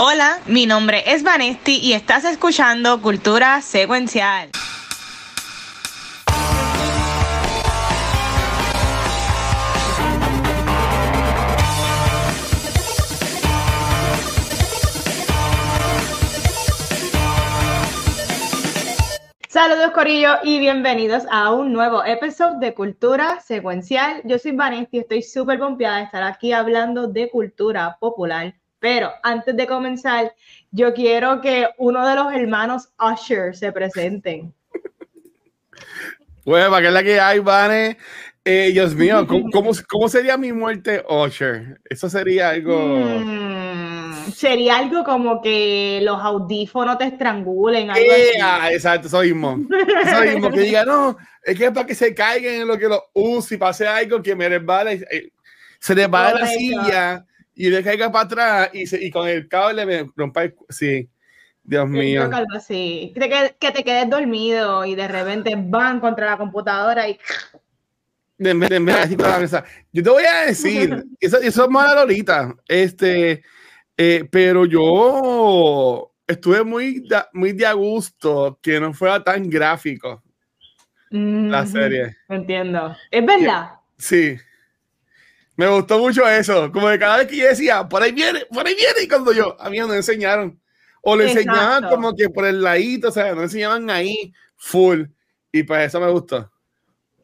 Hola, mi nombre es Vanesti y estás escuchando Cultura Secuencial. Saludos Corillo y bienvenidos a un nuevo episodio de Cultura Secuencial. Yo soy Vanesti y estoy súper pompeada de estar aquí hablando de cultura popular pero antes de comenzar, yo quiero que uno de los hermanos Usher se presenten. Bueno, para que es la que hay, Vane. Eh, Dios mío, ¿cómo, sería mi muerte Usher? Eso sería algo. Hmm, sería algo como que los audífonos te estrangulen. Algo ah, exacto, eso mismo. Eso mismo, que diga, no, es que es para que se caigan en lo que lo use y pase algo que me resbale. Eh, se les va la silla y le caiga para atrás y, se, y con el cable me rompa el... Sí, Dios mío. Algo así. Que, que te quedes dormido y de repente van contra la computadora y... De, de, de, yo te voy a decir, eso, eso es mala Lolita, este, eh, pero yo estuve muy, muy de a gusto que no fuera tan gráfico la serie. Entiendo. ¿Es verdad? Sí. Me gustó mucho eso. Como de cada vez que yo decía, por ahí viene, por ahí viene. Y cuando yo, a mí no enseñaron. O le enseñaban como que por el ladito, o sea, no enseñaban ahí full. Y pues eso me gustó.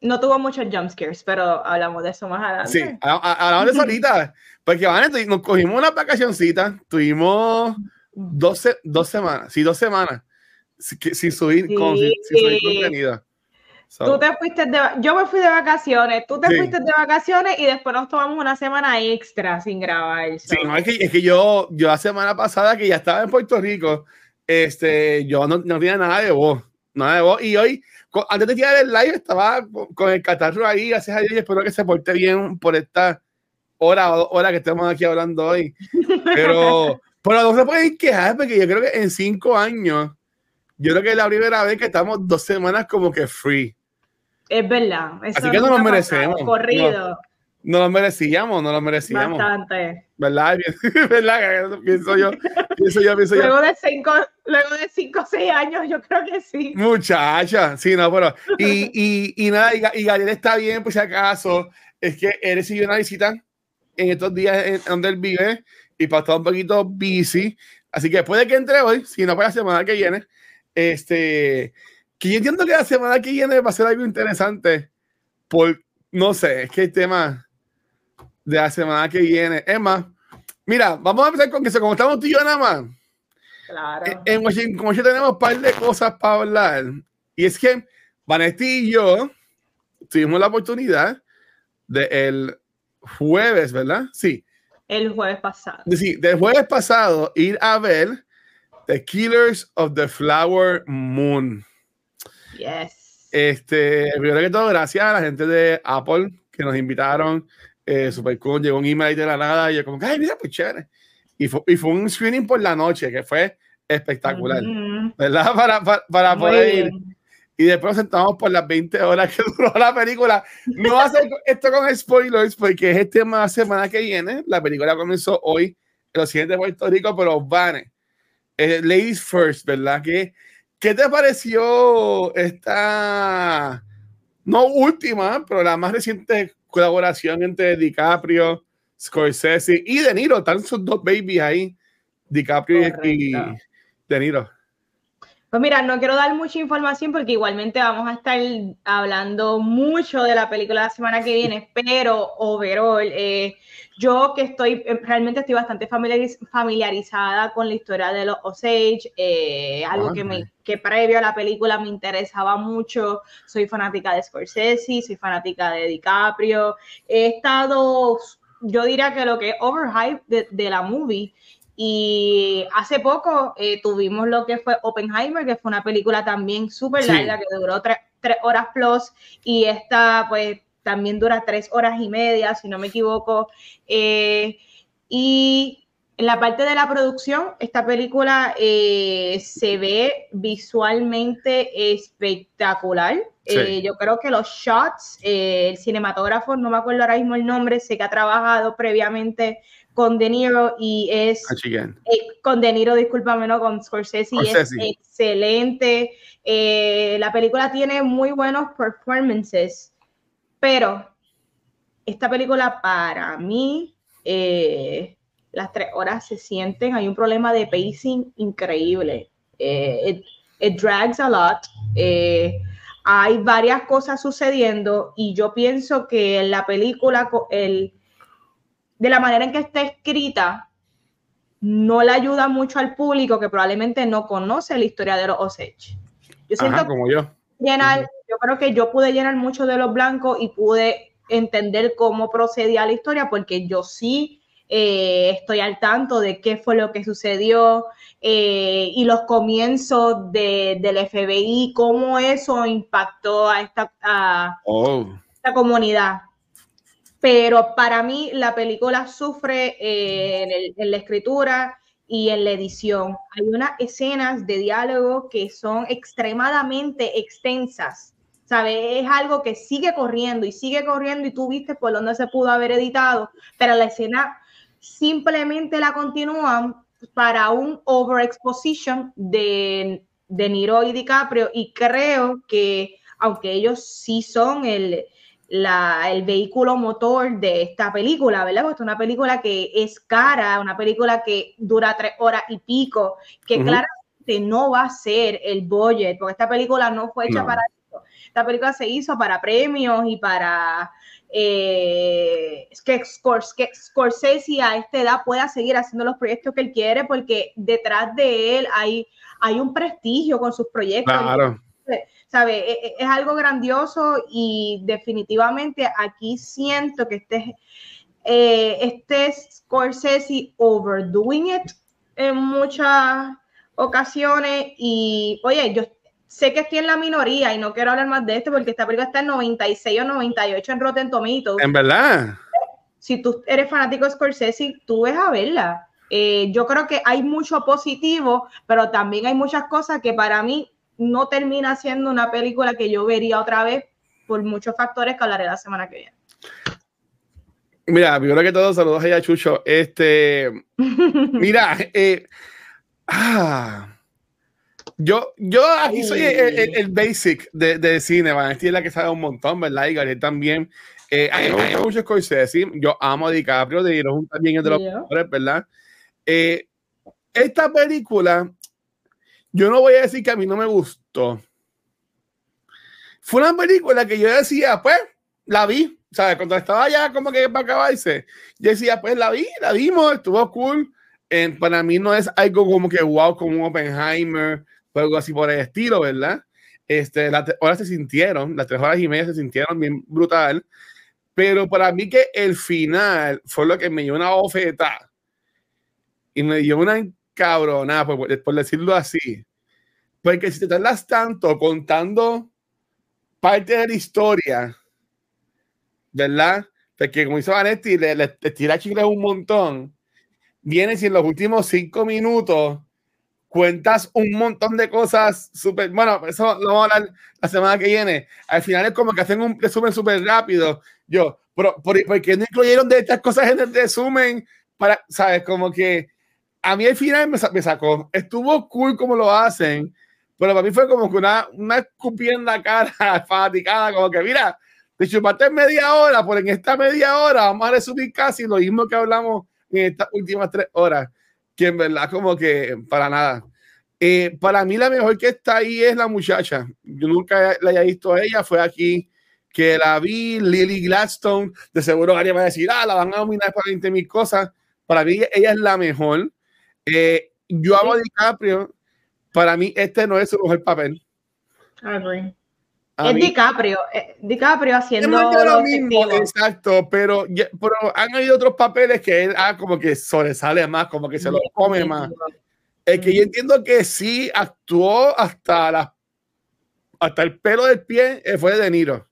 No tuvo muchos jumpscares, pero hablamos de eso más adelante. Sí, hablamos de eso ahorita. Porque van, nos cogimos una vacacioncita, tuvimos 12, dos semanas, sí, dos semanas, sin, subir, con, sin subir contenido. Tú te fuiste de, yo me fui de vacaciones, tú te fuiste de vacaciones y después nos tomamos una semana extra sin grabar. Sí, no, es que, es que yo, yo la semana pasada que ya estaba en Puerto Rico, este, yo no, no tenía nada de voz, nada de voz. Y hoy, antes de tirar el live, estaba con, el catarro ahí, gracias a Dios, y espero que se porte bien por esta hora hora que estamos aquí hablando hoy. Pero, pero no se puede quejar porque yo creo que en cinco años, yo creo que es la primera vez que estamos dos semanas como que free. Es verdad. Así que no nos merecemos. Corrido. No, no lo merecíamos, no lo merecíamos. Bastante. ¿Verdad? ¿Verdad? Pienso yo, pienso yo, pienso luego De cinco, luego de cinco o seis años, yo creo que sí. Muchacha, sí, no, pero. Y, y, y nada, y, y Gabriel está bien, pues si acaso, es que él recibió una visita en estos días en, donde él vive y para estar un poquito busy. Así que puede que entre hoy, si no para la semana que viene, este que yo entiendo que la semana que viene va a ser algo interesante. Por, no sé, es que el tema de la semana que viene. Emma, mira, vamos a empezar con que se como estamos tú y yo nada más. Claro. En, Washington, como yo tenemos un par de cosas para hablar. Y es que Vanetti y yo tuvimos la oportunidad de el jueves, ¿verdad? Sí. El jueves pasado. Sí, del jueves pasado ir a ver The Killers of the Flower Moon. Yes. Este, primero que todo, gracias a la gente de Apple que nos invitaron. Eh, llegó un email de la nada y yo como, ay, mira, pues chévere. Y fue, y fue un screening por la noche que fue espectacular, ¿verdad? Para, para, para poder ir. Y después nos sentamos por las 20 horas que duró la película. No hacer esto con spoilers porque es el tema de la semana que viene. La película comenzó hoy en los siguientes de Puerto Rico, pero van. Eh, ladies first, ¿verdad? Que ¿Qué te pareció esta, no última, pero la más reciente colaboración entre DiCaprio, Scorsese y De Niro? Están sus dos babies ahí, DiCaprio y De Niro. Pues mira, no quiero dar mucha información porque igualmente vamos a estar hablando mucho de la película la semana que viene, pero overall, eh, yo que estoy, eh, realmente estoy bastante familiarizada con la historia de los Osage, eh, algo que, me, que previo a la película me interesaba mucho, soy fanática de Scorsese, soy fanática de DiCaprio, he estado, yo diría que lo que es overhype de, de la movie, y hace poco eh, tuvimos lo que fue Oppenheimer, que fue una película también súper larga, que duró tres, tres horas plus, y esta pues también dura tres horas y media, si no me equivoco. Eh, y en la parte de la producción, esta película eh, se ve visualmente espectacular. Eh, yo creo que los shots, el cinematógrafo, no me acuerdo ahora mismo el nombre, sé que ha trabajado previamente con De Niro y es eh, con De Niro, discúlpame, no con Scorsese, y es excelente. Eh, la película tiene muy buenos performances, pero esta película para mí eh, las tres horas se sienten, hay un problema de pacing increíble. it, drags a lot. hay varias cosas sucediendo y yo pienso que la película, el, de la manera en que está escrita, no le ayuda mucho al público que probablemente no conoce la historia de los Osage. Yo siento como yo. Llenar, yo creo que yo pude llenar mucho de los blancos y pude entender cómo procedía la historia porque yo sí eh, estoy al tanto de qué fue lo que sucedió eh, y los comienzos del FBI, cómo eso impactó a esta, a oh. esta comunidad pero para mí la película sufre eh, en, la escritura y en la edición. Hay unas escenas de diálogo que son extremadamente extensas. ¿Sabes? Es algo que sigue corriendo y sigue corriendo y tú viste por dónde se pudo haber editado, pero la escena simplemente la continúan para un overexposition de, de Niro y DiCaprio y creo que aunque ellos sí son el, el vehículo motor de esta película, ¿verdad? Porque es una película que es cara, una película que dura tres horas y pico, que claramente no va a ser el budget, porque esta película no fue hecha para eso. Esta película se hizo para premios y para eh, que, Scorsese a esta edad pueda seguir haciendo los proyectos que él quiere, porque detrás de él hay, hay un prestigio con sus proyectos. Claro. ¿Sabe? E, e, es, algo grandioso y definitivamente aquí siento que este, eh, este Scorsese overdoing it en muchas ocasiones y, oye, yo sé que estoy en la minoría y no quiero hablar más de esto porque esta película está en 96 o 98 en Rotten Tomatoes. En verdad. Si tú eres fanático de Scorsese, tú ves a verla. Eh, yo creo que hay mucho positivo, pero también hay muchas cosas que para mí no termina siendo una película que yo vería otra vez por muchos factores que hablaré la semana que viene. Mira, primero que todo, saludos a Chucho. Este, mira, eh, ah, yo, yo aquí soy el, basic de, de, cine, Vanessa es la que sabe un montón, ¿verdad? Y Gabriel también. Eh, a mí me gusta mucho Scorsese, yo amo a DiCaprio, de Hero también es de los mejores, ¿verdad? Eh, esta película yo no voy a decir que a mí no me gustó. Fue una película que yo decía, pues, la vi. ¿Sabes? Cuando estaba ya como que para acabarse, yo decía, pues la vi, la vimos, estuvo cool. para mí no es algo como que wow, como un Oppenheimer o algo así por el estilo, ¿verdad? Este, las horas se sintieron, las tres horas y media se sintieron bien brutal. Pero para mí que el final fue lo que me dio una oferta y me dio una cabrona, por, por decirlo así. Porque si te tardas tanto contando parte de la historia, ¿verdad? Porque como hizo Vanetti, le, le, tira chile un montón. Viene si en los últimos cinco minutos cuentas un montón de cosas súper. Bueno, eso lo vamos a hablar la semana que viene. Al final es como que hacen un resumen súper rápido. Yo, pero ¿por, qué no incluyeron de estas cosas en el resumen? Para, ¿sabes? Como que a mí al final me, me, sacó. Estuvo cool como lo hacen, pero para mí fue como que una, una escupida en la cara fatigada, como que mira, te chupaste media hora, por en esta media hora vamos a resumir casi lo mismo que hablamos en estas últimas tres horas, que en verdad como que para nada. Eh, para mí la mejor que está ahí es la muchacha. Yo nunca la haya visto a ella, fue aquí que la vi, Lily Gladstone, de seguro alguien va a decir, ah, la van a dominar para 20 mil cosas. Para mí ella es la mejor. Eh, yo amo a DiCaprio. Para mí, este no es su mejor papel. es DiCaprio, eh, DiCaprio haciendo lo mismo, exacto, pero, pero han habido otros papeles que él ah, como que sobresale más, como que se lo come más. Es que yo entiendo que sí actuó hasta la hasta el pelo del pie eh, fue de Niro.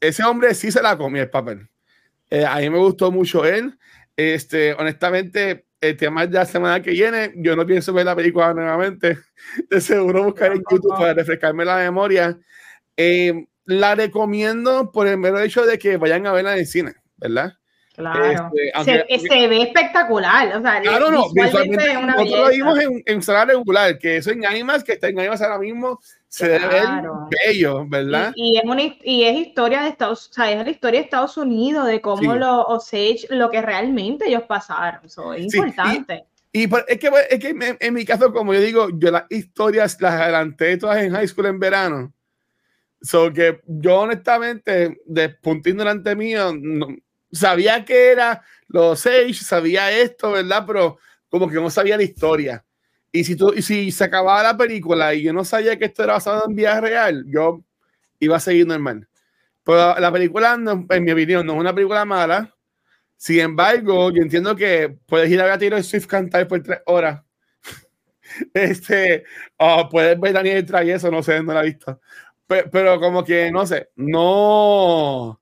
Ese hombre sí se la comió el papel. a mí me gustó mucho él. Este, honestamente, el tema ya la semana que viene, yo no pienso ver la película nuevamente. De seguro buscar en YouTube para refrescarme la memoria. Eh, la recomiendo por el mero hecho de que vayan a verla en el cine, ¿verdad? Claro. Este, se, ve espectacular. O sea, claro, no, visualmente, nosotros lo vimos en, en sala regular, que eso en Animas, que está en Animas ahora mismo, se ve bello, ¿verdad? Y, es una, y es historia de Estados o sea, es la historia de Estados Unidos, de cómo los Osage, lo que realmente ellos pasaron. Eso es importante. Y, es que, es que en, mi caso, como yo digo, yo las historias las adelanté todas en high school en verano. So que yo honestamente, de punto ignorante mío, no, sabía que era los seis, sabía esto, ¿verdad? Pero como que no sabía la historia. Y si, tú, y si se acababa la película y yo no sabía que esto era basado en vida real, yo iba a seguir normal. Pero la película, en mi opinión, no es una película mala. Sin embargo, yo entiendo que puedes ir a ver a Swift cantar por tres horas. este, o puedes ver Daniel Tray eso, no sé, no la he visto. Pero, pero, como que, no sé, no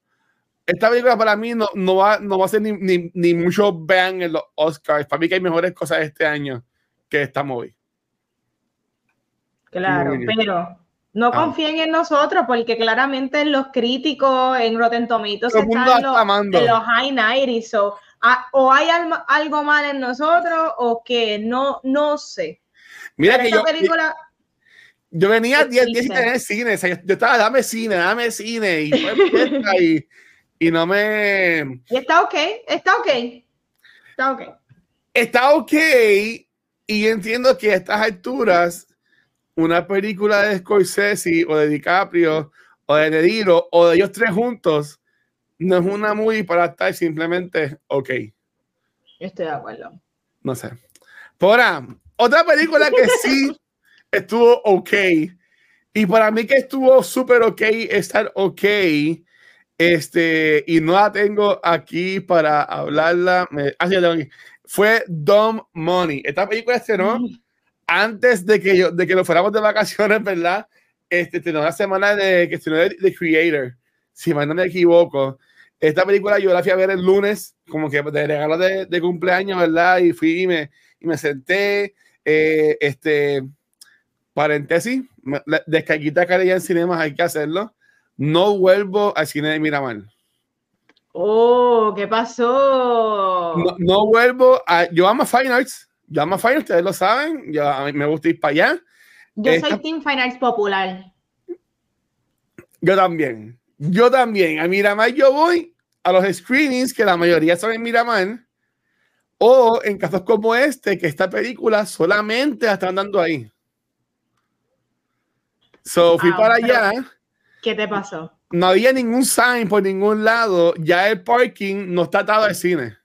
esta película para mí no, no, va, no va a ser ni, ni, ni mucho vean en los Oscars. Para mí que hay mejores cosas este año que esta movie. Claro, pero no ah. confíen en nosotros porque claramente los críticos en Rotten Tomatoes están los, en los high 90 o, o hay algo mal en nosotros o que no, no sé. Mira que yo, película, yo venía 10 días sin tener cine. yo, estaba, dame cine, dame cine. Y, y y no me. Y está ok, está ok. Está ok. Está ok. Y entiendo que a estas alturas, una película de Scorsese o de DiCaprio o de Nediro o de ellos tres juntos no es una muy para estar simplemente ok. Estoy de acuerdo. No sé. Por ahora, otra película que sí estuvo ok. Y para mí que estuvo súper ok, estar ok, este, y no la tengo aquí para hablarla. Me, ah, Fue Dumb Money. Esta película estrenó antes de que, yo, de que nos fuéramos de vacaciones, ¿verdad? Este, estrenó la semana de que estrenó The Creator, si mal no me equivoco. Esta película yo la fui a ver el lunes, como que de regalo de, de cumpleaños, ¿verdad? Y fui y me, y me senté. Eh, este, paréntesis, descarguita que en cinemas, hay que hacerlo no vuelvo al cine de Miramar. Oh, ¿qué pasó? No, vuelvo a. Yo amo Fine Arts. Yo amo Fine Arts, ustedes lo saben. Yo, a mí me gusta ir para allá. Yo soy Team Fine Arts popular. Yo también. Yo también. A Miramar yo voy a los screenings, que la mayoría son en Miramar. O en casos como este, que esta película solamente la están dando ahí. So fui ah, para allá ¿Qué te pasó? No había ningún sign por ningún lado. Ya el parking no está atado al cine.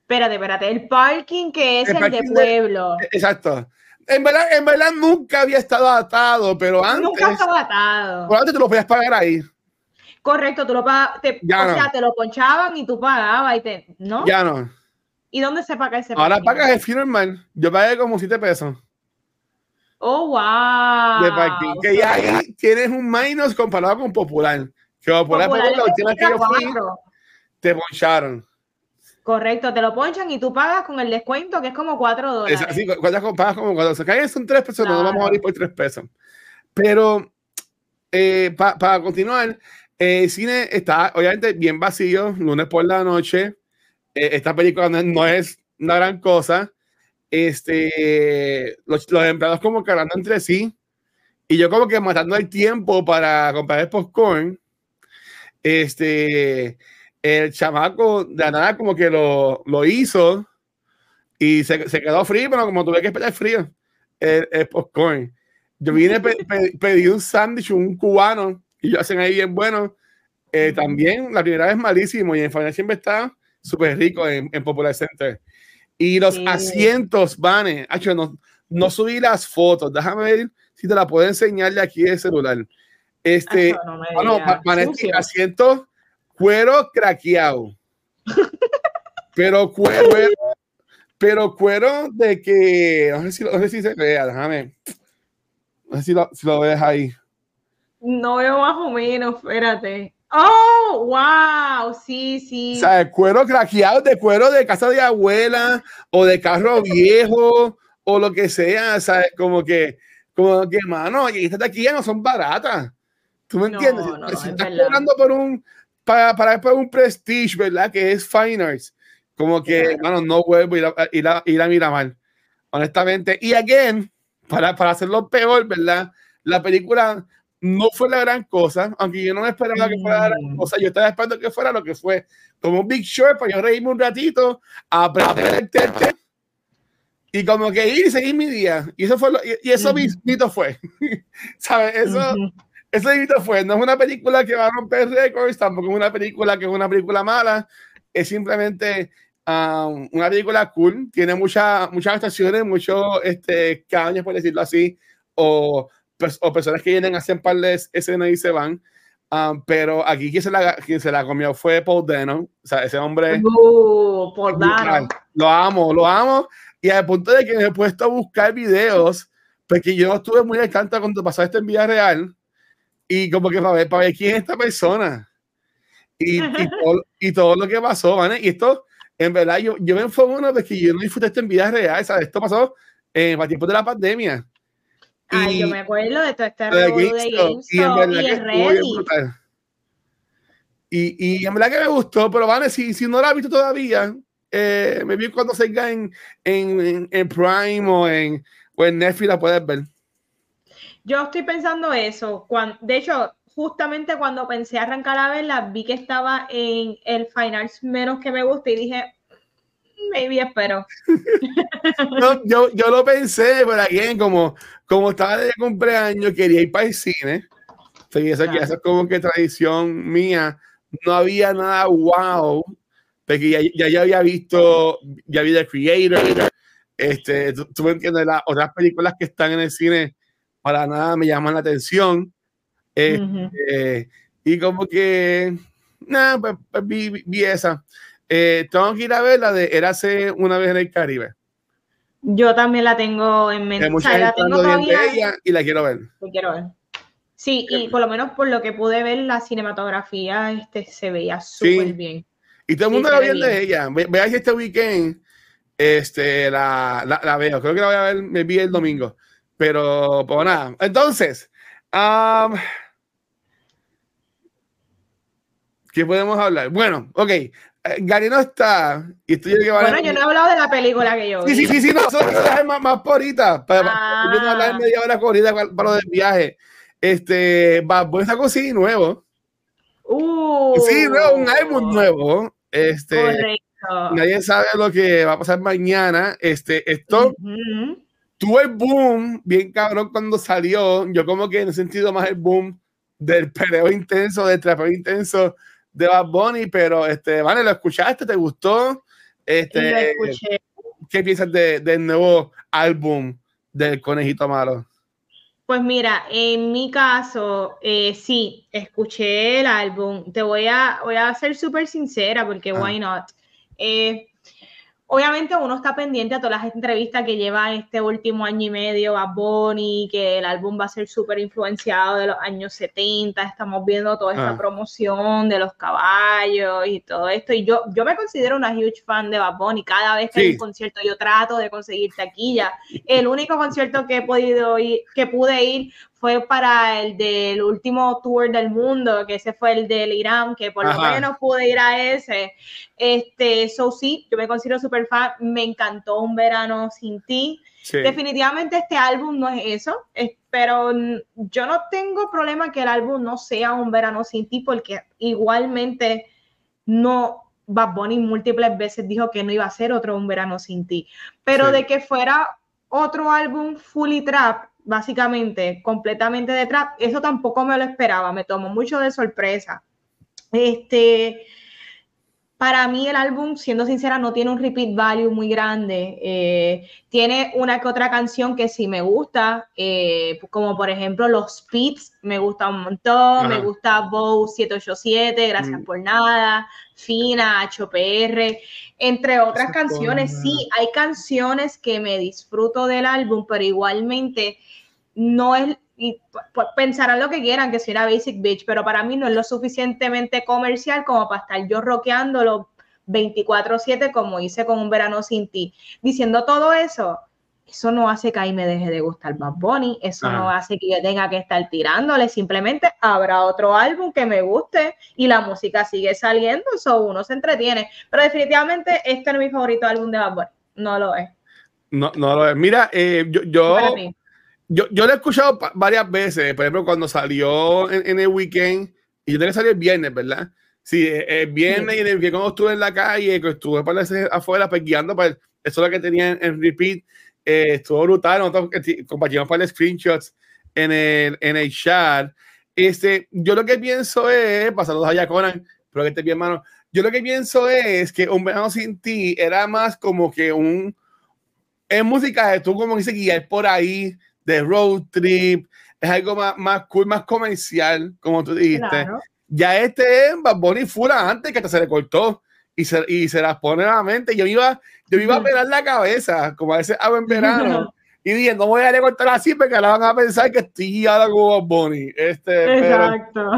Espérate, espérate. El parking que es el, de pueblo. exacto. En verdad, en verdad nunca había estado atado, pero antes. Nunca estaba atado. Pero antes te lo podías pagar ahí. Correcto, tú lo te, o sea, te lo ponchaban y tú pagabas y te. ¿No? Ya no. ¿Y dónde se paga ese Ahora pagas el funeral. Yo pagué como 7 pesos. Oh, wow. De parking. Que ya tienes un minus comparado con Popular. Que Popular, Popular la última que yo fui, te poncharon. Correcto, te lo ponchan y tú pagas con el descuento que es como 4 dólares. Es, sí, pagas como 4 dólares. son 3 pesos, no vamos a abrir por 3 pesos. Pero eh, para continuar, el cine está obviamente bien vacío, lunes por la noche. Eh, esta película no es una gran cosa este, los, los empleados como hablando entre sí y yo como que matando el tiempo para comprar el popcorn. Este, el chamaco de nada como que lo, lo hizo y se, se, quedó frío, pero como tuve que esperar frío, el, el popcorn. Yo vine, pe, pedí un sándwich, un cubano, y yo hacen ahí bien bueno. Eh, también la primera vez malísimo y en Final siempre está súper rico en, en Popular Center. Y los asientos, Vane, no, no subí las fotos, déjame ver si te la puedo enseñar de aquí el celular. Este, bueno, asiento cuero craqueado. pero cuero, pero cuero de que, no sé si, no sé si se vea, déjame. No sé si lo, si lo ves ahí. No veo más o menos, espérate. Oh, wow, sí, sí. O sea, cuero craqueado de cuero de casa de abuela o de carro viejo o lo que sea, ¿sabes? Como que, como que, mano, y estas ya no son baratas. ¿Tú me entiendes? si estás cobrando por un para, para después un prestige, ¿verdad? Que es Fine Arts. Como que, bueno, no vuelvo a ir a, ir a, ir a Miramar, honestamente. Y again, para, para hacerlo peor, ¿verdad? La película no fue la gran cosa, aunque yo no me esperaba que fuera la gran Mm. cosa. Yo estaba esperando que fuera lo que fue, como un Big Short, para yo reírme un ratito, aprender el tete y como que ir y seguir mi día. Y eso fue lo, y, y eso Ujú. mismito fue. ¿Sabes? Eso, Ujú. eso mismito fue. No es una película que va a romper récords, tampoco es una película que es una película mala. Es simplemente um, una película cool. Tiene mucha, muchas actuaciones, muchos este, cañas, por decirlo así, o, pers- o personas que vienen, hacen par de escenas y se van. Um, pero aquí quien se, la, quien se la comió fue Paul Dano. O sea, ese hombre. Uh, brutal. Dano. Lo amo, lo amo. Y al punto de que me he puesto a buscar videos, porque yo estuve muy al tanto cuando pasó esto en vida real. Y como que para ver, para ver quién es esta persona. Y, y, todo, y todo lo que pasó, ¿vale? Y esto, en verdad, yo, yo me enfoco uno de que yo no disfruté esto en vida real. ¿sabes? Esto pasó eh, a tiempos de la pandemia. Ay, Y- yo me acuerdo de todo este lo de GameStop, y el Reddit. Y, y en verdad que me gustó, pero vale, si, si no la has visto todavía, eh, me vi cuando salga en, en, en, en Prime o en, o en Netflix la puedes ver. Yo estoy pensando eso. Cuando, de hecho, justamente cuando pensé arrancar a verla, vi que estaba en el Finals menos que me gusta y dije, maybe espero. No, yo, yo lo pensé, pero aquí como, como estaba de cumpleaños, quería ir para el cine. Sí, eso, Claro. eso es como que tradición mía. No había nada wow, porque ya, ya, ya había visto, ya vi The Creator. Este, tú, tú me entiendes, las otras películas que están en el cine para nada me llaman la atención. Eh, Ujú. eh, y como que, nada, pues, pues vi- vi esa. Eh, tengo que ir a ver la de Érase una vez en el Caribe. Yo también la tengo en mente. O sea, la tengo bien de todavía. ella y la quiero ver. que quiero ver. Sí, y por lo menos por lo que pude ver, la cinematografía este, se veía súper bien. Y todo el Sí, mundo ve bien de ella. Ve- Vea si este weekend este, la, la, la veo. Creo que la voy a ver, me vi el domingo. Pero, pues nada. Entonces, um, ¿qué podemos hablar? Bueno, ok. Eh, Gary no está. Y estoy yo que Bueno, yo no he hablado de la película que yo vi. Sí, sí, sí, sí, no, es más, más por ahorita. Para, Ah. para, para hablar media hora corrida para, para lo del viaje. Este, Bad Bunny sacó sí nuevo. Uh, Sí, nuevo, un álbum nuevo. Este, Correcto. nadie sabe lo que va a pasar mañana. Este, esto Ujú. tuvo el boom bien cabrón cuando salió. Yo como que en el sentido más el boom del pereo intenso, del trapeo intenso de Bad Bunny, pero este, vale, lo escuchaste, te gustó. Lo Este, escuché. ¿qué piensas de- del nuevo álbum del Conejito Malo? Pues mira, en mi caso, eh, sí, escuché el álbum. Te voy a, voy a ser súper sincera porque Ah. why not. Eh, obviamente uno está pendiente a todas las entrevistas que lleva este último año y medio a Bonnie, que el álbum va a ser súper influenciado de los años 70. Estamos viendo toda esta Ah. promoción de los caballos y todo esto. Y yo, yo me considero una huge fan de Bad Bunny. Cada vez que hay un concierto yo trato de conseguir taquilla. El único concierto que he podido ir, que pude ir fue para el del último tour del mundo, que ese fue el del Irán, que por lo Ajá. menos pude ir a ese. Este, so sí, yo me considero super fan, me encantó Un Verano Sin Ti. Sí. Definitivamente este álbum no es eso, es- pero yo no tengo problema que el álbum no sea Un Verano Sin Ti, porque igualmente no, Bad Bunny múltiples veces dijo que no iba a ser otro Un Verano Sin Ti, pero Sí. de que fuera otro álbum fully trap, básicamente, completamente de trap, eso tampoco me lo esperaba, me tomó mucho de sorpresa. Este, para mí el álbum, siendo sincera, no tiene un repeat value muy grande. Eh, tiene una que otra canción que sí me gusta, eh, como por ejemplo Los Spits, me gusta un montón, me gusta Bow 787, Gracias Mm. por nada, Fina, HPR, entre otras Gracias canciones. Sí, hay canciones que me disfruto del álbum, pero igualmente no es, y pues, pensarán lo que quieran, que soy una basic bitch, pero para mí no es lo suficientemente comercial como para estar yo rockeándolo 24/7 como hice con Un Verano Sin Ti. Diciendo todo eso, eso no hace que ahí me deje de gustar Bad Bunny, eso no hace que yo tenga que estar tirándole, simplemente habrá otro álbum que me guste y la música sigue saliendo, eso uno se entretiene, pero definitivamente este no es mi favorito álbum de Bad Bunny, no lo es. No, no lo es. Mira, eh, yo, yo, yo, yo, lo he escuchado varias veces, por ejemplo, cuando salió en, el weekend, y yo tenía que salir el viernes, ¿verdad? Sí, eh, el viernes y el viernes cuando estuve en la calle, que estuve para afuera, pues guiando, pues eso es lo que tenía en repeat eh, estuvo brutal. Nosotros compartimos para screenshots en el, en el chat. Este, yo lo que pienso es, pasando allá Conan, pero que esté bien, hermano. Yo lo que pienso es que Un Verano Sin Ti era más como que un. Es música tú, como dice, guiar por ahí, de road trip. Es algo más, más cool, más comercial, como tú dijiste. Ya este es Bad Bunny Fura antes que se le cortó y se, y se las pone nuevamente. Yo iba, yo iba a pelar la cabeza, como a veces hago en verano. y dije, no voy a cortar así porque ahora van a pensar que estoy ahora como Bonnie. Este, Exacto.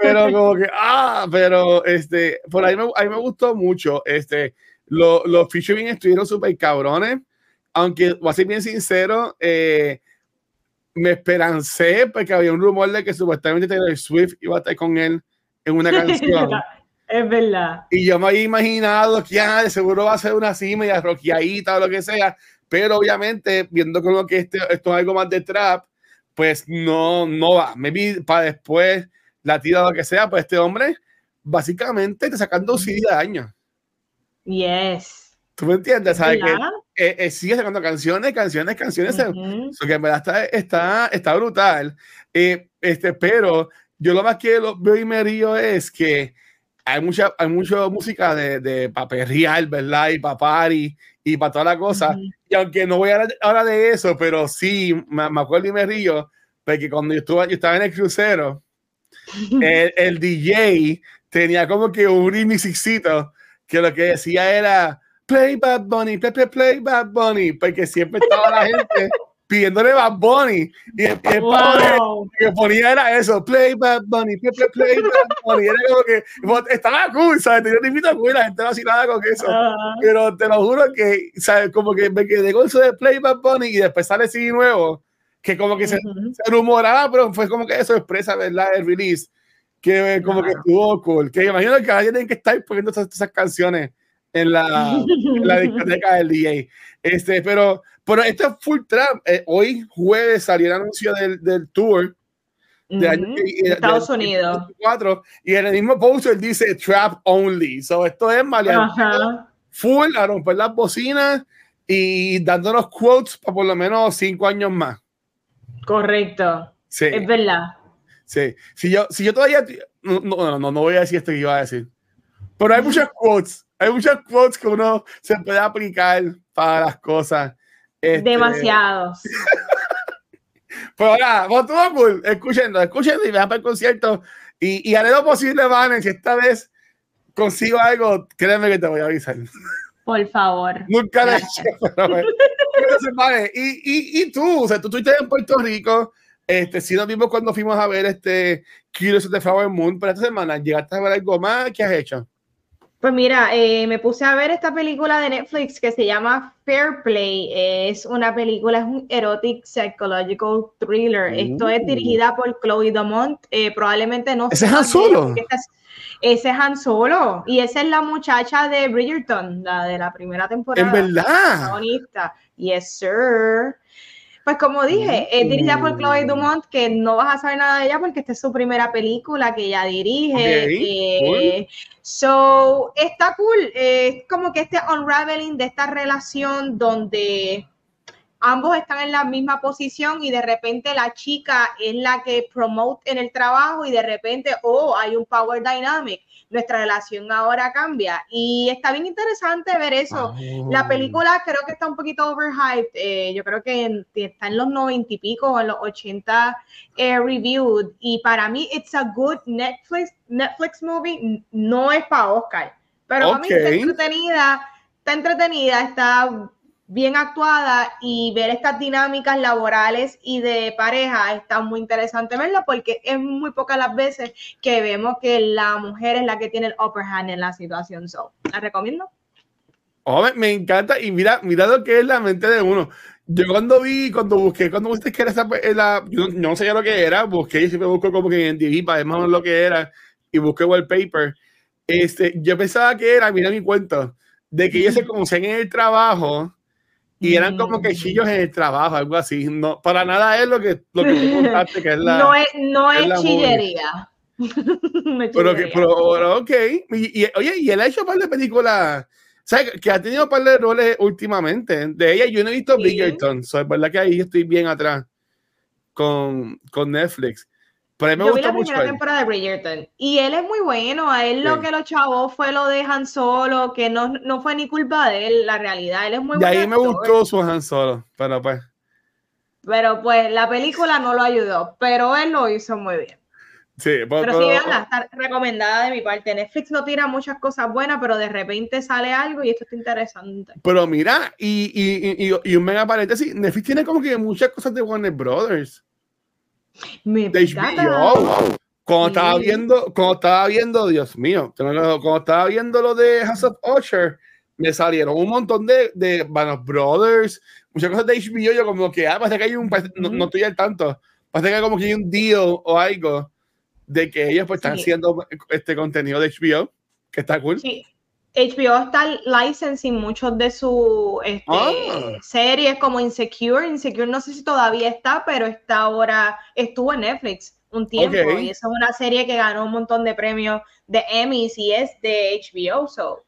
Pero, como que, ah, pero este, por ahí me, ahí me gustó mucho. Este, lo, los featuring estuvieron súper cabrones. Aunque, voy a ser bien sincero, eh, me esperancé porque había un rumor de que supuestamente Taylor Swift iba a estar con él en una canción. Es verdad. Y yo me había imaginado que ah, de seguro va a ser una cima y rockeadita o lo que sea, pero obviamente viendo como que este, esto es algo más de trap, pues no, no va. Me vi para después la tira o lo que sea, pues este hombre básicamente te sacando CD de años. Yes. ¿Tú me entiendes? ¿Sabes? Que eh, eh, sigue sacando canciones, canciones, canciones. que en verdad está, está, está brutal. Eh, este, pero yo lo más que lo veo y me río es que hay mucha, hay mucha música de, de real, ¿verdad? Y para party y para toda la cosa. Y aunque no voy a hablar de eso, pero sí, me, me, acuerdo y me río, porque cuando yo, estuve, yo estaba en el crucero, el, el, DJ tenía como que un remixito que lo que decía era Play Bad Bunny, play, play, play Bad Bunny, porque siempre estaba la gente pidiéndole Bad Bunny. Y el, que ponía era eso, play Bad Bunny, play, play, play Bad Bunny. Era como que estaba cool, ¿sabes? Tenía un invito cool, la gente vacilaba con eso. Pero te lo juro que, ¿sabes? Como que me quedé con eso de play Bad Bunny y después sale así nuevo, que como que se, se, rumoraba, pero fue como que eso expresa, ¿verdad? El release. Que como que estuvo cool. Que imagino que alguien tiene que estar poniendo esas, esas canciones en la, en la discoteca del DJ. Este, pero pero esto es full trap. Eh, hoy jueves salió el anuncio del, del tour de, Estados Unidos. y en el mismo poster dice trap only. So esto es maleante. Full a romper las bocinas y dándonos quotes para por lo menos cinco años más. Correcto. Sí. Es verdad. Sí. Si yo, si yo todavía. No, no, no, no voy a decir esto que iba a decir. Pero hay muchas quotes. Hay muchas quotes que uno se puede aplicar para las cosas. Este, Demasiados. pues ahora, vos todo cool, escúchenlo, escúchenlo y vean para el concierto. Y, y haré lo posible, Vanen, si esta vez consigo algo, créeme que te voy a avisar. Por favor. Nunca le he hecho, Entonces, vale, y, y, y, tú, o sea, tú estuviste en Puerto Rico, este, sí nos vimos cuando fuimos a ver este Kilos de Flower Moon, pero esta semana, ¿llegaste a ver algo más? ¿Qué has hecho? Pues mira, eh, me puse a ver esta película de Netflix que se llama Fair Play. Es una película, es un erotic psychological thriller. Esto es uh. dirigida por Chloe Domont. Eh, probablemente no. ¿Ese es Han Solo? ese es Han Solo. Y esa es la muchacha de Bridgerton, la de la primera temporada. En verdad. Yes, sir. Pues como dije, es dirigida por Chloe. Dumont, que no vas a saber nada de ella porque esta es su primera película que ella dirige. Eh, so, está cool. Es como que este unraveling de esta relación donde ambos están en la misma posición y de repente la chica es la que promote en el trabajo y de repente, oh, hay un power dynamic nuestra relación ahora cambia. Y está bien interesante ver eso. La ah. película creo que está un poquito overhyped. Eh, yo creo que está en los 90 y pico en los 80 eh, reviewed. Y para mí, it's a good Netflix, Netflix movie. No es para Oscar. Pero a mí está entretenida. Está entretenida, está bien actuada y ver estas dinámicas laborales y de pareja está muy interesante verlo porque es muy pocas las veces que vemos que la mujer es la que tiene el upper hand en la situación. So, ¿la recomiendo? Me encanta y mira, mira lo que es la mente de uno. yo cuando vi, cuando busqué, cuando busqué que era esa, la, yo no, sabía lo que era, busqué y siempre busco como que en TV para ver lo que era y busqué wallpaper. Este, yo pensaba que era, mira mi cuento, de que ellos se conocían en el trabajo y eran como que chillos en el trabajo, algo así. No, para nada es lo que, lo que tú contaste, que es la. No es, no es, chillería. pero, que, pero, ok. Y, y, oye, y él ha hecho un par de películas ¿Sabes? Que ha tenido un par de roles últimamente. De ella yo no he visto Bridgerton. So, es verdad que ahí estoy bien atrás con, con Netflix. Pero a mí me yo gusta vi la primera temporada de Bridgerton y él es muy bueno. A él lo que lo chavó fue lo de Han Solo, que no, no fue ni culpa de él, la realidad. Él es muy bueno. Y ahí me gustó su Han Solo, pero pues. Pero pues la película no lo ayudó, pero él lo hizo muy bien. Sí, pero, pero sí, está recomendada de mi parte. Netflix no tira muchas cosas buenas, pero de repente sale algo y esto está interesante. Pero mira, y, y, y, y un mega paréntesis, Netflix tiene como que muchas cosas de Warner Brothers. Me de HBO. Cuando estaba viendo, cuando estaba viendo, Dios mío, cuando estaba viendo lo de House of Usher, me salieron un montón de, de Warner Brothers, muchas cosas de HBO, yo como que, ah, parece que hay un, no, no estoy al tanto, parece que hay como que hay un deal o algo de que ellos pues están haciendo este contenido de HBO, que está cool. Sí. HBO está licensing muchos de sus este, ah. series como Insecure. Insecure no sé si todavía está, pero está ahora, estuvo en Netflix un tiempo y esa es una serie que ganó un montón de premios de Emmys y es de HBO. So,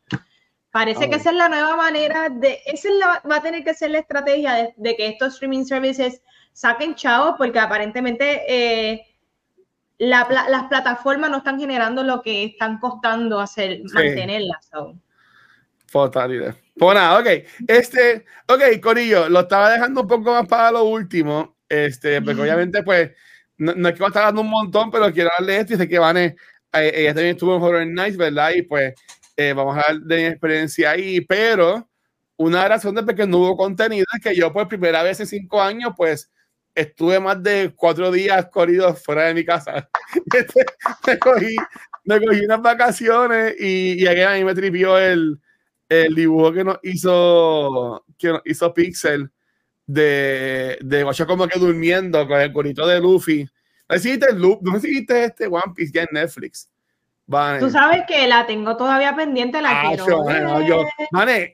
parece que esa es la nueva manera de, esa va a tener que ser la estrategia de, de que estos streaming services saquen chavos porque aparentemente... Eh, las plataformas no están generando lo que están costando hacer, mantenerlas. Fatalidad. Pues nada, ok. Este, ok, Corillo, lo estaba dejando un poco más para lo último. Este, porque obviamente, pues, no, es que va a estar dando un montón, pero quiero darle esto y sé que Vane, eh, ella también estuvo en Horror Nights, ¿verdad? Y pues, eh, vamos a dar de mi experiencia ahí, pero una razón de que no hubo contenido es que yo, por primera vez en cinco años, pues, estuve más de cuatro días corridos fuera de mi casa. Me, cogí, me cogí unas vacaciones y, y aquí a mí me tripió el, el dibujo que nos hizo, que nos hizo Pixel de, de Guacho como que durmiendo con el corito de Luffy. No sé si no sé este One Piece ya en Netflix. Tú sabes que la tengo todavía pendiente, la ah, quiero. Yo, yo,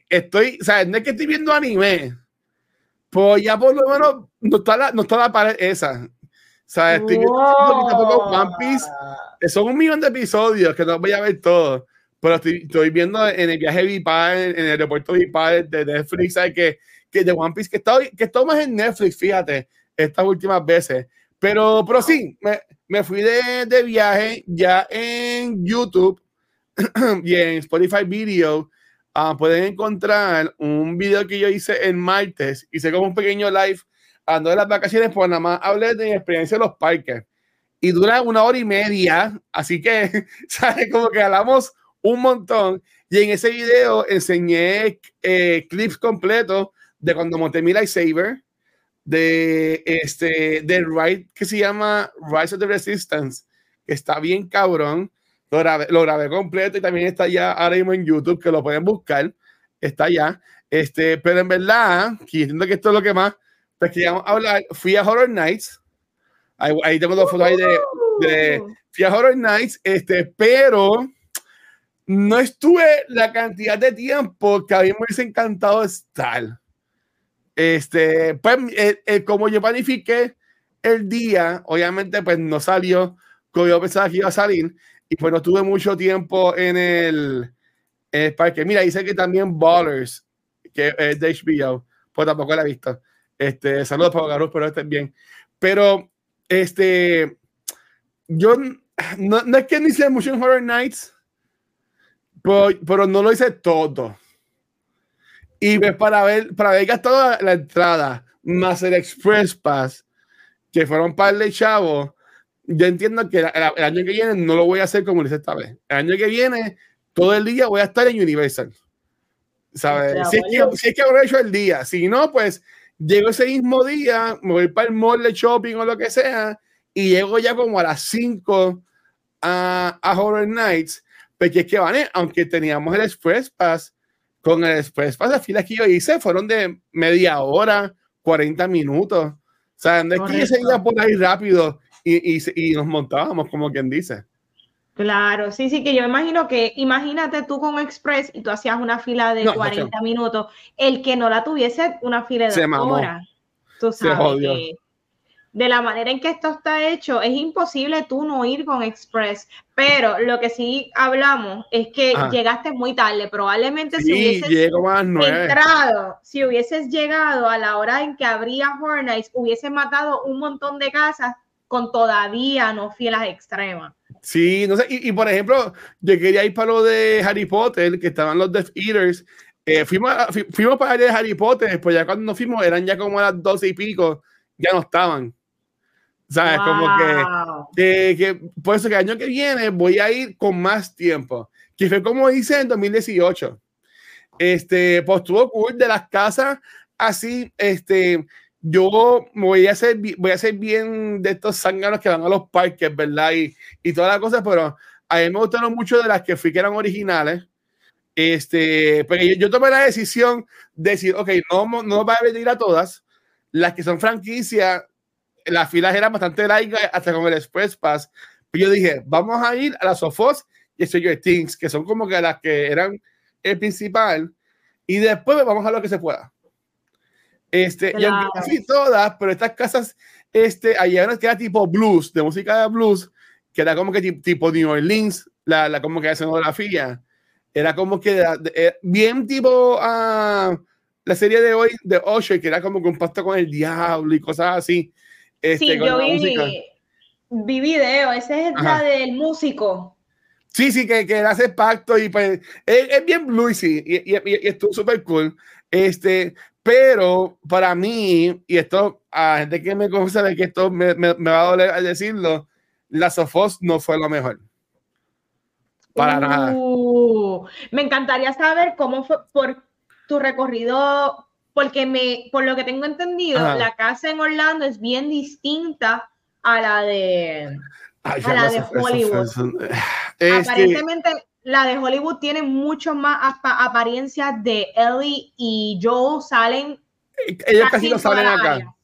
estoy, o sea, no es que estoy viendo anime, pues ya por lo menos no está la, no está la pared esa. O sea, estoy viendo One Piece. Son un millón de episodios que no voy a ver todos. Pero estoy, estoy viendo en el viaje Vipar, en el aeropuerto Vipar de Netflix, ¿sabes? Que, que de One Piece, que está, que está más en Netflix, fíjate, estas últimas veces. Pero, pero sí, me, me fui de, de viaje ya en YouTube y en Spotify Video Ah, pueden encontrar un video que yo hice el martes. Hice como un pequeño live ando de las vacaciones, pues nada más hablé de mi experiencia en los parques. Y dura una hora y media, así que, ¿sabes? Como que hablamos un montón. Y en ese video enseñé eh, clips completos de cuando monté mi lightsaber, de este, del ride que se llama Rise of the Resistance, que está bien cabrón. Lo grabé, completo y también está ya ahora mismo en YouTube, que lo pueden buscar. Está ya. Este, pero en verdad, que entiendo que esto es lo que más pues queríamos hablar. Fui a Horror Nights. Ahí, tengo dos fotos ahí de, de, Fui a Horror Nights, este, pero no estuve la cantidad de tiempo que a mí me hubiese encantado estar. Este, pues, eh, eh, como yo planifiqué el día, obviamente, pues no salió como yo pensaba que iba a salir y pues no tuve mucho tiempo en el, parque. Mira, dice que también Ballers, que es de HBO, pues tampoco la he visto. Este, saludos para Garus, pero estén bien. Pero, este, yo no, no es que ni hice mucho en Horror Nights, pero, no lo hice todo. Y pues para ver, para ver gastado la entrada, más el Express Pass, que fueron par de chavos, yo entiendo que el, año que viene no lo voy a hacer como lo hice esta vez. El año que viene, todo el día voy a estar en Universal. ¿Sabes? Si, es que, si es que habré hecho el día. Si no, pues llego ese mismo día, me voy para el mall de shopping o lo que sea, y llego ya como a las 5 a, a Horror Nights. Porque es que van, aunque teníamos el Express Pass, con el Express Pass, las filas que yo hice fueron de media hora, 40 minutos. O sea, no es que yo seguía por ahí rápido y, y, y nos montábamos, como quien dice. Claro, sí, sí, que yo imagino que, imagínate tú con Express y tú hacías una fila de 40 minutos, el que no la tuviese una fila de dos horas. Tú sabes que de la manera en que esto está hecho, es imposible tú no ir con Express. Pero lo que sí hablamos es que llegaste muy tarde. Probablemente si hubieses entrado, si hubieses llegado a la hora en que habría Hornets, hubiese matado un montón de casas con todavía no fielas extremas. Sí, no sé, y, por ejemplo, yo quería ir para lo de Harry Potter, que estaban los Death Eaters. Eh, fuimos, fuimos para allá de Harry Potter, pues ya cuando nos fuimos eran ya como a las doce y pico, ya no estaban. ¿Sabes? Como que, que, por eso que el año que viene voy a ir con más tiempo. Que fue como hice en 2018. Este, pues estuvo cool de las casas así, este, yo voy a hacer, voy a hacer bien de estos zánganos que van a los parques, ¿verdad? Y, y todas las cosas, pero a mí me gustaron mucho de las que fui que eran originales. Este, pero yo, tomé la decisión de decir, ok, no, no va a venir a todas. Las que son franquicias, las filas eran bastante largas hasta con el Express Pass. Pero yo dije, vamos a ir a las Sofos y Stranger Things, que son como que las que eran el principal. Y después vamos a lo que se pueda. Este, y aunque casi todas, pero estas casas, este, allá que era tipo blues, de música de blues, que era como que tipo New Orleans, la, la como que la escenografía, era como que eh, bien tipo a la serie de hoy de Osher, que era como que un pacto con el diablo y cosas así. Este, sí, yo vi, vi video, ese es la del músico. Sí, sí, que, que hace pacto y pues es, bien bluesy y, y, y, y estuvo súper cool. Este, pero para mí, y esto a gente que me conoce de que esto me, me, va a doler al decirlo, la Sofos no fue lo mejor. Para nada. Uh, me encantaría saber cómo fue por tu recorrido, porque me, por lo que tengo entendido, la casa en Orlando es bien distinta a la de, a la de Hollywood. Aparentemente, la de Hollywood tiene mucho más apariencias de Ellie y Joe salen. Ellos casi no salen acá.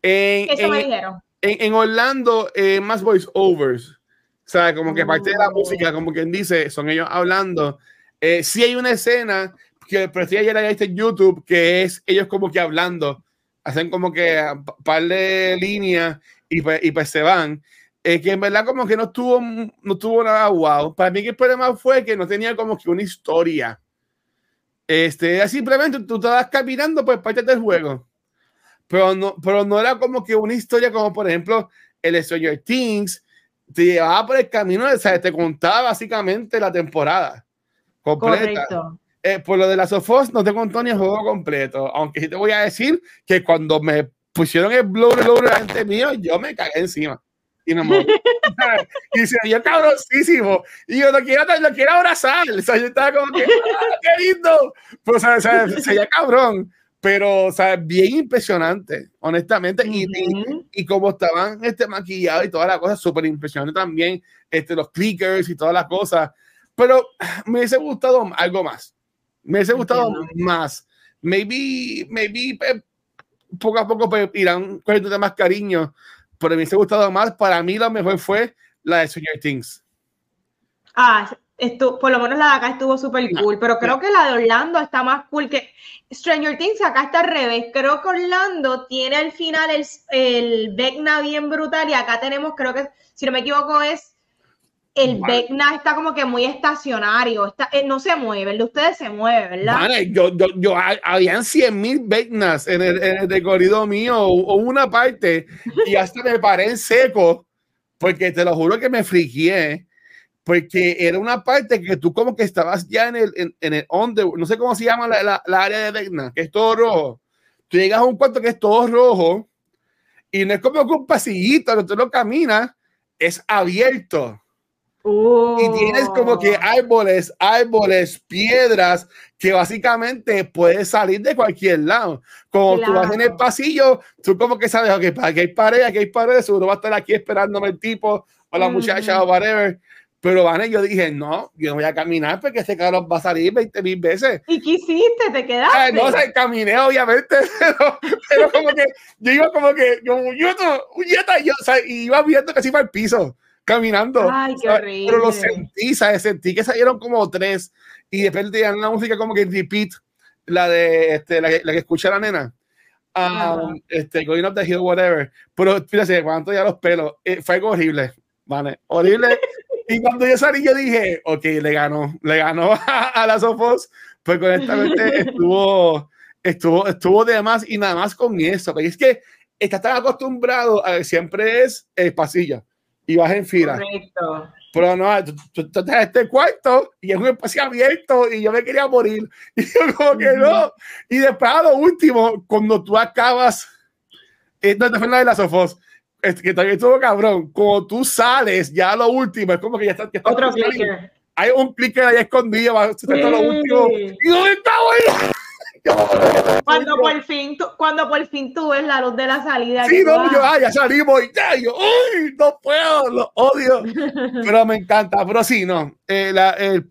En, Eso me dijeron. En, Orlando, eh, más voice overs. O sea, como que parte de la música, como quien dice, son ellos hablando. Eh, sí hay una escena que sí ayer en este YouTube que es ellos como que hablando. Hacen como que un par de líneas y pues, y pues se van. Eh, que en verdad como que no tuvo, no tuvo nada wow. Para mí que el problema fue que no tenía como que una historia. Este, simplemente tú estabas caminando por parte del juego. Pero no, pero no era como que una historia como por ejemplo el Stranger Things te llevaba por el camino, o sea, te contaba básicamente la temporada completa. Correcto. Eh, por lo de las Sofos no te contó ni el juego completo, aunque sí te voy a decir que cuando me pusieron el blur, blur ante mío, yo me cagué encima y me y dice, yo cabrosísimo. Y yo lo quiero, lo quiero abrazar. O sea, yo estaba como que, ah, qué lindo. Pues, o sea, sería cabrón. Pero, o sea, bien impresionante, honestamente. y, y, como estaban este, maquillados y todas las cosas, súper impresionante también. Este, los clickers y todas las cosas. Pero me hubiese gustado algo más. Me hubiese gustado más. Maybe, maybe eh, poco a poco pues, irán cogiendo más cariño pero me hubiese gustado más. Para mí, lo mejor fue la de Stranger Things. Ah, esto, por lo menos la de acá estuvo súper cool, pero creo que la de Orlando está más cool que Stranger Things. Acá está al revés. Creo que Orlando tiene al final el, el Vecna bien brutal y acá tenemos, creo que, si no me equivoco, es el Vecna está como que muy estacionario, está, eh, no se mueve, el de ustedes se mueve, ¿verdad? Yo, yo, yo, habían 100 mil Vecnas en el, en el, recorrido mío, o una parte, y hasta me paré en seco, porque te lo juro que me friqué, porque era una parte que tú como que estabas ya en el, en, en el on no sé cómo se llama la, la, la, área de Vecna, que es todo rojo. Tú llegas a un cuarto que es todo rojo, y no es como que un pasillito, tú lo caminas, es abierto y tienes como que oh. árboles, árboles, piedras que básicamente puedes salir de cualquier lado. Como tú vas en el pasillo, tú como que sabes, ok, que hay pared, aquí hay pared, seguro va a estar aquí esperándome el tipo o la muchacha o whatever. Pero van yo dije, no, yo no voy a caminar porque este carro va a salir 20 mil veces. ¿Y qué hiciste? ¿Te quedaste? no, o sea, caminé obviamente, pero, pero como que, yo iba como que, como, yo, yo, o sea, iba viendo casi para el piso, caminando. Ay, qué horrible. Pero lo sentí, ¿sabes? Sentí que salieron como tres y de repente tenían una música como que repeat, la de, este, la, la que escucha la nena um, este, Going Up the Hill, whatever. Pero fíjate, cuando ya los pelos, eh, fue algo horrible, ¿vale? Horrible. y cuando yo salí, yo dije, ok, le ganó, le ganó a, las Sofos, pues honestamente estuvo, estuvo, estuvo de más y nada más con eso, porque es que está tan acostumbrado a que siempre es el pasillo y vas en fila. Correcto. Pero no, tú, estás en este cuarto y es un espacio abierto y yo me quería morir. Y yo como que no. Y después a lo último, cuando tú acabas, esto te fue la de las Sofos, que también estuvo cabrón, cuando tú sales, ya lo último, es como que ya está. Otro clicker. Hay un clicker ahí escondido, va a lo último. ¿Y dónde está, güey? Cuando por fin tú, cuando por fin tú ves la luz de la salida. Sí, no, yo, ah, ya salimos y ya, yo, uy, no puedo, lo odio. pero me encanta, pero sí, no. Eh, la, el,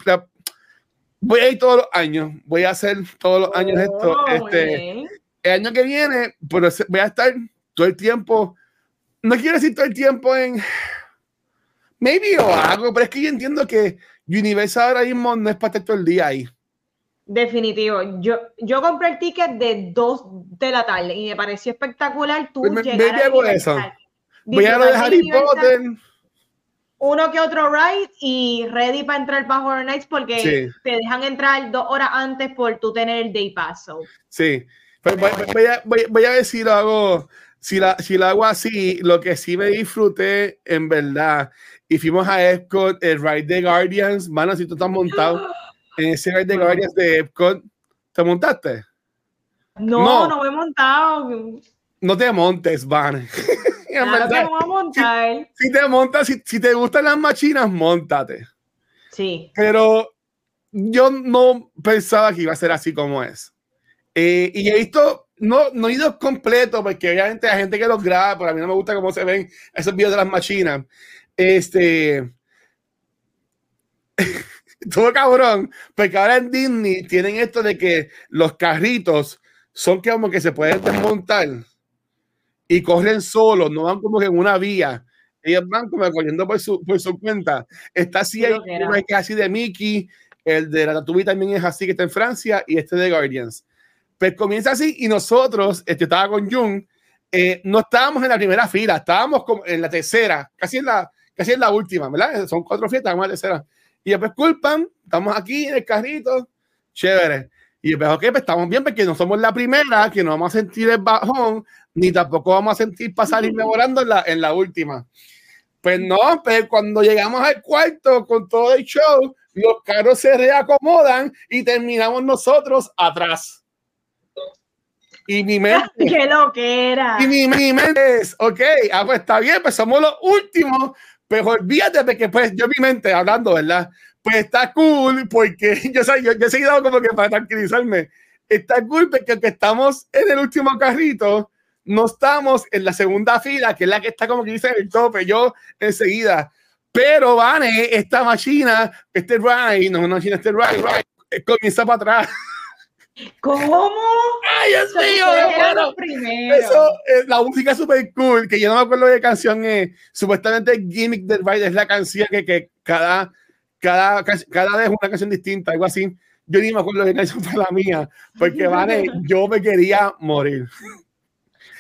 voy a ir todos los años, voy a hacer todos los años esto. Oh, este, el año que viene, pero voy a estar todo el tiempo, no quiero decir todo el tiempo en, maybe o algo, pero es que yo entiendo que Universal ahora mismo no es para estar todo el día ahí. Definitivo. Yo, yo compré el ticket de 2 de la tarde y me pareció espectacular. Tú me, me eso. Voy a de Harry Potter. Uno que otro ride y ready para entrar para Horror Nights porque te dejan entrar dos horas antes por tú tener el Day Pass. Sí. Pues voy, a, voy, a, ver si lo hago, si, la, si lo hago así, lo que sí me disfruté en verdad. Y fuimos a Epcot, el ride de Guardians. Mano, si tú estás montado. en ese ride de Guardians de Epcot, ¿te montaste? No, no, me he montado. No te montes, Van. Que a montar. Si, te montas, si, te gustan las machinas, montate. Sí. Pero yo no pensaba que iba a ser así como es. Eh, y he visto, no, no he ido completo, porque obviamente hay gente que los graba, pero a mí no me gusta cómo se ven esos videos de las machinas. Este. todo cabrón, porque ahora en Disney tienen esto de que los carritos son como que se pueden desmontar y corren solos, no van como que en una vía. Ellos van como corriendo por su, por su cuenta. Está así, hay, que así de Mickey, el de la Tatooine también es así que está en Francia y este de Guardians. Pues comienza así y nosotros, este estaba con Jung, eh, no estábamos en la primera fila, estábamos como en la tercera, casi en la, casi en la última, ¿verdad? Son cuatro filas, estamos en la tercera. Y después culpan, estamos aquí en el carrito, chévere. Y después, ok, pues estamos bien porque no somos la primera, que no vamos a sentir el bajón, ni tampoco vamos a sentir pasar y mejorando en la, en la última. Pues no, pero cuando llegamos al cuarto con todo el show, los carros se reacomodan y terminamos nosotros atrás. Y mi mente. ¡Qué lo que era! Y mi, mi mente es, ok, ah, pues está bien, pues somos los últimos pero olvídate de que, pues, yo mi mente hablando, ¿verdad? Pues está cool porque yo, yo, yo he seguido como que para tranquilizarme. Está cool porque estamos en el último carrito, no estamos en la segunda fila, que es la que está como que dice en el tope, yo enseguida. Pero, Vane, esta máquina, este ride, no, no, este ride, ride, comienza para atrás. ¿Cómo? ¡Ay, Dios mío! Eso, eh, la música es súper cool, que yo no me acuerdo de canción es. Supuestamente Gimmick del Ride es la canción que, que cada, cada, cada vez es una canción distinta, algo así. Yo ni me acuerdo de canción fue la mía, porque vale, yo me quería morir.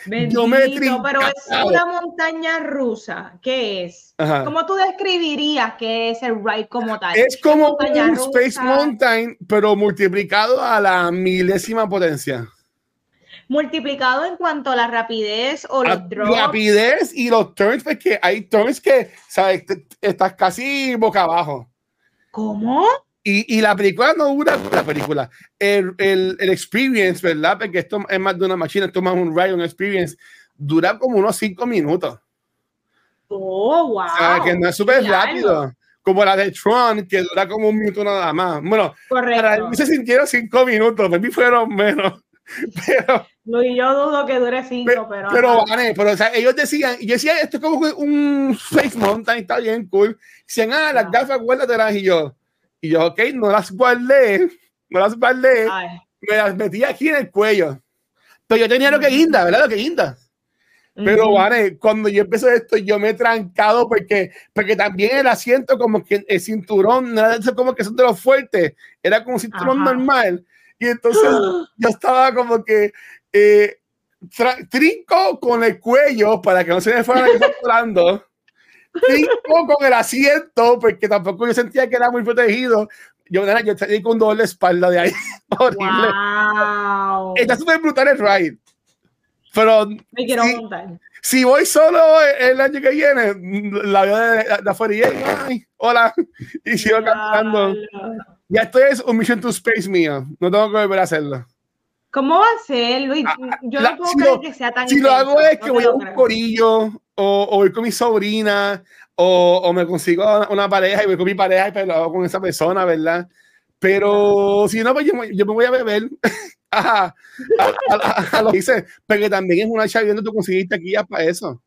Bendito, pero es una montaña rusa. ¿Qué es? ¿Cómo tú describirías qué es el ride como tal? Es como un Space Mountain, pero multiplicado a la milésima potencia. Multiplicado en cuanto a la rapidez o los drops. Rapidez y los turns, porque hay turns que, ¿sabes? Estás casi boca abajo. ¿Cómo? Y, y, la película no dura la película. El, el, el, experience, ¿verdad? Porque esto es más de una máquina, esto es más un ride, un experience. Dura como unos cinco minutos. Oh, wow. O sea, que no es súper rápido. Como la de Tron, que dura como un minuto nada más. Bueno, Correcto. para mí se sintieron cinco minutos, para mí fueron menos. Pero, no, y yo dudo que dure cinco, pero. Pero, vale, pero o sea, ellos decían, y yo decía, esto es como un Face Mountain, está bien cool. Dicen, ah, las gafas, las y yo y yo, ok, no las guardé, no las guardé, me las metí aquí en el cuello. Pero yo tenía lo que guinda, ¿verdad? Lo que guinda. Pero, vale, cuando yo empecé esto, yo me he trancado porque, porque también el asiento, como que el cinturón, nada de como que son de los fuertes, era como un cinturón normal. Y entonces yo estaba como que eh, trinco con el cuello para que no se me fuera volando. trinco con el asiento porque tampoco yo sentía que era muy protegido. Yo, yo estoy con doble espalda de ahí. Horrible. Wow. Está súper brutal el ride. Pero me quiero si, montar. Si voy solo el año que viene, la veo de, de, afuera y ay, hola, y sigo cantando. Ya estoy es un Mission to Space mío. No tengo que volver a hacerlo. ¿Cómo va a ser, Luis? Ah, Yo la, no puedo si creer lo, que sea tan Si intenso, lo hago es que no voy a un corillo o, o, voy con mi sobrina o, o me consigo una, una, pareja y voy con mi pareja y pues lo hago con esa persona, ¿verdad? Pero si no, pues yo, yo me voy a beber. a, a, a, a, lo que dice, porque también es una chavienda tú conseguiste aquí ya para eso.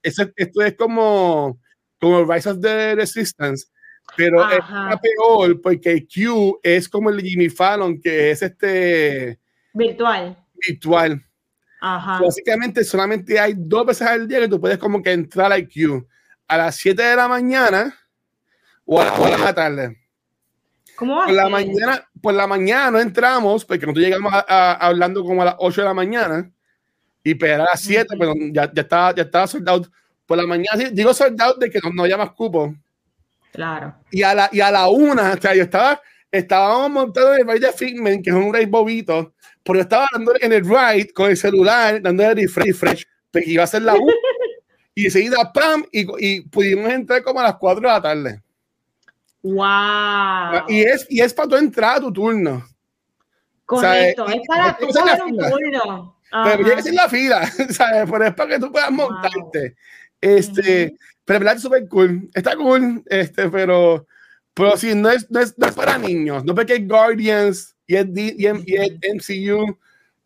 eso. Esto es como, como Rise of the Resistance, pero Ajá. es peor porque Q es como el de Jimmy Fallon, que es este virtual. Virtual. Ajá. Básicamente solamente hay dos veces al día que tú puedes como que entrar a Q. A las 7 de la mañana o a, o a la tarde. ¿Cómo va por la mañana por la mañana no entramos porque nosotros llegamos a, a, hablando como a las 8 de la mañana y pero a las 7 pero ya, ya estaba ya estaba soldado por la mañana digo soldado de que no, no más cupo claro y a la y a la una o sea yo estaba estábamos montados en el ride de Figment que es un ride bobito yo estaba dando en el ride con el celular dando el refresh, refresh porque iba a ser la una y enseguida pam y, y pudimos entrar como a las 4 de la tarde Wow. Y es, y es para tu entrar a tu turno. Correcto, sea, es para tu un turno. Pero tienes en la fila, ¿sabes? Pero es para que tú puedas montarte. Wow. Este, uh -huh. pero verdad es súper cool. Está cool, este, pero, pero sí, no es, no es, no es para niños. No porque Guardians y es, y es, y es MCU.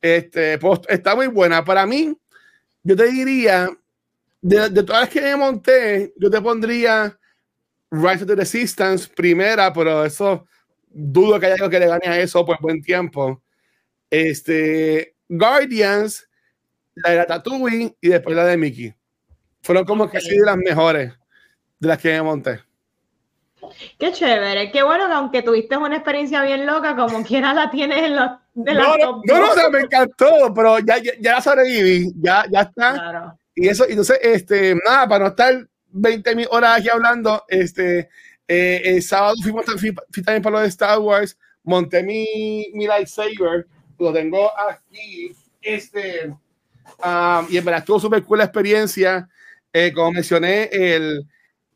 Este, pues, está muy buena. Para mí, yo te diría, de, de todas las que me monté, yo te pondría Rise of the Resistance primera, pero eso dudo que haya algo que le gane a eso por buen tiempo. Este, Guardians, la de Tatooine y después la de Mickey. Fueron como okay. que así de las mejores de las que me monté. Qué chévere, qué bueno que aunque tuviste una experiencia bien loca, como quiera la tienes en los de no, no, no, no, o sea, me encantó, pero ya, ya, ya sobreviví, ya, ya está. Claro. Y eso, entonces, este, nada, para no estar 20 mil horas aquí hablando. Este, eh, el sábado fuimos fui, fui también para lo de Star Wars. Monté mi, mi lightsaber. Lo tengo aquí. Este, um, y en verdad estuvo súper cool la experiencia. Eh, como mencioné, el,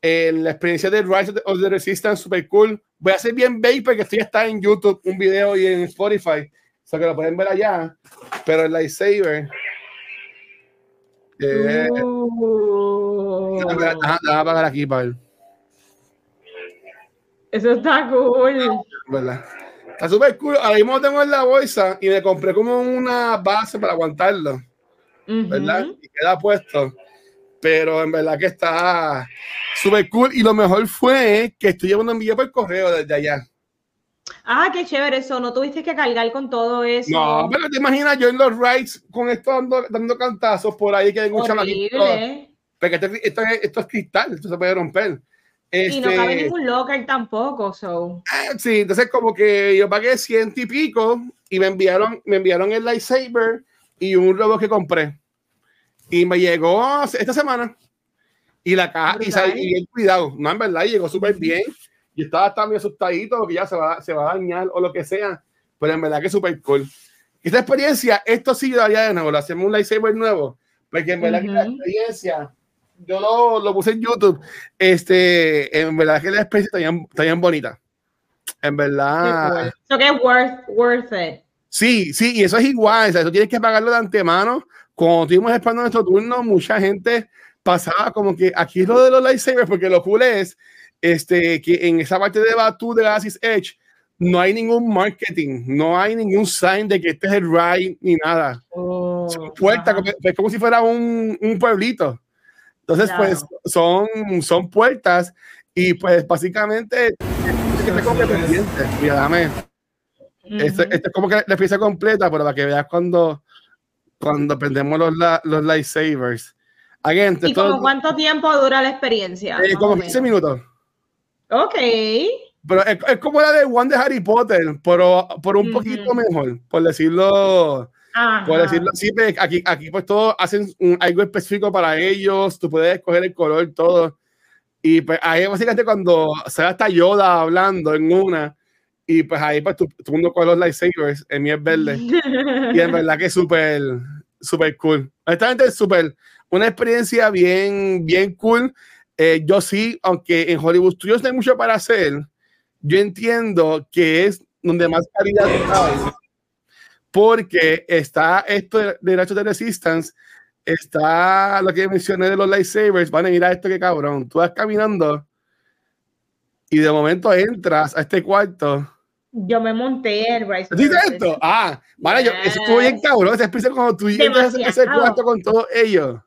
la experiencia de Rise of the Resistance, súper cool. Voy a hacer bien vague porque esto ya está en YouTube, un video y en Spotify. O sea que lo pueden ver allá. Pero el lightsaber. Eh, uh. Déjame apagar aquí ver. Eso está cool. ¿Verdad? Está súper cool. Ahora mismo tengo en la bolsa y me compré como una base para aguantarlo. Uh. Y queda puesto. Pero en verdad que está súper cool. Y lo mejor fue que estoy llevando envío por correo desde allá. Ah, qué chévere eso. No tuviste que cargar con todo eso. No, pero te imaginas yo en los rides con esto dando, dando cantazos por ahí que hay mucha Horrible. Porque esto, esto, es, esto, es, cristal, esto se puede romper. Este, y no cabe ningún local tampoco, so. Sí, entonces como que yo pagué ciento y pico y me enviaron, me enviaron el lightsaber y un robot que compré. Y me llegó esta semana. Y la caja, y, y el cuidado, no, en verdad, llegó súper bien. Yo estaba también asustadito que ya se va, se va a dañar o lo que sea, pero en verdad que súper cool. Esta experiencia, esto sí yo daría de nuevo, lo hacemos un lightsaber nuevo, porque en verdad uh -huh. que la experiencia, yo lo, lo, puse en YouTube, este, en verdad que la experiencia está bien, está bien bonita. En verdad. Eso que es worth, worth it. Sí, sí, y eso es igual, o sea, eso tienes que pagarlo de antemano. Cuando estuvimos esperando nuestro turno, mucha gente pasaba como que aquí es lo de los lightsabers, porque lo cool es este, que en esa parte de Batu de Galaxy's Edge no hay ningún marketing, no hay ningún sign de que este es el ride ni nada. Oh, son puertas, como, es como si fuera un, un pueblito. Entonces, claro. pues son, son puertas y pues básicamente que te como pendiente. Mira, dame. Uh -huh. este, este, es como que la pieza completa, pero para que veas cuando cuando prendemos los, los lightsabers. Again, ¿Y como cuánto tiempo dura la experiencia? Eh, como 15 minutos. Ok. Pero es, como la de One de Harry Potter, pero por un poquito mejor, por decirlo. Por decirlo así, pues, aquí, aquí pues todos hacen algo específico para ellos, tú puedes escoger el color, todo. Y pues ahí básicamente cuando se hasta Yoda hablando en una, y pues ahí pues tú, tú mundo con los lightsabers, en mi es verde. y en verdad que es súper, súper cool. Honestamente es súper, una experiencia bien, bien cool. Eh, yo sí, aunque en Hollywood Studios no hay mucho para hacer, yo entiendo que es donde más calidad hay. Porque está esto de derecho de Resistance, está lo que mencioné de los lightsabers. Van a mirar esto que cabrón. Tú vas caminando y de momento entras a este cuarto yo me monté el Rise. ¿Dices esto? Ah, vale, yo, eso estuvo bien cabrón. Esa experiencia cuando tú llegas a ese cuarto con todos ellos.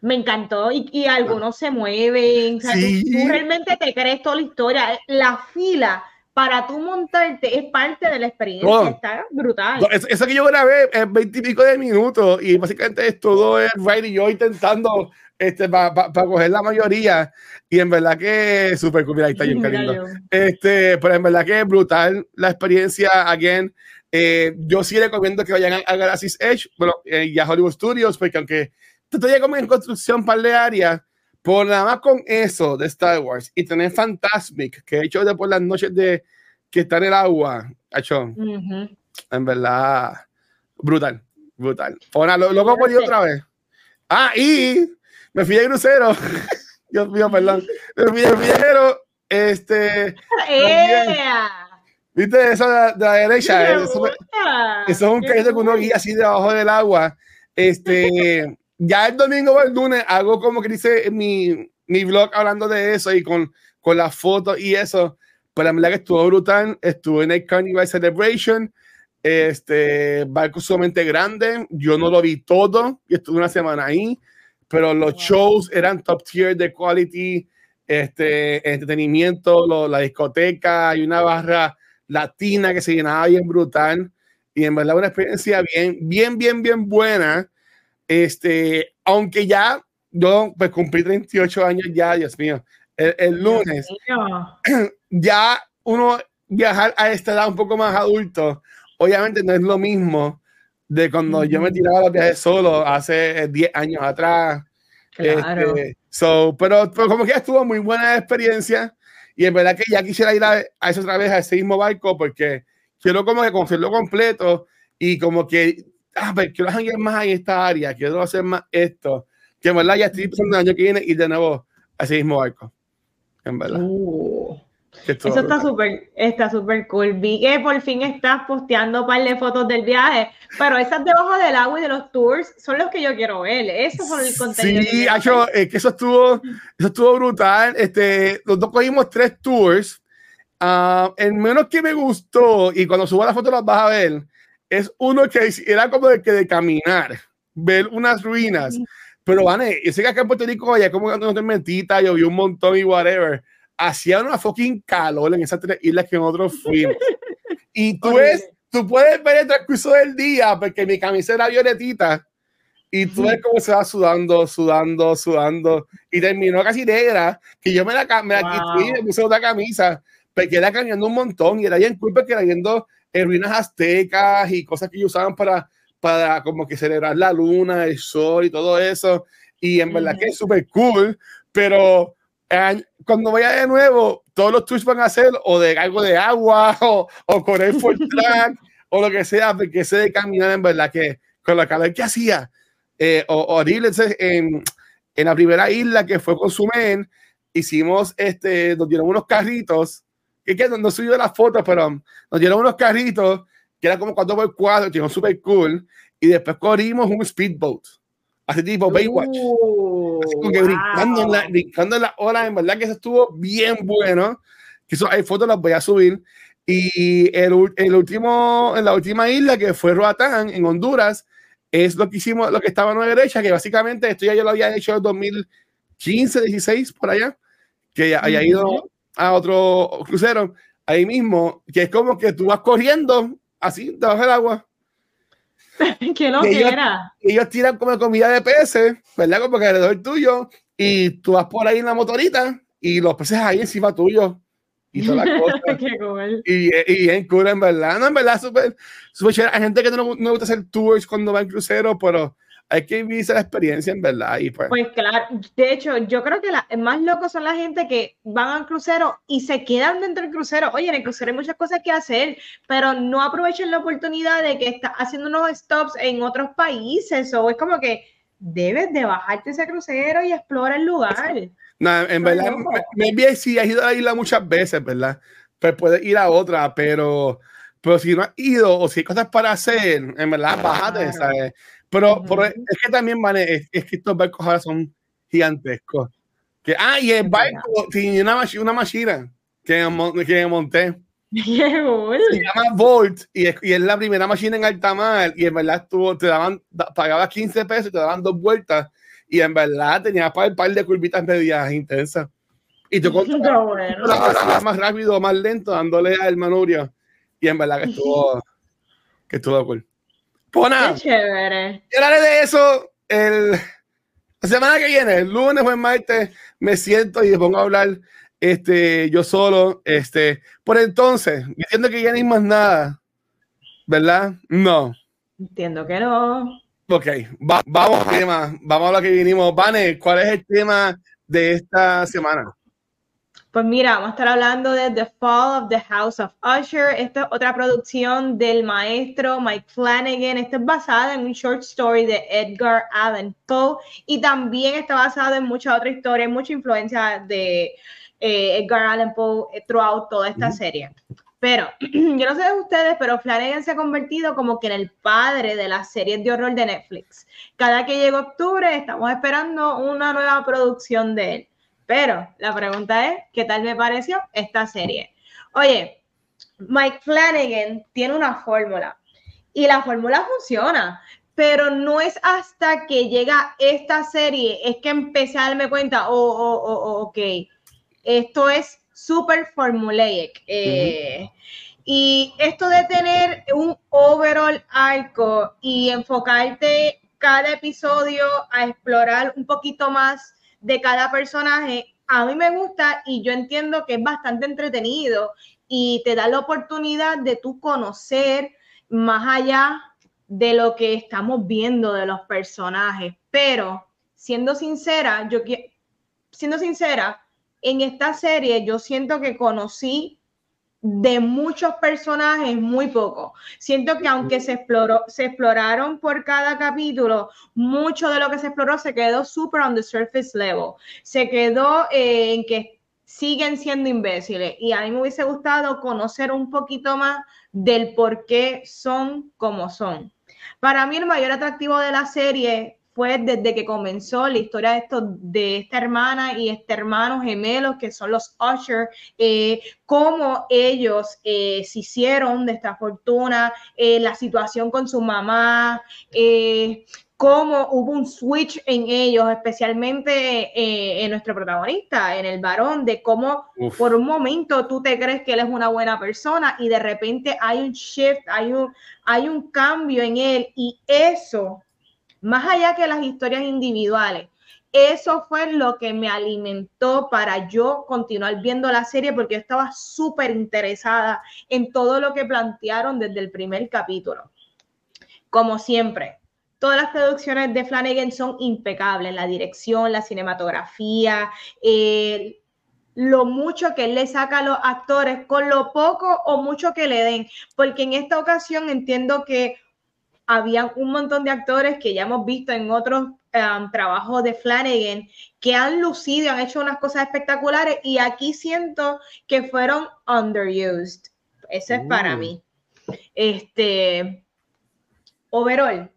Me encantó y, y algunos se mueven. O sea, sí. tú, realmente te crees toda la historia. La fila para tú montarte es parte de la experiencia. Está brutal. eso, que yo grabé es veintipico de minutos y básicamente es todo el Riley y yo intentando este, para pa, coger la mayoría. Y en verdad que súper cool. Mira, ahí está lindo. Este, pero en verdad que es brutal la experiencia. Again, eh, yo sí recomiendo que vayan a, Galaxy's Edge bueno, eh, y a Hollywood Studios, porque aunque todavía como en construcción para de área, por nada más con eso de Star Wars y tener Fantasmic, que he hecho de por las noches de que está en el agua, hecho, en verdad, brutal, brutal. Ahora, lo, lo otra vez. Ah, y me fui de crucero. Dios mío, perdón. Me fui de crucero. Este. ¿Viste eso de, la derecha? Eso, es un crédito que uno guía así debajo del agua. Este, ya el domingo o el lunes hago como que dice mi, mi blog hablando de eso y con, con las fotos y eso. Pero la verdad que estuvo brutal. Estuve en el Carnival Celebration. Este barco sumamente grande. Yo no lo vi todo y estuve una semana ahí pero los shows eran top tier de quality, este, entretenimiento, la discoteca, y una barra latina que se llenaba bien brutal y en verdad una experiencia bien, bien, bien, bien buena. Este, aunque ya yo pues cumplí 38 años ya, Dios mío, el, lunes, ya uno viajar a esta edad un poco más adulto, obviamente no es lo mismo de cuando yo me tiraba los viajes solo hace 10 años atrás. Claro. Este, so, pero, pero, como que estuvo muy buena experiencia y en verdad que ya quisiera ir a, a eso otra vez, a ese mismo barco, porque quiero como que conocerlo completo y como que, ah, pero pues, quiero hacer más en esta área, quiero hacer más esto, que en verdad ya estoy pensando el año que viene ir de nuevo a ese mismo barco. En verdad. Uh. Eso está súper, está súper cool. Vi que por fin estás posteando un par de fotos del viaje, pero esas debajo del agua y de los tours son los que yo quiero ver. Esos son el contenido. Sí, que, que eso estuvo, eso estuvo brutal. Este, los dos cogimos tres tours. Uh, el menos que me gustó, y cuando subo la foto las vas a ver, es uno que era como de que de caminar, ver unas ruinas. Pero, Vane, yo sé que acá en Puerto Rico ya como una tormentita, llovió un montón y whatever hacía una fucking calor en esas tres islas que nosotros fuimos. Y tú, ves, tú puedes ver el transcurso del día, porque mi camisa era violetita, y tú ves cómo se va sudando, sudando, sudando, y terminó casi negra, que yo me la, me la quité y me puse otra camisa, porque era caminando un montón, y era bien cool porque era viendo ruinas aztecas y cosas que ellos usaban para, para como que celebrar la luna, el sol y todo eso, y en verdad que es súper cool, pero cuando vaya de nuevo, todos los tours van a ser o de algo de agua o, o correr por track o lo que sea, porque se de caminar en verdad que con la calor que hacía. Eh, o, o en, en la primera isla que fue con Sumen, hicimos este, nos dieron unos carritos, que, que no, no subió las fotos, pero nos dieron unos carritos que era como 4x4, que súper cool, y después corrimos un speedboat así tipo Baywatch. Uh, así como que brincando, en la, brincando en la ola, en verdad que eso estuvo bien bueno. Que eso, hay fotos, las voy a subir. Y el, el, último, en la última isla que fue Roatán, en Honduras, es lo que hicimos, lo que estaba a la derecha, que básicamente esto ya yo lo había hecho en 2015, 16, por allá, que haya ido a otro crucero ahí mismo, que es como que tú vas corriendo así debajo del agua que lo que era. Ellos tiran como comida de peces, ¿verdad? Como que alrededor tuyo, y tú vas por ahí en la motorita y los peces ahí encima tuyo. Y todas las cosas. Cool. Y, y en cool, en verdad. No, en verdad, súper, súper chévere. Hay gente que no, no gusta hacer tours cuando va en crucero, pero hay que vivir esa experiencia en verdad. Y pues, Pues claro, de hecho, yo creo que la, más locos son la gente que van al crucero y se quedan dentro del crucero. Oye, en el crucero hay muchas cosas que hacer, pero no aprovechen la oportunidad de que está haciendo unos stops en otros países. O es como que debes de bajarte ese crucero y explora el lugar. no, en verdad, loco. me, me, si has ido a la isla muchas veces, ¿verdad? Pues puedes ir a otra, pero, pero si no has ido o si hay cosas para hacer, en verdad, bájate, Claro. ¿sabes? Pero, Ujú. pero es que también, vale, es, es que estos barcos ahora son gigantescos. Que, ah, y el barco tiene una, una máquina que, que monté. Qué. Se llama Volt y es, y es la primera máquina en alta mar. Y en verdad estuvo, te daban, da- pagabas 15 pesos y te daban dos vueltas. Y en verdad tenías para un par de curvitas medias intensas. Y tú controlabas bueno. más rápido o más lento, dándole al manubrio. Y en verdad que estuvo, que estuvo cool. Nada, Qué chévere. y hablaré de eso el, la semana que viene, el lunes o el martes, me siento y me pongo a hablar este, yo solo. Este, por entonces, entiendo que ya no hay más nada, ¿verdad? No. Entiendo que no. Ok, va- vamos al tema, vamos a lo que vinimos. Vane, ¿cuál es el tema de esta semana? Pues mira, vamos a estar hablando de The Fall of the House of Usher. Esta es otra producción del maestro Mike Flanagan. Esta es basada en un short story de Edgar Allan Poe y también está basada en muchas otras historias, mucha influencia de eh, Edgar Allan Poe throughout toda esta serie. Pero yo no sé de ustedes, pero Flanagan se ha convertido como que en el padre de las series de horror de Netflix. Cada que llega octubre estamos esperando una nueva producción de él. Pero la pregunta es, ¿qué tal me pareció esta serie? Oye, Mike Flanagan tiene una fórmula y la fórmula funciona, pero no es hasta que llega esta serie es que empecé a darme cuenta, oh, oh, oh, oh, ok, esto es súper formulaic. eh, Y esto de tener un overall arco y enfocarte cada episodio a explorar un poquito más de cada personaje, a mí me gusta y yo entiendo que es bastante entretenido y te da la oportunidad de tú conocer más allá de lo que estamos viendo de los personajes. Pero, siendo sincera, yo siendo sincera, en esta serie yo siento que conocí de muchos personajes muy poco. Siento que aunque se exploró, se exploraron por cada capítulo, mucho de lo que se exploró se quedó super on the surface level. Se quedó eh, en que siguen siendo imbéciles y a mí me hubiese gustado conocer un poquito más del por qué son como son. Para mí el mayor atractivo de la serie fue desde que comenzó la historia de, estos, de esta hermana y este hermano gemelos que son los Usher, eh, cómo ellos eh, se hicieron de esta fortuna, eh, la situación con su mamá, cómo hubo un switch en ellos, especialmente eh, en nuestro protagonista, en el varón, de cómo Uf. por un momento tú te crees que él es una buena persona y de repente hay un shift, hay un, hay un cambio en él y eso, más allá que las historias individuales, eso fue lo que me alimentó para yo continuar viendo la serie porque yo estaba súper interesada en todo lo que plantearon desde el primer capítulo. Como siempre, todas las producciones de Flanagan son impecables, la dirección, la cinematografía, eh, lo mucho que él le saca a los actores, con lo poco o mucho que le den, porque en esta ocasión entiendo que habían un montón de actores que ya hemos visto en otros um, trabajos de Flanagan que han lucido han hecho unas cosas espectaculares y aquí siento que fueron underused. Eso es para Uh. mí. Este, overall,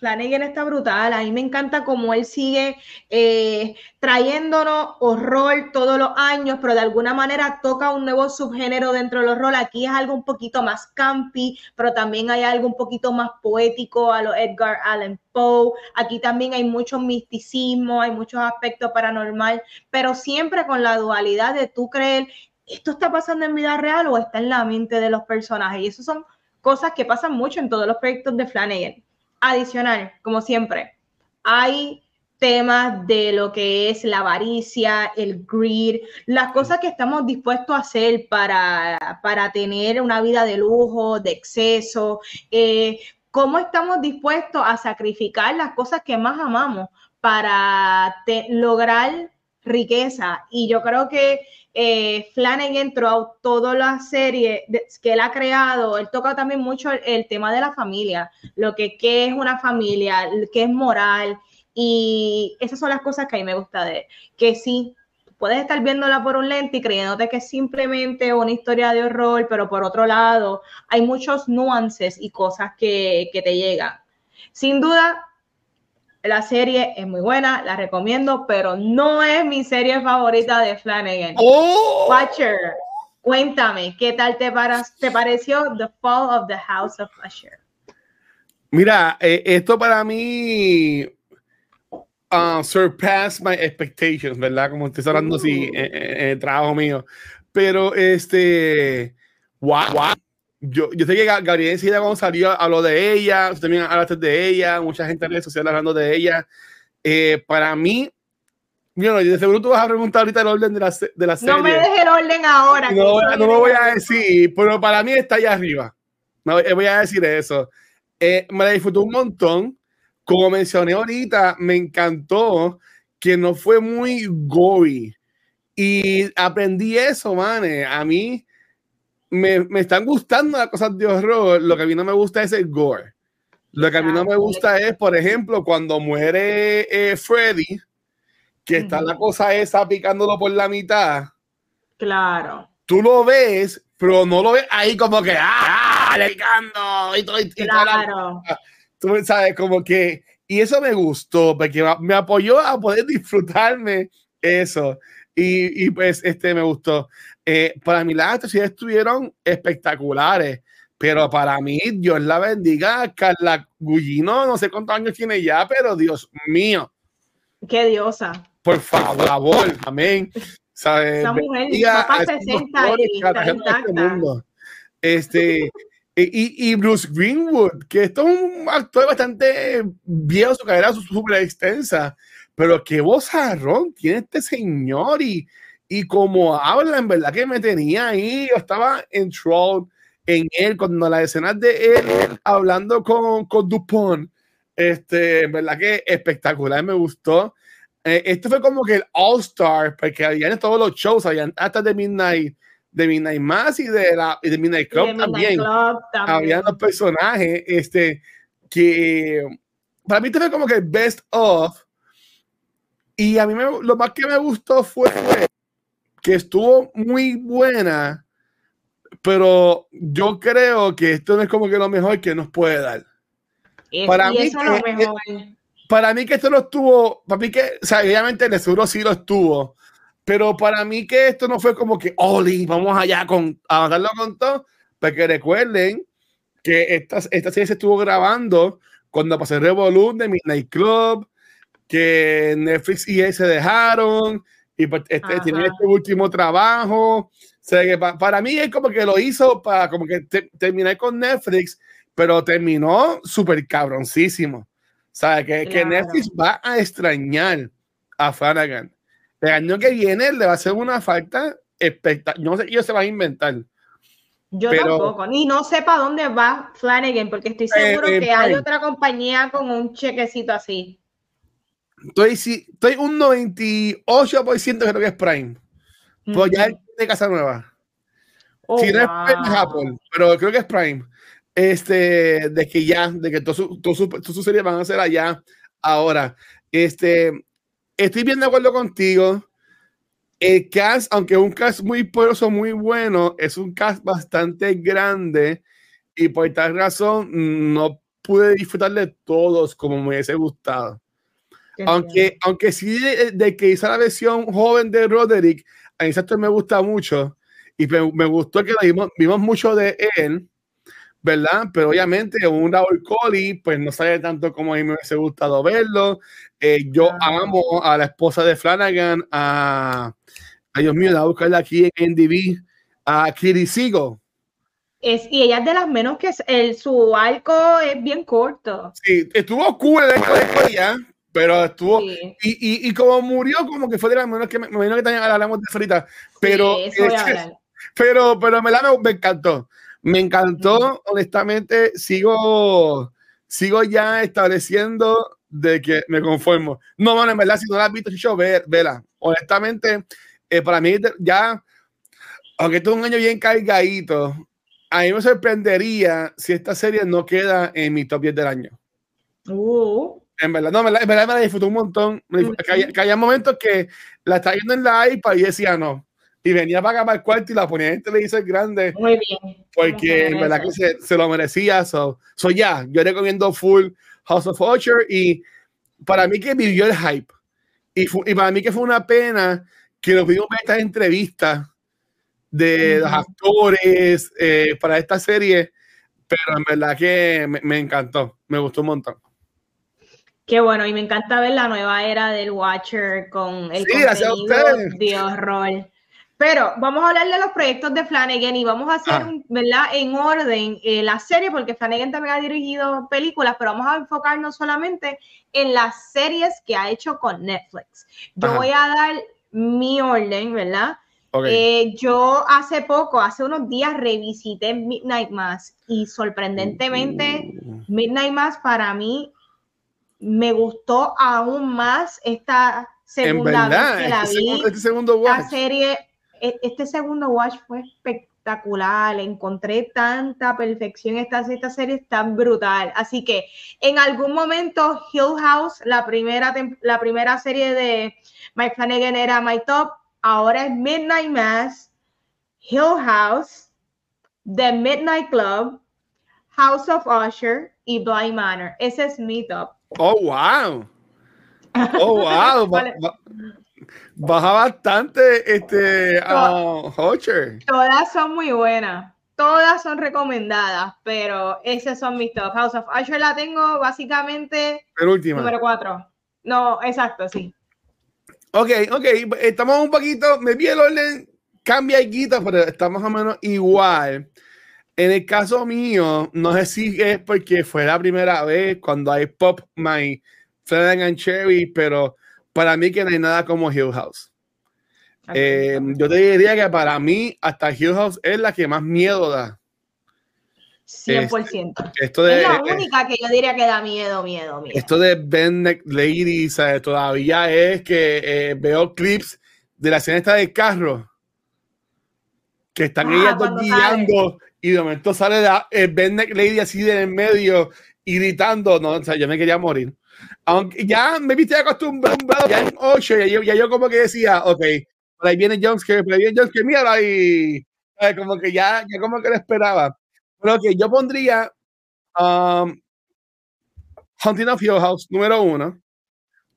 Flanagan está brutal. A mí me encanta cómo él sigue eh, trayéndonos horror todos los años, pero de alguna manera toca un nuevo subgénero dentro del horror. Aquí es algo un poquito más campi, pero también hay algo un poquito más poético a lo Edgar Allan Poe. Aquí también hay mucho misticismo, hay muchos aspectos paranormal, pero siempre con la dualidad de tú creer esto está pasando en vida real o está en la mente de los personajes. Y esos son cosas que pasan mucho en todos los proyectos de Flanagan. Adicional, como siempre, hay temas de lo que es la avaricia, el greed, las cosas que estamos dispuestos a hacer para, para tener una vida de lujo, de exceso, eh, cómo estamos dispuestos a sacrificar las cosas que más amamos para lograr riqueza. Y yo creo que eh, Flanagan, throughout toda la serie que él ha creado, él toca también mucho el, tema de la familia, lo que es una familia, qué es moral. Y esas son las cosas que a mí me gusta de que sí, puedes estar viéndola por un lente y creyéndote que es simplemente una historia de horror, pero por otro lado hay muchos nuances y cosas que, que te llegan. Sin duda, la serie es muy buena, la recomiendo, pero no es mi serie favorita de Flanagan. Oh. Watcher, cuéntame, ¿qué tal te, te pareció The Fall of the House of Usher? Mira, eh, esto para mí uh, surpass my expectations, ¿verdad? Como estoy hablando así en, el trabajo mío. Pero este, wow, Yo, yo sé que Gabriel enseguida cuando salió habló de ella, también hablaste de ella, mucha gente en redes sociales hablando de ella. Eh, para mí, bueno, de seguro tú vas a preguntar ahorita el orden de la, de la serie. No me dejes el orden ahora. No, no me voy a decir, pero para mí está allá arriba. No, eh, voy a decir eso. Eh, me la disfruté un montón. Como mencioné ahorita, me encantó que no fue muy gory. Y aprendí eso, man. A mí me, me, están gustando las cosas de horror. Lo que a mí no me gusta es el gore. Lo que a mí no me gusta es, por ejemplo, cuando muere eh, Freddy, que está la cosa esa picándolo por la mitad. Claro. Tú lo ves, pero no lo ves ahí como que, ¡ah! picando y todo. Y claro tú sabes, como que, y eso me gustó, porque me apoyó a poder disfrutarme eso. Y, y pues, este, me gustó. Eh, para mí las actuaciones estuvieron espectaculares, pero para mí, Dios la bendiga, Carla Gullino, no sé cuántos años tiene ya, pero Dios mío. Qué diosa. Por favor, amén. ¿Sabes? Esa mujer, papá 60 y este, este y, y, Bruce Greenwood, que esto es un actor bastante viejo, su carrera súper extensa, pero qué vozarrón tiene este señor y, y como habla, en verdad que me tenía ahí, yo estaba en troll en él, cuando las escenas de él hablando con, con Dupont, este, en verdad que espectacular, me gustó. Eh, este fue como que el All Star, porque habían todos los shows, habían hasta de Midnight de Midnight Mass y de, la, de Midnight Club, también. Había los personajes este, que para mí fue como que best of. Y a mí me, lo más que me gustó fue que estuvo muy buena, pero yo creo que esto no es como que lo mejor que nos puede dar. para, mí para mí que esto no estuvo, para mí que, o sea, obviamente el seguro sí lo estuvo, pero para mí que esto no fue como que, Oli, vamos allá con, a matarlo con todo, porque recuerden que esta, esta serie se estuvo grabando cuando pasó el Revolut de Midnight Club, que Netflix y él se dejaron, y pues este, tiene este último trabajo. O sea, que para mí es como que lo hizo para como que terminar con Netflix, pero terminó súper cabroncísimo. O sea, que, que Netflix va a extrañar a Flanagan. El año que viene le va a hacer una falta espectacular. No sé qué se va a inventar. Yo tampoco, ni no sé para dónde va Flanagan, porque estoy eh, seguro que hay otra compañía con un chequecito así. Estoy, estoy un 98% creo que es Prime. Pues ya es de Casa Nueva. Oh, si no es Prime, Apple, pero creo que es Prime. Este, de que ya, de que todas sus series van a ser allá ahora. Este, estoy bien de acuerdo contigo. El cast, aunque es un cast muy poderoso, muy bueno, es un cast bastante grande y por tal razón no pude disfrutar de todos como me hubiese gustado. Aunque, aunque sí, de, que hizo la versión joven de Roderick, a mí me gusta mucho y me, gustó que vimos, vimos mucho de él ¿verdad? Pero obviamente un Raúl Coley, pues no sabe tanto como a mí me hubiese gustado verlo. Eh, yo amo a la esposa de Flanagan, a, Dios mío, la buscarla aquí en NDB, a Kiri Sigo. Es, y ella es de las menos que el, su arco es bien corto. Sí, estuvo cool el arco de ella, pero estuvo. Y, y, y, como murió, como que fue de las menos que me, me imagino que también hablamos de ahorita. Pero, sí, pero, pero me, la, me encantó. Me encantó, honestamente, sigo, sigo ya estableciendo de que me conformo. No, bueno, en verdad, si no la has visto, yo ve, vela. Honestamente, eh, para mí ya, aunque esto es un año bien cargadito, a mí me sorprendería si esta serie no queda en mi top 10 del año. Uh. En verdad, no, en verdad, me la disfruté un montón. que, había, momentos que la estaba viendo en la iPad y decía no y venía para acá para el cuarto y la ponía en televisor grande. Muy bien. Porque en verdad que se, se, lo merecía. So, so ya, yo recomiendo full House of Usher y para mí que vivió el hype. Y, y para mí que fue una pena que nos vimos estas entrevistas de los actores eh, para esta serie, pero en verdad que me, me, encantó, me gustó un montón. Qué bueno, y me encanta ver la nueva era del Watcher con el sí, contenido de horror. Pero vamos a hablar de los proyectos de Flanagan y vamos a hacer, ah. ¿verdad? En orden eh, la serie, porque Flanagan también ha dirigido películas, pero vamos a enfocarnos solamente en las series que ha hecho con Netflix. Yo voy a dar mi orden, ¿verdad? Eh, yo hace poco, hace unos días, revisité Midnight Mass y sorprendentemente, uh. Midnight Mass para mí me gustó aún más esta segunda vez que la este vi. este segundo la serie e, este segundo watch fue espectacular, encontré tanta perfección, esta, esta serie es tan brutal, así que en algún momento Hill House, la primera, la primera serie de Mike Flanagan era my top, ahora es Midnight Mass, Hill House, The Midnight Club, House of Usher y Blind Manor, ese es mi top. Oh, wow. Oh, wow. baja bastante este a Todas son muy buenas. Todas son recomendadas, pero esas son mis top. House of Usher la tengo básicamente. Número 4. No, exacto, sí. Ok, ok. Estamos un poquito. Me vi el orden, cambia y quita, pero estamos más o menos igual. En el caso mío, no sé si es porque fue la primera vez cuando hay Pop My Fred and Cherry, pero para mí que no hay nada como Hill House. Eh, yo te diría que para mí hasta Hill House es la que más miedo da. 100%. Este, esto de, es la eh, única que yo diría que da miedo, miedo, miedo. Esto de Ben Lady, todavía es que eh, veo clips de la escena esta del carro que están ah, ellas dos guiando y de momento sale la, Ben Lady así de en medio y gritando. No, o sea, yo me quería morir aunque ya me viste acostumbrado ya en 8, ya yo, ya yo como que decía, ok, por ahí viene Jones, por ahí viene Jones, que mira ahí, como que ya, ya como que lo esperaba. Pero que yo pondría um, Hunting of Hill House número uno,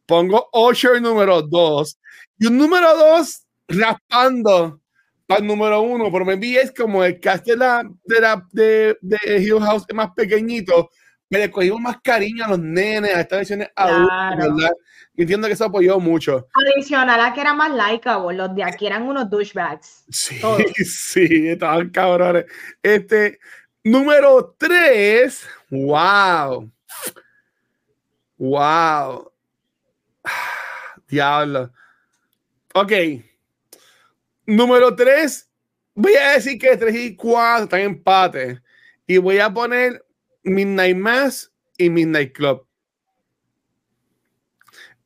pongo Usher número dos, y un número dos raspando el número uno, pero me vi es como el cast de la de, la, de, de Hill House más pequeñito, me le cogimos más cariño a los nenes, a estas versiones adultas, ¿verdad? entiendo que eso apoyó mucho. Adicional a que era más likeable, los de aquí eran unos douchebags. Sí, sí, estaban cabrones. Este, número tres, wow. Wow. Diablo. Ok. Número tres, voy a decir que tres y cuatro están en empate. Y voy a poner Midnight Mass y Midnight Club.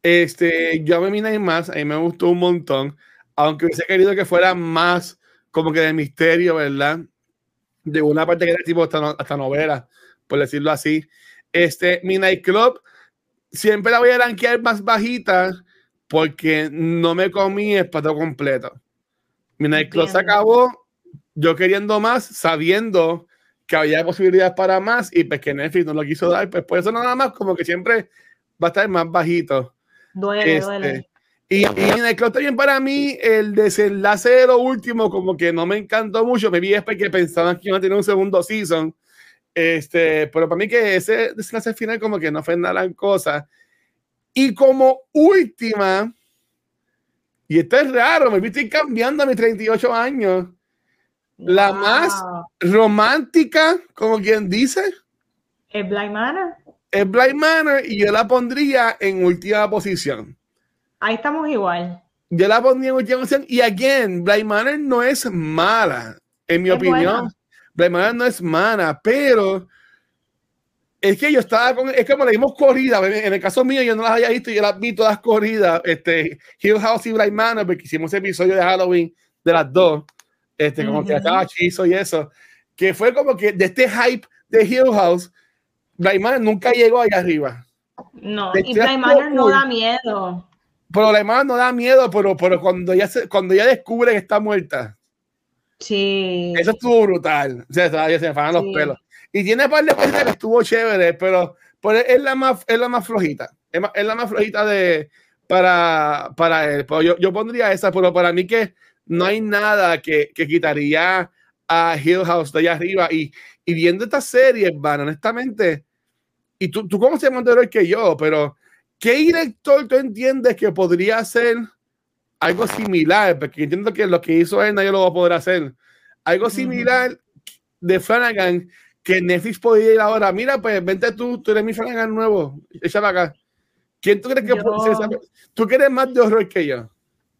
Este, yo a Midnight Mass, a mí me gustó un montón, aunque hubiese querido que fuera más como que de misterio, ¿verdad? De una parte que era tipo hasta, novela, por decirlo así. Este, Midnight Club, siempre la voy a rankear más bajita porque no me comí el pato completo. Midnight Club se acabó yo queriendo más, sabiendo que había posibilidades para más y pues que Netflix no lo quiso dar, pues por eso nada más como que siempre va a estar más bajito. Duele, este, duele. Y, en el club también para mí el desenlace de lo último como que no me encantó mucho, me vi es porque pensaban que iba a tener un segundo season, este, pero para mí que ese desenlace final como que no fue nada en cosa. Y como última, y esto es raro, me viste cambiando a mis 38 años, La más romántica, como quien dice. Es Blind Manor. Es Blind Manor y yo la pondría en última posición. Ahí estamos igual. Yo la pondría en última posición. Y again, Blind Manor no es mala, en mi opinión. Blind Manor no es mala, pero es que yo estaba con, es como le dimos corrida, en el caso mío yo no las había visto, yo las vi todas corridas, este, Hill House y Blind Manor, porque hicimos ese episodio de Halloween de las dos, este, como que estaba chizo y eso, que fue como que de este hype de Hill House, Blind Manor nunca llegó allá arriba. No, y Blind Manor no da miedo. Pero Blind Manor no da miedo, pero, pero cuando ya se, cuando ya descubre que está muerta. Sí. Eso estuvo brutal. O sea, se me fajan los pelos. Y tiene par de cosas que estuvo chévere, pero, es, la más, es la más flojita. Es, la más flojita de, para, para él. Pero yo, yo pondría esa, pero para mí que no hay nada que, que quitaría a Hill House de allá arriba. Y, y viendo esta serie, van, honestamente, y tú, tú como se llama que yo, pero ¿qué director tú entiendes que podría hacer algo similar? Porque entiendo que lo que hizo él nadie lo va a poder hacer. Algo similar de Flanagan que Netflix podría ir ahora, mira, pues vente tú, tú eres mi fan nuevo, échala acá. ¿Quién tú crees que puede ser? ¿Tú quieres más de horror que yo?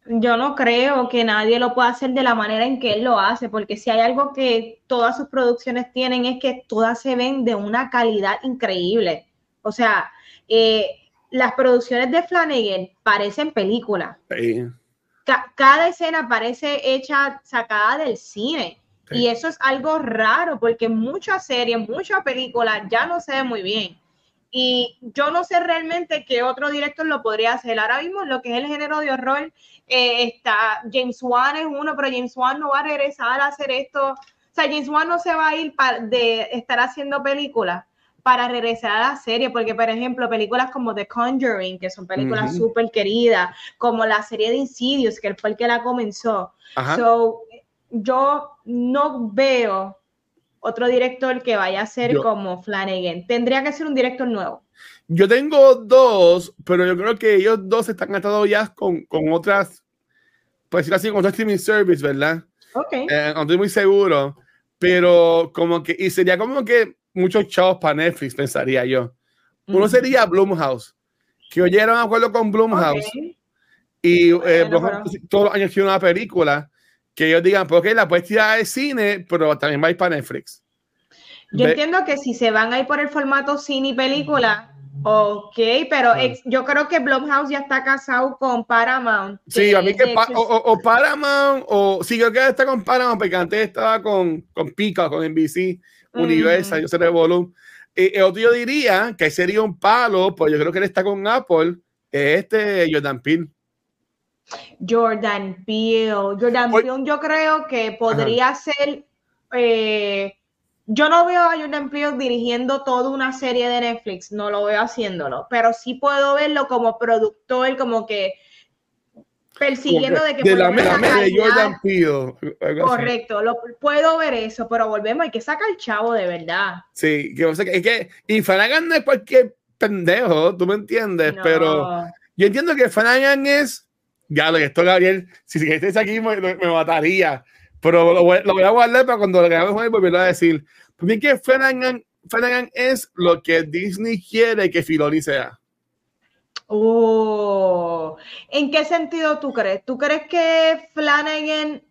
Yo no creo que nadie lo pueda hacer de la manera en que él lo hace, porque si hay algo que todas sus producciones tienen es que todas se ven de una calidad increíble. O sea, eh, las producciones de Flanagan parecen películas. cada escena parece hecha, sacada del cine. Y eso es algo raro porque muchas series, muchas películas ya no se ven muy bien. Y yo no sé realmente qué otro director lo podría hacer. Ahora mismo lo que es el género de horror eh, está, James Wan es uno, pero James Wan no va a regresar a hacer esto. O sea, James Wan no se va a ir de estar haciendo películas para regresar a la serie, porque por ejemplo, películas como The Conjuring, que son películas súper queridas, como la serie de Insidious, que fue el que la comenzó. So, yo no veo otro director que vaya a ser como Flanagan. Tendría que ser un director nuevo. Yo tengo dos, pero yo creo que ellos dos están atados ya con, con otras, pues decir así, con otros streaming service, ¿verdad? Ok. Eh, no estoy muy seguro, pero como que, y sería como que muchos chavos para Netflix, pensaría yo. Uno sería Bloomhouse, que oyeron acuerdo con Bloomhouse. Y eh, todos los años tiene una película que ellos digan, porque la puedes tirar al cine, pero también va a ir para Netflix. Yo entiendo que si se van a ir por el formato cine y película, ok, pero yo creo que Blumhouse ya está casado con Paramount. Sí, a mí que o, Paramount, o sí, yo creo que está con Paramount, porque antes estaba con, con Pica, con NBC, Universal, yo sé de volumen. Eh, otro yo diría que sería un palo, pues yo creo que él está con Apple, este Jordan Peele. Jordan Peele. Jordan Peele yo creo que podría ser... Eh, yo no veo a Jordan Peele dirigiendo toda una serie de Netflix, no lo veo haciéndolo, pero sí puedo verlo como productor, como que persiguiendo de que de la, de Jordan Peele. Correcto, lo, puedo ver eso, pero volvemos, hay que sacar el chavo de verdad. Sí, que, es que, y Flanagan no es cualquier pendejo, tú me entiendes, pero yo entiendo que Flanagan es ya lo que esto, Gabriel, si estés aquí me, me, mataría. Pero lo voy, lo voy, a guardar para cuando lo grabemos hoy volverlo a decir. Para mí que Flanagan, Flanagan es lo que Disney quiere que Filoni sea. Oh, ¿en qué sentido tú crees? ¿Tú crees que Flanagan,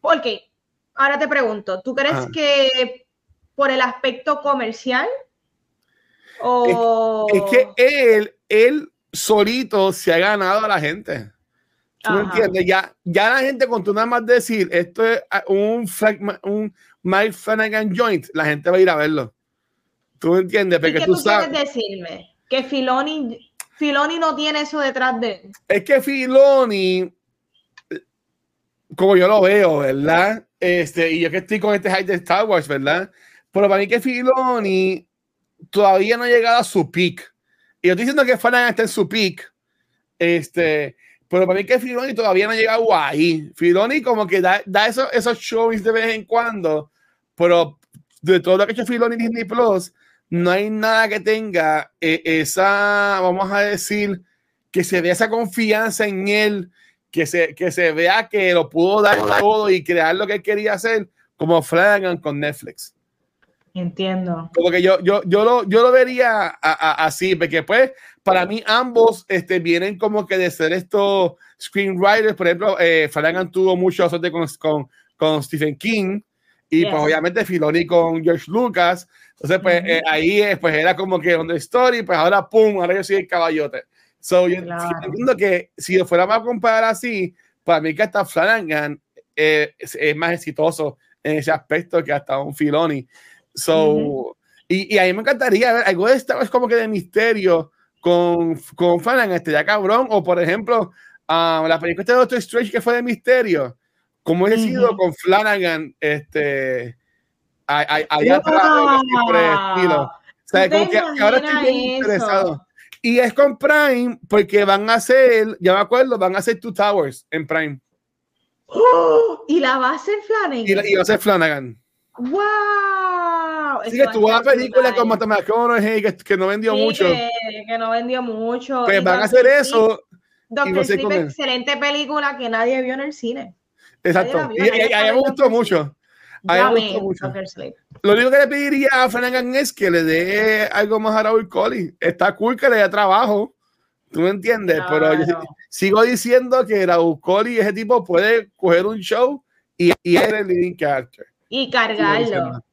porque ahora te pregunto, ¿tú crees que por el aspecto comercial? O... Es, es, que él, él solito se ha ganado a la gente. ¿Tú me entiendes? Ya, ya la gente con tú nada más decir esto es ah, un, un Mike Flanagan joint, la gente va a ir a verlo. ¿Tú me entiendes? Porque qué tú, sabes. quieres decirme? Que Filoni, Filoni no tiene eso detrás de él. Es que Filoni, como yo lo veo, ¿verdad? Este, y yo que estoy con este hype de Star Wars, ¿verdad? Pero para mí que Filoni todavía no ha llegado a su peak. Y yo estoy diciendo que Flanagan está en su peak. Este, pero para mí que Filoni todavía no ha llegado ahí. Filoni como que da, da esos, esos shows de vez en cuando, pero de todo lo que ha hecho Filoni Disney Plus, no hay nada que tenga eh, esa, vamos a decir, que se vea esa confianza en él, que se, que se vea que lo pudo dar todo y crear lo que él quería hacer, como Flanagan con Netflix. Entiendo. Como que yo, yo, yo, lo, yo lo vería así, porque pues para mí ambos este, vienen como que de ser estos screenwriters, por ejemplo, eh, Flanagan tuvo mucho suerte con, con, con Stephen King y pues obviamente Filoni con George Lucas, entonces pues eh, ahí pues era como que on the story, pues ahora pum, ahora yo soy el caballote. So, yo entiendo que si lo fuéramos a comparar así, para mí que hasta Flanagan eh, es, más exitoso en ese aspecto que hasta un Filoni. So, y, y, a mí me encantaría ver algo de esta es como que de misterio con, con Flanagan, este ya cabrón, o por ejemplo, uh, la película de Doctor Strange que fue de misterio, como he sido con Flanagan, este, allá atrás, por el estilo. O sea, como que ahora estoy bien interesado. Y es con Prime porque van a hacer, ya me acuerdo, van a hacer Two Towers en Prime. ¡Oh! y la va a hacer Flanagan. Y, la, y va a ser Flanagan. ¡Wow! Sí, que tuvo la película con Matthew McConaughey que, que no vendió mucho. Que, que, no vendió mucho. Pues van a hacer eso. Doctor Sleep, excelente película que nadie vio en el cine. Exacto. y, a mí me gustó mucho. A mí me gustó mucho. Lo único que le pediría a Flanagan es que le dé algo más a Raúl Collins. Está cool que le dé trabajo. ¿Tú me entiendes? Pero yo sigo diciendo que Raúl Collins, ese tipo, puede coger un show y, y es el leading character. Y cargarlo.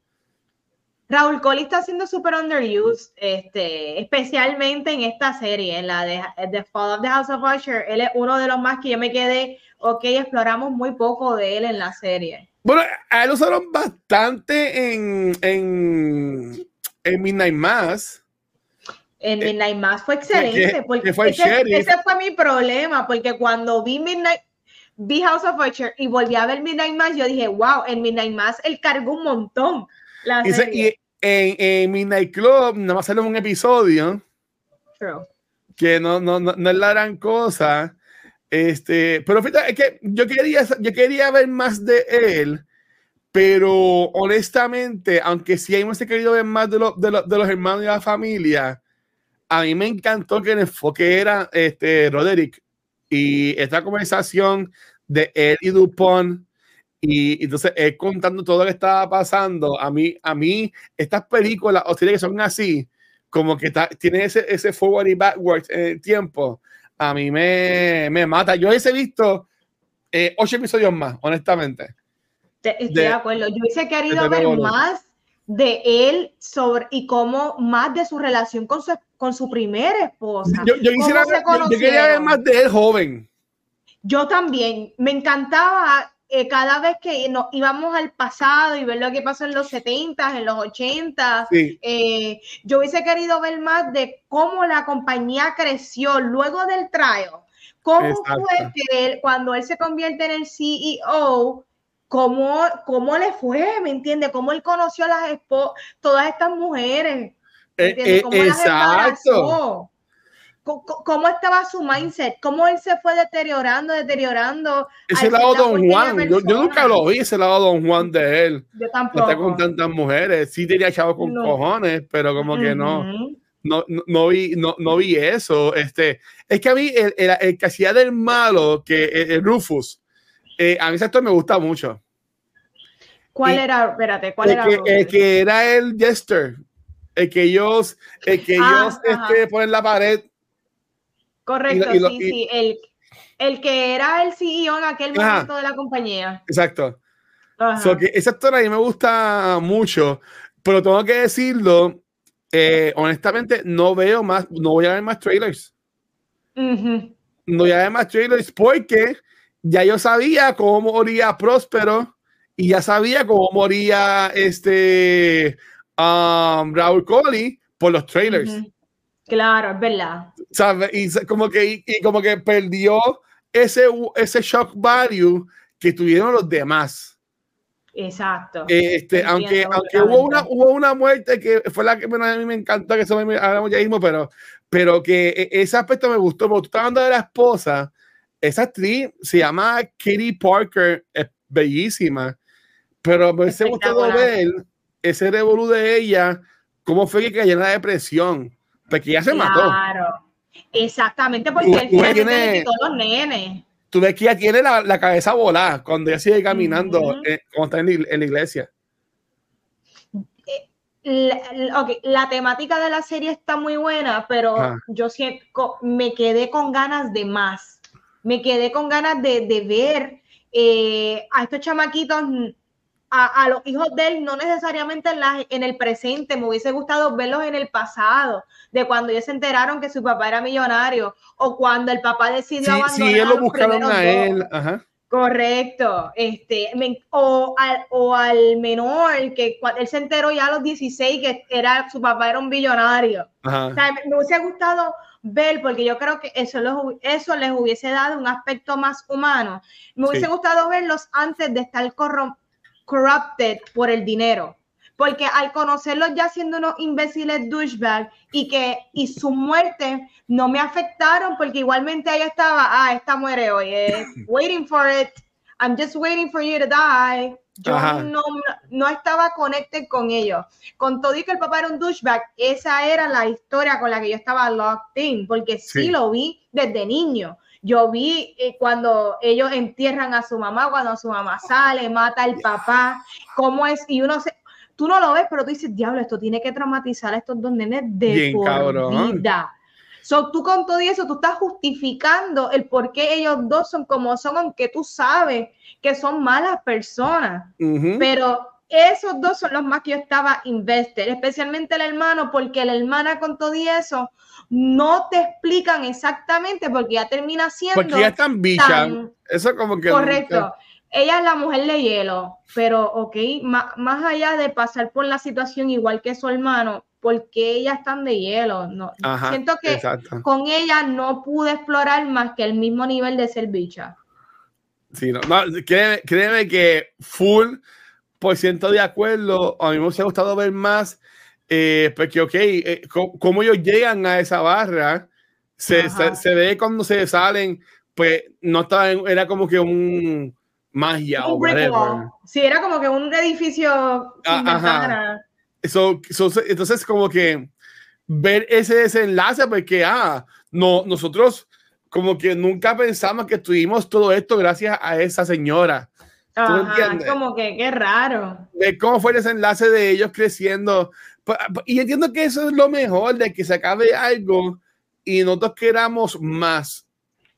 Raúl Collins está siendo super underused, este, especialmente en esta serie, en la de The Fall of the House of Usher. Él es uno de los más que yo me quedé, ok, exploramos muy poco de él en la serie. Bueno, a él lo usaron bastante en, en, en Midnight Mass. En eh, Midnight Mass fue excelente, porque fue ese, ese, fue mi problema, porque cuando vi Midnight, vi House of Usher y volví a ver Midnight Mass, yo dije, wow, en Midnight Mass él cargó un montón. La y, en, en Midnight Club, nada más sale un episodio. Que no, no, no, no, es la gran cosa. Este, pero fíjate, es que yo quería, yo quería ver más de él, pero honestamente, aunque sí hemos querido ver más de, lo, de, de, los hermanos y la familia, a mí me encantó que el enfoque era este, Roderick y esta conversación de él y Dupont y entonces él contando todo lo que estaba pasando, a mí, a mí, estas películas o series que son así, como que está, tiene ese, ese forward y backwards en el tiempo, a mí me, me mata. Yo he visto eh, ocho episodios más, honestamente. estoy de, acuerdo. Yo hubiese querido ver más de él sobre y cómo más de su relación con su, con su primera esposa. Yo, yo, quisiera, yo, yo quería ver más de él joven. Yo también. Me encantaba eh, cada vez que nos íbamos al pasado y ver lo que pasó en los 70, en los 80, eh, yo hubiese querido ver más de cómo la compañía creció luego del trial. ¿Cómo fue que él, cuando él se convierte en el CEO, cómo, cómo le fue? ¿Me entiende? ¿Cómo él conoció a las todas estas mujeres? Eh, ¿Cómo exacto. ¿Cómo estaba su mindset? ¿Cómo él se fue deteriorando, deteriorando? Ese lado Don Juan, yo, nunca lo vi, ese lado Don Juan de él. Yo tampoco. Está con tantas mujeres, sí tenía chavos con cojones, pero como que no, no, no, vi, no, no vi eso. Este, es que a mí el, el, que hacía del malo, que el, Rufus, eh, a mí ese actor me gusta mucho. ¿Cuál era? Espérate, ¿cuál era? Que, el que era el Jester, el que ellos, el que ah, ellos este, ponen la pared Correcto, sí, sí. El, el, que era el CEO en aquel momento de la compañía. Exacto. So que ese actor a mí me gusta mucho, pero tengo que decirlo, eh, honestamente, no veo más, no voy a ver más trailers. No voy a ver más trailers porque ya yo sabía cómo moría Próspero y ya sabía cómo moría este um, Raúl Coley por los trailers. Claro, es verdad. Y como que, y, como que perdió ese, ese shock value que tuvieron los demás. Exacto. Este, aunque aunque hubo una, hubo una muerte que fue la que a mí me encanta que eso me hablamos ya mismo, pero, pero que e, ese aspecto me gustó. Porque tú estás hablando de la esposa, esa actriz se llama Kitty Parker, es bellísima, pero me hubiese gustado ver ese revolú de ella, cómo fue que cayó en la depresión porque ya se mató. Claro, exactamente, porque él tiene todos los nenes. ella tiene la, la cabeza volada cuando ella sigue caminando, eh, cuando está en la, iglesia. La, la, temática de la serie está muy buena, pero ah. yo siento, me quedé con ganas de más. Me quedé con ganas de, de ver eh, a estos chamaquitos a, los hijos de él, no necesariamente en, la, en el presente, me hubiese gustado verlos en el pasado, de cuando ellos se enteraron que su papá era millonario, o cuando el papá decidió abandonar. Sí, ellos lo buscaron a él. Correcto, este, o, al, o al menor que él se enteró ya a los 16 que era su papá era un billonario. me, hubiese gustado ver, porque yo creo que eso, eso les hubiese dado un aspecto más humano. Me hubiese gustado verlos antes de estar corrompidos corrupted por el dinero. Porque al conocerlos ya siendo unos imbéciles douchebag y que y su muerte no me afectaron porque igualmente ella estaba, ah, esta muere hoy, es waiting for it, I'm just waiting for you to die. Yo no, no, estaba conected con ellos. Con todo y que el papá era un douchebag, esa era la historia con la que yo estaba locked in, porque sí lo vi desde niño. Yo vi eh, cuando ellos entierran a su mamá, cuando su mamá sale, mata al papá, cómo es, y uno se, tú no lo ves, pero tú dices, diablo, esto tiene que traumatizar a estos dos nenes de por vida. So, tú con todo eso, tú estás justificando el por qué ellos dos son como son, aunque tú sabes que son malas personas. Pero esos dos son los más que yo estaba invested, especialmente el hermano, porque la hermana con todo eso no te explican exactamente porque ya termina siendo. Porque ya están bicha. Eso como que. Correcto. Ella es la mujer de hielo, pero ok, más, allá de pasar por la situación igual que su hermano, porque ellas están de hielo? No, siento que con ella no pude explorar más que el mismo nivel de ser bicha. Sí, no, créeme, créeme, que full por ciento de acuerdo. A mí me hubiera gustado ver más eh, porque, ok, eh, cómo ellos llegan a esa barra, se, se, ve cuando se salen, pues no estaba, era como que un magia o whatever. Sí, era como que un edificio ah, Eso, entonces, como que ver ese desenlace, porque, ah, no, nosotros como que nunca pensamos que tuvimos todo esto gracias a esa señora. Ajá, como que qué raro. De cómo fue el desenlace de ellos creciendo y entiendo que eso es lo mejor, de que se acabe algo y nosotros queramos más.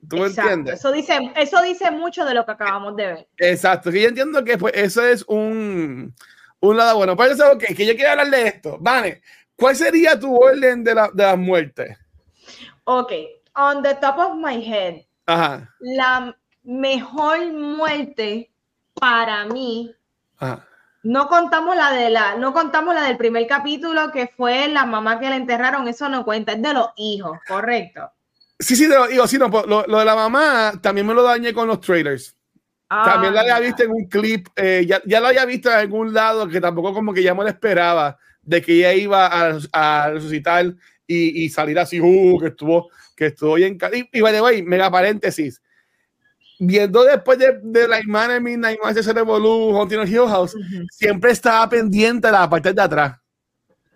¿Tú me entiendes? Eso dice, eso dice mucho de lo que acabamos de ver. Exacto. Y yo entiendo que pues, eso es un, un lado bueno. Pero eso, okay, que yo quiero hablar de esto. Vale, ¿cuál sería tu orden de la, de la muerte? Ok, on the top of my head, Ajá. la mejor muerte para mí Ajá. No contamos la de la, no contamos la del primer capítulo que fue la mamá que la enterraron, eso no cuenta, es de los hijos, correcto. Sí, sí, de los hijos, sí, no, pues, lo, de la mamá también me lo dañé con los trailers. también la había ah. visto en un clip, eh, ya, ya, lo había visto en algún lado que tampoco como que ya me lo esperaba de que ella iba a, a resucitar y, y, salir así, uh, que estuvo, que estuvo bien. Y, y by the way, mega paréntesis, viendo después de, de la de Midnight Mass de Revolú, Haunting Hill House, siempre estaba pendiente de la parte de atrás.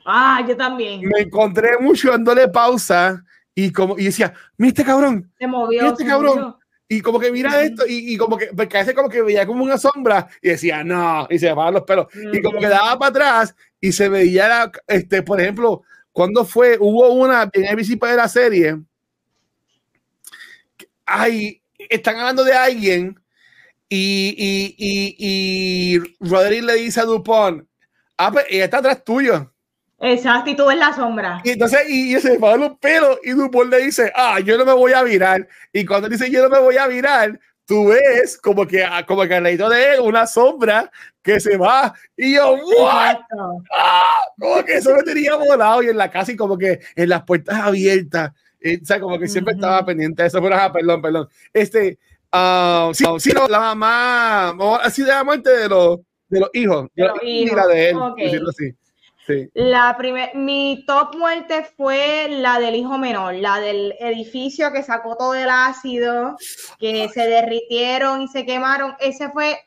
Ah, yo también. Me encontré mucho dándole pausa y como y decía, mira este cabrón. Se movió. este cabrón. Y como que mira esto, y, y, como que, porque a veces como que veía como una sombra y decía, no, y se me los pelos. Y como que daba para atrás y se veía, este, por ejemplo, cuando fue, hubo una en ABC de la serie, ay, están hablando de alguien y, y, y, y Roderick le dice a Dupont, ah, pues ella está atrás tuyo. Exacto, y tú ves la sombra. Y entonces, y, y se le los pelos, y Dupont le dice, ah, yo no me voy a virar. Y cuando dice, yo no me voy a virar, tú ves como que, ah, como que al lado de él una sombra que se va. Y yo, ¿what? Ah, como que eso me tenía volado y en la casa y como que en las puertas abiertas o sea, como que siempre estaba pendiente de eso, pero ah, perdón, perdón. Este, uh, sí, sí, no, la mamá, así de la muerte de los, de los hijos, de, los hijos. la de él, así. Sí. La primer, mi top muerte fue la del hijo menor, la del edificio que sacó todo el ácido, que se derritieron y se quemaron. Ese fue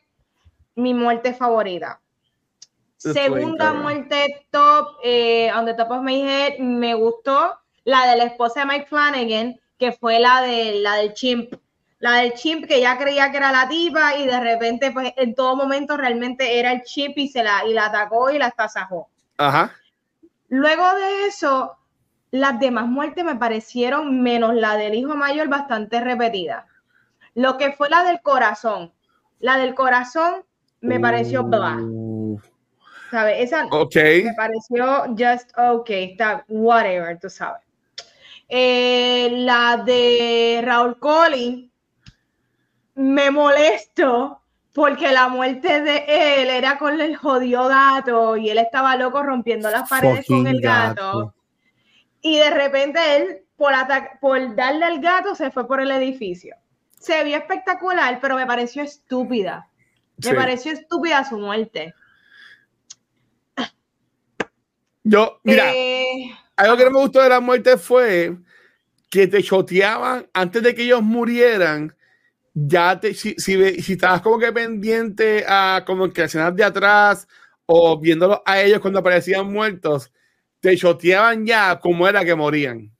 mi muerte favorita. Segunda muerte top, eh, on the top of my head, me gustó la de la esposa de Mike Flanagan, que fue la, de, la del chimp, La del chip que ya creía que era la tipa y de repente, pues en todo momento realmente era el chip y se la, y la atacó y la estasajó. Ajá. Luego de eso, las demás muertes me parecieron, menos la del hijo mayor, bastante repetida. Lo que fue la del corazón. La del corazón me pareció. Uh, ¿Sabes? Esa me pareció just okay, está whatever, tú sabes. Eh, la de Raúl Collins me molesto porque la muerte de él era con el jodido gato y él estaba loco rompiendo las paredes con el gato. gato. Y de repente él, por, por darle al gato, se fue por el edificio. Se vio espectacular, pero me pareció estúpida. Me Sí. pareció estúpida su muerte. Yo, mira, Eh, algo que no me gustó de la muerte fue que te choteaban antes de que ellos murieran. Ya te, si, si, si estabas como que pendiente a como que escenas de atrás o viéndolos a ellos cuando aparecían muertos, te choteaban ya como era que morían.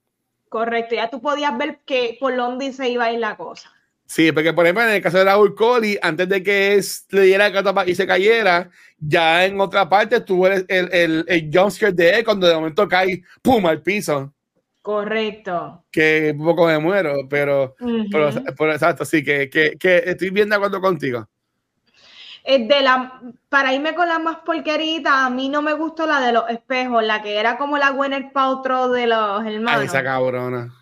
correcto, ya tú podías ver que por dónde se iba a ir la cosa. Sí, porque por ejemplo en el caso de Raúl Coley, antes de que es- le diera el gato pa- y se cayera, ya en otra parte tuvo el, el, el, el jumpscare de él cuando de momento cae, pum, al piso, Correcto. que un poco me muero, pero, pero, pero exacto, sí, que, que, que estoy bien de acuerdo contigo. De la, para irme con la más porquerita, a mí no me gustó la de los espejos, la que era como la Gwyneth Paltrow de los Ay, hermanos. esa cabrona.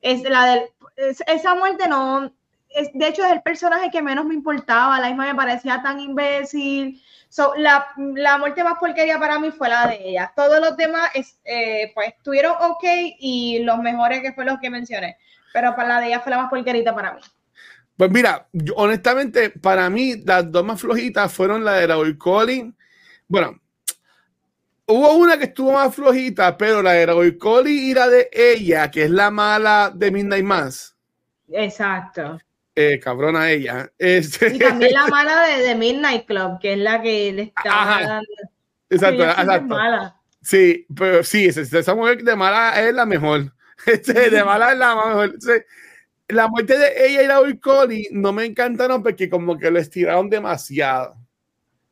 Es la del, es- esa muerte no, es, de hecho es el personaje que menos me importaba, la misma me parecía tan imbécil. So, la, la muerte más porquería para mí fue la de ella. Todos los demás es, eh, pues estuvieron ok y los mejores que fue los que mencioné. Pero para la de ella fue la más porquerita para mí. Pues mira, yo, honestamente, para mí las dos más flojitas fueron la de Raúl Collins. Bueno, hubo una que estuvo más flojita, pero la de Raúl Collins y la de ella, que es la mala de Midnight Mass. Exacto. Eh, cabrona ella. Este, Y también la mala de, de Midnight Club, que es la que le Ajá. dando. exacto, exacto. mala. Sí, pero sí, esa, mujer de mala es la mejor. Este, de mala es la mejor. La muerte de ella y Raúl Collins no me encantaron porque como que lo estiraron demasiado.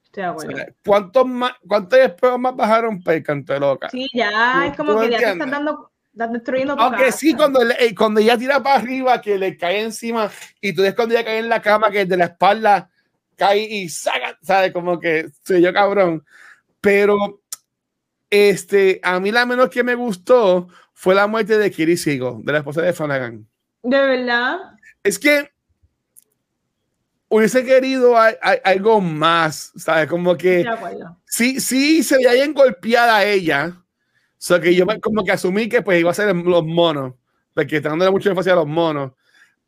Estoy de acuerdo. ¿Cuántos más, cuántos más bajaron para el canto de loca? Sí, ya es como ¿Tú que ya te estás dando, destruyendo tu Aunque casa. sí, cuando, le- cuando ella tira para arriba, que le cae encima, y tú ves cuando ella cae en la cama, que de la espalda cae y saca, ¿sabes? Como que soy yo cabrón. Pero este, a mí la menos que me gustó fue la muerte de Kiri Sigo, de la esposa de Flanagan. De verdad. Es que hubiese querido a- a- algo más, ¿sabes? Como que sí, sí se veía bien golpeada ella. O sea, que yo como que asumí que pues iba a ser los monos, porque están dándole mucha énfasis a los monos.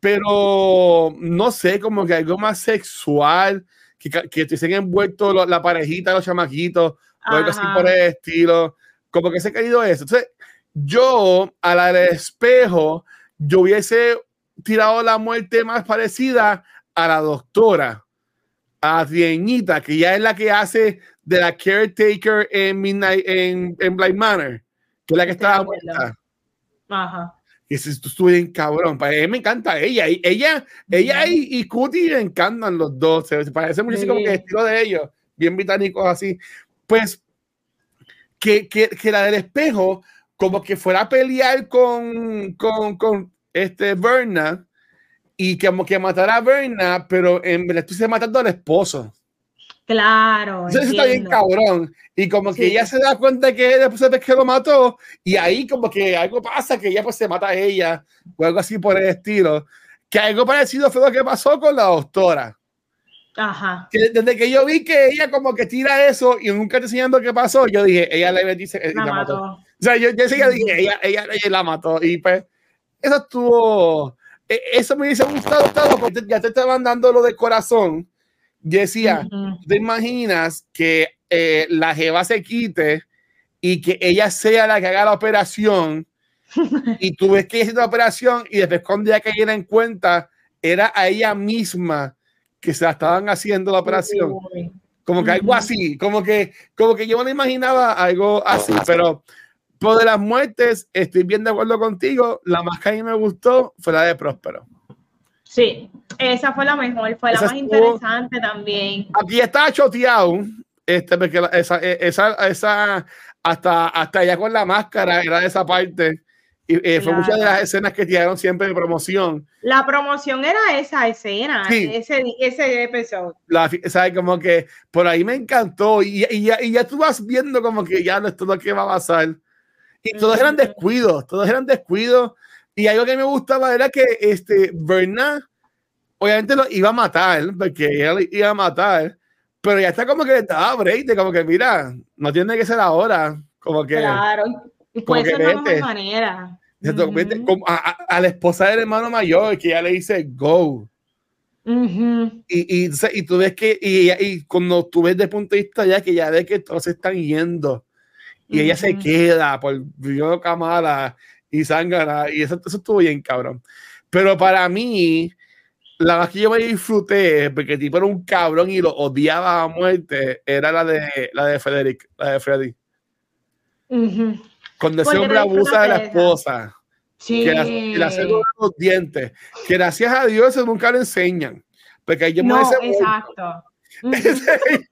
Pero no sé, como que algo más sexual, que, que estuviesen envueltos lo- la parejita, los chamaquitos, o algo así por el estilo. Como que se ha querido eso. Entonces, yo a la del espejo, yo hubiese tirado la muerte más parecida a la doctora, a Trieñita, que ya es la que hace de la caretaker en Midnight, en, en Blind Manor, que es la que Estoy de estaba muerta. Ajá. Y si tú estuve bien cabrón, para mí me encanta ella, y ella, ella y, y Cutie me encantan los dos, se, se parece muchísimo como que el estilo de ellos, bien británicos así. Pues que, que, que la del espejo, como que fuera a pelear con, con, con este Berna y como que matara a Berna, pero en verdad estuviese matando al esposo. Claro. Eso está bien cabrón. Y como que Sí. ella se da cuenta que después de que lo mató, y ahí como que algo pasa, que ella pues se mata a ella, o algo así por el estilo. Que algo parecido fue lo que pasó con la doctora. Ajá. Que desde que yo vi que ella como que tira eso y nunca te enseñando qué pasó, yo dije, ella le dice y La la mató. mató. O sea, yo, yo enseguida dije, ella, ella, ella la mató. Y pues, eso estuvo, e- eso me gustado, gustado, porque ya te estaban dando lo de corazón. Decía, Ujú. ¿Tú te imaginas que eh, la jeva se quite y que ella sea la que haga la operación y tú ves que hizo la operación y después cuando ella cayera en cuenta era a ella misma que se la estaban haciendo la operación como que algo así como que como que yo me lo imaginaba algo así pero por de las muertes estoy bien de acuerdo contigo la más que a mí me gustó fue la de Próspero Sí, esa fue la mejor, fue la más interesante también. Aquí está choteado, este, porque esa, esa, esa, hasta, hasta allá con la máscara era esa parte. Y eh, fue muchas de las escenas que tiraron siempre de promoción. La promoción era esa escena, ese, ese episodio. La, ¿sabes? Como que por ahí me encantó. Y, y, ya, y ya tú vas viendo como que ya no es todo lo que va a pasar. Y todos eran descuidos, todos eran descuidos. Y algo que me gustaba era que este, Bernard, obviamente lo iba a matar, porque ella iba a matar, pero ya está como que estaba break, como que mira, no tiene que ser ahora. Como que. Claro y puede ser de una manera. a, la esposa del hermano mayor, que ya le dice go. y, y, y, tú ves que, y, y, cuando tú ves de punto de vista ya que ya ves que todos se están yendo y ella se queda por vio Kamala y Sangara y eso, eso estuvo bien cabrón. Pero para mí, la más que yo me disfruté, porque el tipo era un cabrón y lo odiaba a muerte, era la de la de Frederick, la de Freddy. Cuando ese hombre abusa de la esposa, que la, hace los dientes, que gracias a Dios eso nunca lo enseñan. Porque yo no, exacto.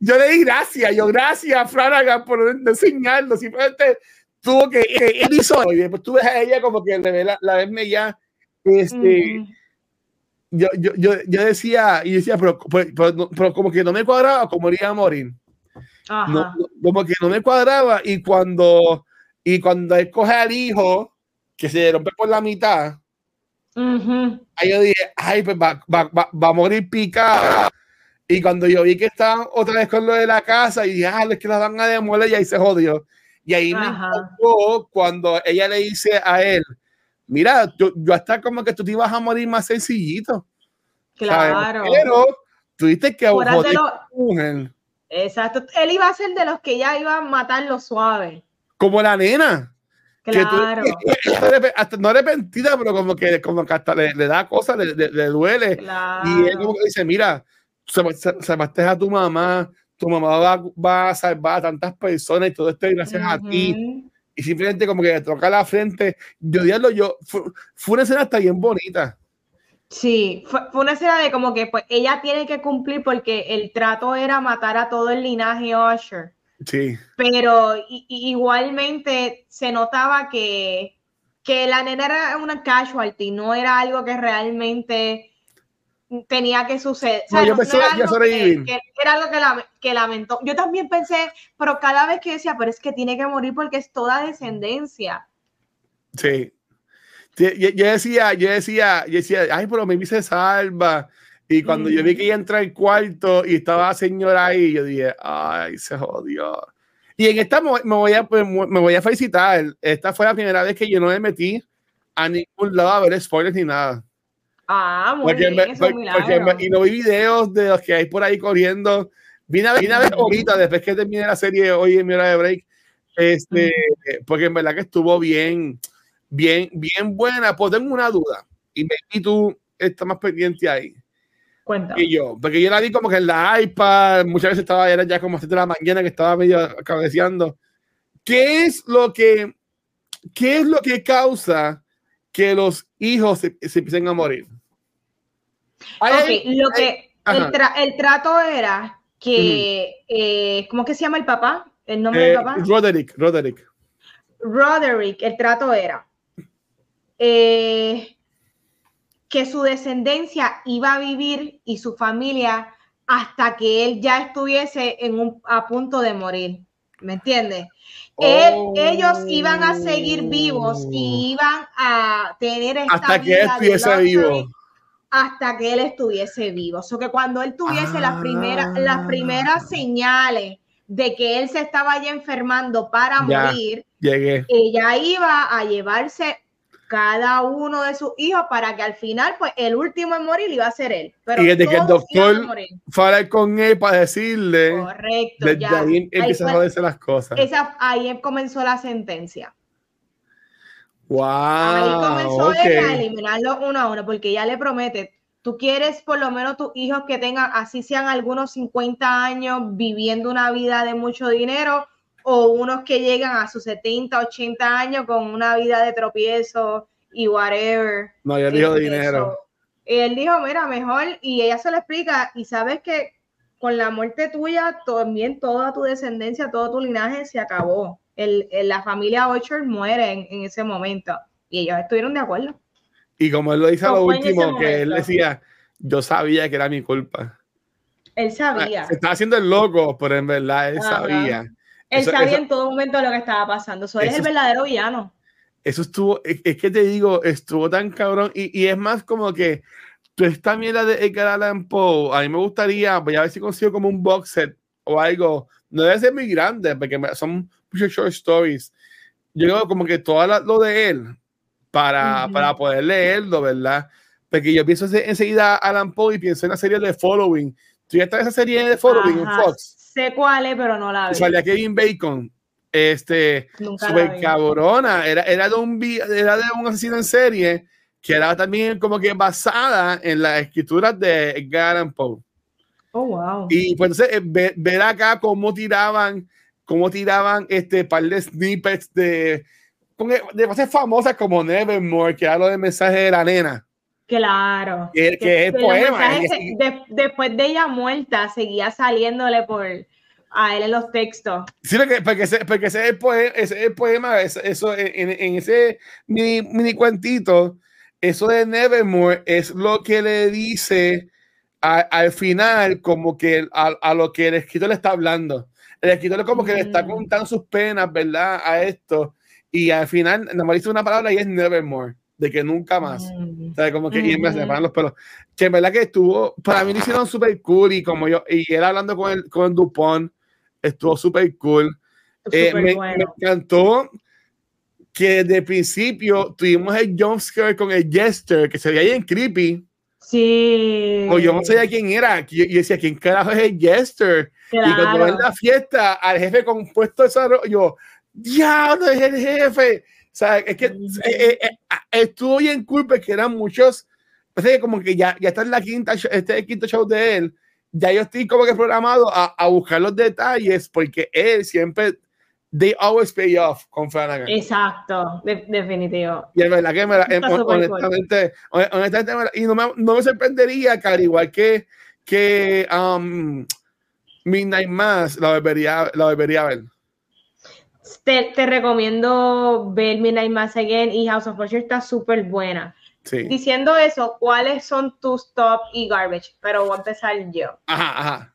yo le di gracias, yo gracias Flanagan por enseñarlo. Simplemente tuvo que, él hizo, y después tú ves a ella como que la, la ves ya, este, yo, yo, yo, yo, decía, y decía, pero, pero, como que no me cuadraba como iría a morir. como que no me cuadraba y cuando y cuando él coge al hijo, que se rompe por la mitad, ahí yo dije, ay, pues va, va, va, a morir picada. Y cuando yo vi que estaban otra vez con lo de la casa, y dije, ah, es que la van a demoler, y ahí se jodió. Y ahí me encantó cuando ella le dice a él, mira, yo, yo hasta como que tú te ibas a morir más sencillito. Claro. Pero tuviste que Exacto. Él iba a ser de los que ya iba a matar lo suave como la nena. Claro. hasta, no arrepentida, pero como que, como que hasta le, da cosas, le, le, duele. Y él como que dice, mira, salvaste a tu mamá, tu mamá va, va, a salvar a tantas personas y todo esto gracias a ti. Y simplemente como que le toca la frente. Yo diablo, yo, fue, fue, una escena hasta bien bonita. Sí, fue, fue, una escena de como que pues ella tiene que cumplir porque el trato era matar a todo el linaje Usher. Sí. Pero igualmente se notaba que, que la nena era una casualty, no era algo que realmente tenía que suceder. No, yo pensé era, algo que, era algo que, que, lamentó. Yo también pensé, pero cada vez que decía, pero es que tiene que morir porque es toda descendencia. Sí. Yo, yo decía, yo decía, yo decía, ay, pero me se salva. Y cuando yo vi que ella entra al cuarto y estaba la señora ahí, yo dije, ay, se jodió. Y en esta me voy a, pues, me voy a felicitar. Esta fue la primera vez que yo no me metí a ningún lado a ver spoilers ni nada. Ah, muy bien, y no vi videos de los que hay por ahí corriendo. Vine a, vine a ver ahorita, después que terminé la serie hoy en mi hora de break, este, porque en verdad que estuvo bien, bien, bien buena. Pues tengo una duda, y, me, y tú estás más pendiente ahí. Cuéntame. Y yo, porque yo la vi como que en la iPad, muchas veces estaba, era ya como 7 de la mañana que estaba medio cabeceando. ¿Qué es lo que, qué es lo que causa que los hijos se, empiecen a morir? Ok, lo que el, trato era que, eh, ¿cómo que se llama el papá? ¿El nombre del eh, papá? Roderick, Roderick. Roderick, el trato era. Eh, que su descendencia iba a vivir y su familia hasta que él ya estuviese en un, a punto de morir. ¿Me entiendes? ellos iban a seguir vivos y iban a tener esta hasta que él estuviese vivo. Hasta que él estuviese vivo. O sea que cuando él tuviese las, primeras, las ah. primeras señales de que él se estaba ya enfermando para morir, ella iba a llevarse cada uno de sus hijos para que al final, pues el último en morir iba a ser él. Pero y desde que el doctor fue con él para decirle, correcto, desde ya. ahí empiezan a joderse las cosas. Esa, ahí comenzó la sentencia. Wow. Ahí comenzó él a eliminarlo uno a uno, porque ya le promete, tú quieres por lo menos tus hijos que tengan, así sean algunos 50 años viviendo una vida de mucho dinero, o unos que llegan a sus 70, 80 años con una vida de tropiezo y whatever. No, yo digo dinero. él dijo, mira, mejor, y ella se lo explica, y sabes que con la muerte tuya, también toda tu descendencia, todo tu linaje se acabó. El, la familia Orchard muere en, ese momento, y ellos estuvieron de acuerdo. Y como él lo dice a lo último, que él decía, yo sabía que era mi culpa. Él sabía. Se estaba haciendo el loco, pero en verdad él sabía. Él sabía en todo momento lo que estaba pasando. Eso, es el verdadero villano. Eso estuvo, es, que te digo, estuvo tan cabrón. Y, y, es más como que tú esta mierda de Edgar Allan Poe, a mí me gustaría, voy a ver si consigo como un box set o algo. No debe ser muy grande, porque son muchos short stories. Yo como que todo lo de él, para, para poder leerlo, ¿verdad? Porque yo pienso enseguida Alan Poe y pienso en la serie de Following. ¿Tú ya estás esa serie de Following en Fox? Sé cuál es, pero no la vi. Salía Kevin Bacon. Este, super cabrona. Era, era, de un, era de un asesino en serie que era también como que basada en las escrituras de Edgar Allan Poe. Oh, wow. Y pues entonces eh, ver, acá cómo tiraban, cómo tiraban este par de snippets de, de cosas famosas como Nevermore, que era lo de mensaje de la nena. Claro. Que, que, es poema. después de ella muerta, seguía saliéndole por a él en los textos. Sí, porque, porque, ese, porque ese, es el poema, ese es el poema eso, en, en, ese mini, mini cuentito, eso de Nevermore es lo que le dice al final, como que a, a, lo que el escritor le está hablando. El escritor como que le está mm. contando sus penas, ¿verdad? A esto. Y al final, nada más dice una palabra y es Nevermore de que nunca más. Mm. O sea, como que y me separan los pelos. Que en verdad que estuvo, para mí lo hicieron súper cool y como yo, y él hablando con, el, con Dupont, estuvo súper cool. Eh, me, encantó que desde el principio tuvimos el jumpscare con el Jester, que se veía bien creepy. Sí. O yo no sabía quién era. Yo, decía, ¿quién carajo es el Jester? Y cuando en la fiesta, al jefe compuesto de desarrollo, yo, diablo, es el jefe. O sea, es que eh, eh, eh, estuvo bien cool porque eran muchos, parece que como que ya, ya está en la quinta, este es el quinto show de él, ya yo estoy como que programado a, a buscar los detalles porque él siempre they always pay off con Flanagan. Exacto, definitivo. Y es verdad que me la, honestamente, honestamente y no me, no me sorprendería que al igual que, que um, Midnight Mass la volvería, la volvería a ver. Te, te, recomiendo ver Midnight Mass Again y House of Usher está súper buena. Sí. Diciendo eso, ¿cuáles son tus top y garbage? Pero voy a empezar yo. Ajá, ajá.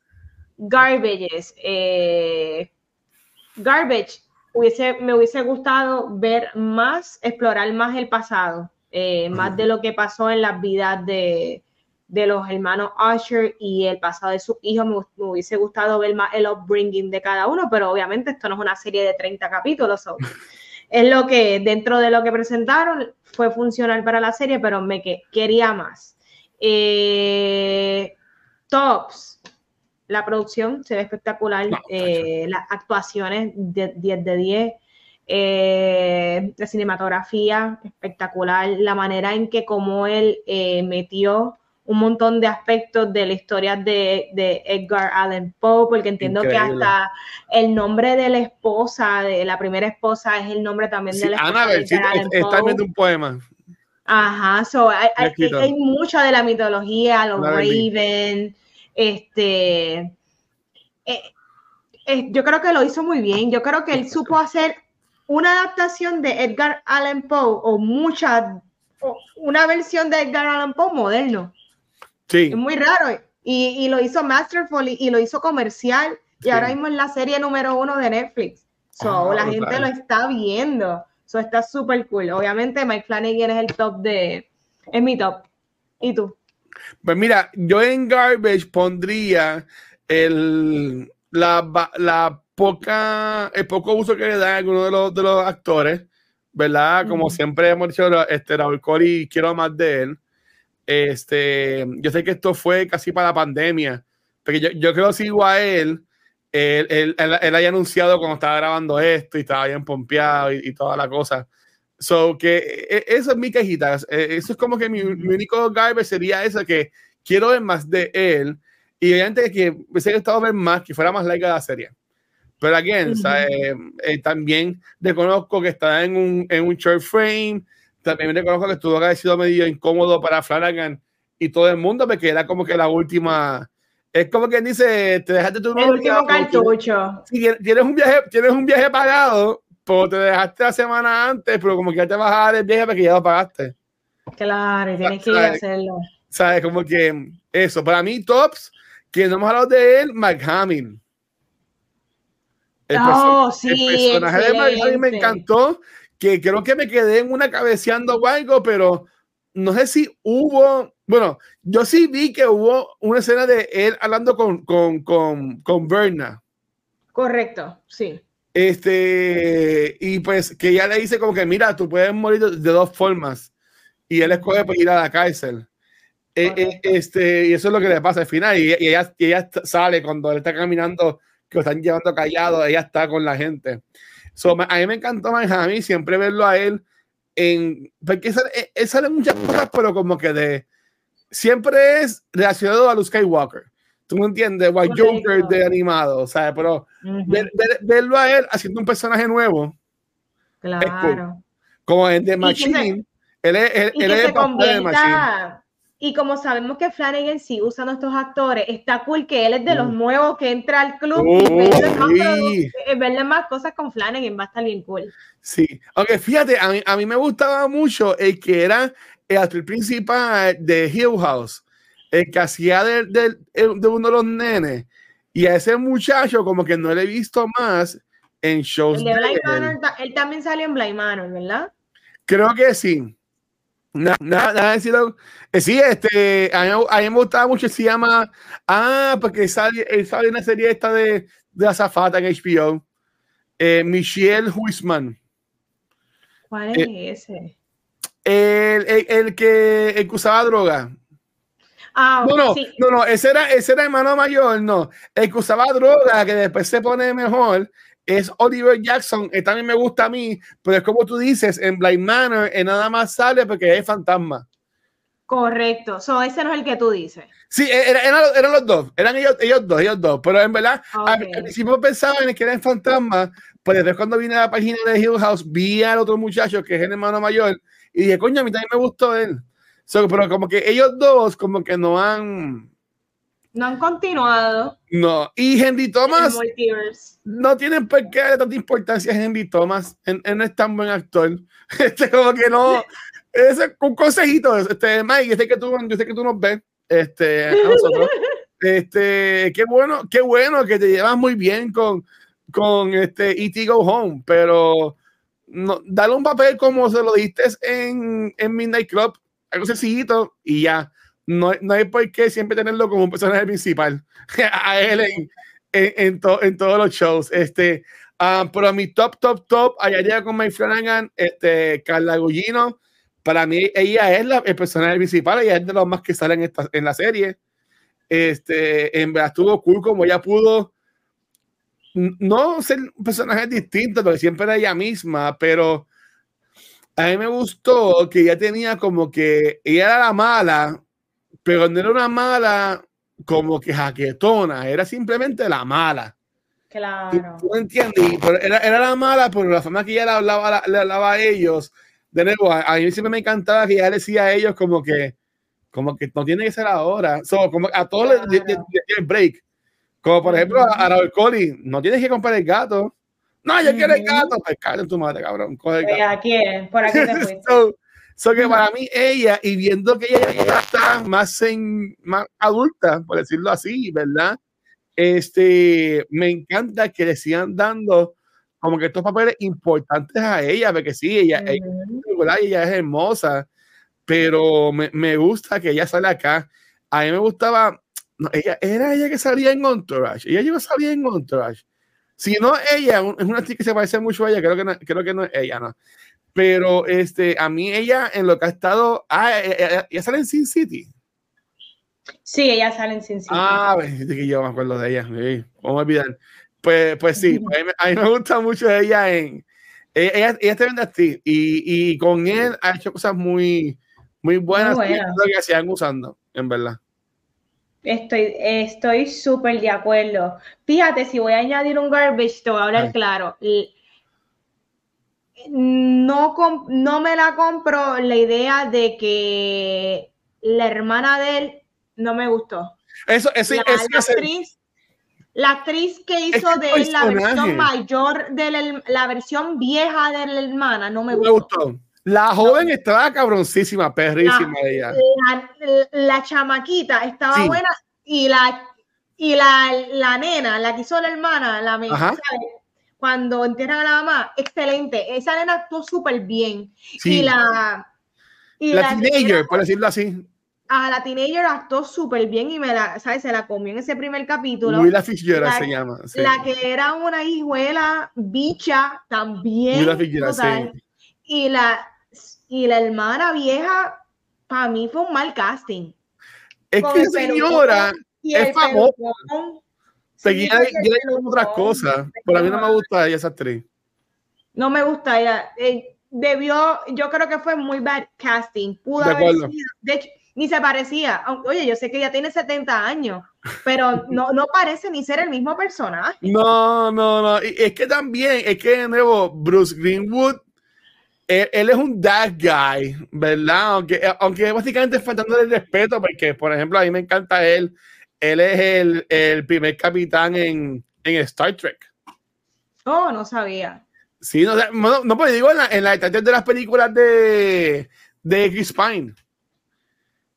Garbages. Eh, garbage, me hubiese gustado ver más, explorar más el pasado, eh, más de lo que pasó en las vidas de, de los hermanos Usher y el pasado de sus hijos. Me, hubiese gustado ver más el upbringing de cada uno, pero obviamente esto no es una serie de 30 capítulos. es lo que dentro de lo que presentaron fue funcional para la serie, pero me que, quería más. Eh, tops. La producción se ve espectacular. Eh, las actuaciones de 10 de 10. Eh, la cinematografía espectacular. La manera en que como él metió un montón de aspectos de la historia de, de Edgar Allan Poe, porque entiendo que hasta el nombre de la esposa, de la primera esposa, es el nombre también de la esposa. de Edgar Allan Poe. está en un poema. Ajá, so, hay, hay, hay, mucha de la mitología, los Raven, este, eh, eh, yo creo que lo hizo muy bien, yo creo que él supo hacer una adaptación de Edgar Allan Poe o mucha, una versión de Edgar Allan Poe moderno. Sí. Es muy raro. Y, y lo hizo Masterful y, lo hizo comercial. Y ahora mismo es la serie número uno de Netflix. So, ah, la gente lo está viendo. Eso está súper cool. Obviamente, Mike Flanagan es el top de. Es mi top. ¿Y tú? Pues mira, yo en Garbage pondría el, la, la poca, el poco uso que le dan a algunos de los, de los actores, ¿verdad? Como siempre hemos dicho, este Raúl Cori, quiero más de él. Este, yo sé que esto fue casi para la pandemia, porque yo, yo creo que sigo a él, él, él, él, haya anunciado cuando estaba grabando esto y estaba bien pompeado y, toda la cosa. So, que e, eso es mi quejita. E, eso es como que mi, único garbage sería eso, que quiero ver más de él. Y obviamente que me hubiese gustado ver más, que fuera más larga la serie. Pero again, eh, también reconozco que está en un, en un short frame, también reconozco que estuvo que ha sido medio incómodo para Flanagan y todo el mundo, porque era como que la última. Es como quien dice, te dejaste tu El último cartucho. Si tienes un viaje, tienes un viaje pagado, pues te dejaste la semana antes, pero como que ya te vas a dar el viaje porque ya lo pagaste. Claro, tienes que ir a hacerlo. ¿Sabes? Como que eso. Para mí, Tops, que no hemos hablado de él, Mike Hamill. El, oh, sí, el personaje de Mike Hamill me encantó, que creo que me quedé en una cabeceando o algo, pero no sé si hubo, bueno, yo sí vi que hubo una escena de él hablando con, con, con, con Berna. Correcto, sí. Este, y pues que ella le dice como que, mira, tú puedes morir de, dos formas. Y él escoge pues, ir a la cárcel. Eh, eh, este, y eso es lo que le pasa al final. Y, ella, ella, sale cuando él está caminando, que lo están llevando callado, ella está con la gente. a mí me encantó Miami, siempre verlo a él en. Porque eh, él, sale muchas cosas, pero como que de. Siempre es relacionado a Luke Skywalker. ¿Tú me entiendes? O a Joker de animado, ¿sabes? Pero verlo a él haciendo un personaje nuevo. Claro. Como en The Machine. él es, él, él es el de Machine y como sabemos que Flanagan sí usa a estos actores, está cool que él es de los mm. nuevos que entra al club y eh, verle más, cosas con Flanagan va a estar bien cool. Sí, aunque fíjate, a mí, a mí me gustaba mucho el que era el actor principal de Hill House, el que hacía de, de, de, uno de los nenes. Y a ese muchacho, como que no le he visto más en shows. de él. él también salió en Blind Manor, ¿verdad? Creo que sí. Nada, nada, decirlo. Eh, sí, este, a mí, a mí, me gustaba mucho, se llama, ah, porque sale, sale una serie esta de, de la zafata en HBO, eh, Michelle Huisman. ¿Cuál es eh, ese? El, el, que, el que usaba droga. Ah, no, no, no, no, ese era, ese era hermano mayor, no. El que usaba droga, que después se pone mejor, es Oliver Jackson, que también me gusta a mí, pero es como tú dices, en Blind Manor, en nada más sale porque es fantasma. Correcto, so, ese no es el que tú dices. Sí, e-, eran, los dos, eran ellos, ellos dos, ellos dos, pero en verdad, si al pensaba en que eran fantasma, pues después cuando vine a la página de Hill House, vi al otro muchacho que es el hermano mayor y dije, coño, a mí también me gustó él. Pero como que ellos dos, como que no han, no han continuado. No, y Henry Thomas no tienen por qué darle tanta importancia a Henry Thomas. Él, no es tan buen actor. Este, como que no. Es un consejito, este, Mike, yo sé que tú, yo sé que tú nos ves, este, a nosotros. este, qué bueno, qué bueno que te llevas muy bien con, con este E.T. Go Home, pero no, dale un papel como se lo diste en, en Midnight Club, algo sencillito y ya no, no hay por qué siempre tenerlo como un personaje principal a él en, en, en, todos los shows. Este, uh, pero mi top, top, top, allá llega con Mike Flanagan, este, Carla Gugino. Para mí, ella es la, el personaje principal, ella es de los más que salen en, esta, en la serie. Este, en verdad estuvo cool como ella pudo no ser un personaje distinto, porque siempre era ella misma, pero a mí me gustó que ella tenía como que ella era la mala, pero no era una mala como que jaquetona, era simplemente la mala. Claro. ¿Tú entiendes? Era, era, la mala por la forma que ella le hablaba, le hablaba a ellos. De nuevo, a, mí siempre me encantaba que ella decía a ellos como que, como que no tiene que ser ahora. So, como a todos les de, el break. Como por ejemplo a, Raúl Coli, no tienes que comprar el gato. No, yo quiero el gato. Pues cállate tu madre, cabrón. Coge el pues, gato. Aquí por aquí te fuiste. So que para mí ella, y viendo que ella ya está más, en, más adulta, por decirlo así, ¿verdad? Este, me encanta que le sigan dando como que estos papeles importantes a ella, porque sí, ella, ella, es hermosa, pero me, me, gusta que ella sale acá. A mí me gustaba, no, ella era ella que salía en Entourage, ella llegó a salir en Entourage. Si no, ella es una chica que se parece mucho a ella, creo que no, creo que no es ella, ¿no? Pero este, a mí ella en lo que ha estado, ah, ella, eh, eh, eh, sale en Sin City. Sí, ella sale en Sin City. Ah, que yo me acuerdo de ella. Sí, ¿Cómo olvidar? Pues, pues sí, pues a, mí, me gusta mucho ella en. Ella, ella, te vende a ti y, y, con él ha hecho cosas muy, muy buenas muy que se han usando, en verdad. Estoy estoy súper de acuerdo. Fíjate, si voy a añadir un garbage, te voy a hablar claro no, no me la compro la idea de que la hermana de él no me gustó. Eso, eso, la, eso, la actriz, la actriz que hizo de él la versión mayor de la, la versión vieja de la hermana no me me gustó. La joven estaba cabroncísima, perrísima ella. La, la chamaquita estaba Sí. buena y la y la, la nena, la que hizo la hermana, la. ¿sabes? cuando entierran a la mamá, excelente. Esa nena actuó súper bien. Sí. Y la y la la- teenager, por decirlo así. a la teenager actuó súper bien y me la, ¿sabes? Se la comió en ese primer capítulo. Willa Fitzgerald La- se llama. sí. La que era una hijuela bicha también. Fitzgerald, sí. Y la y la hermana vieja, para mí fue un mal casting. Es Con que señora es famosa. seguía otras cosas, pero a mí no me gusta ella esa actriz. No me gusta ella. Eh, debió, yo creo que fue muy bad casting. Pudo De haber sido. De hecho, ni se parecía. Oye, yo sé que ella tiene 70 años, pero no, no parece ni ser el mismo personaje. No, no, no. Y es que también, es que de nuevo, Bruce Greenwood, él, él es un dad guy, ¿verdad? Aunque, aunque básicamente faltándole el respeto, porque, por ejemplo, a mí me encanta él. Él es el, el primer capitán en, en Star Trek. Oh, no sabía. Sí, no, no, no pues digo en la, en la de las películas de, de Chris Pine.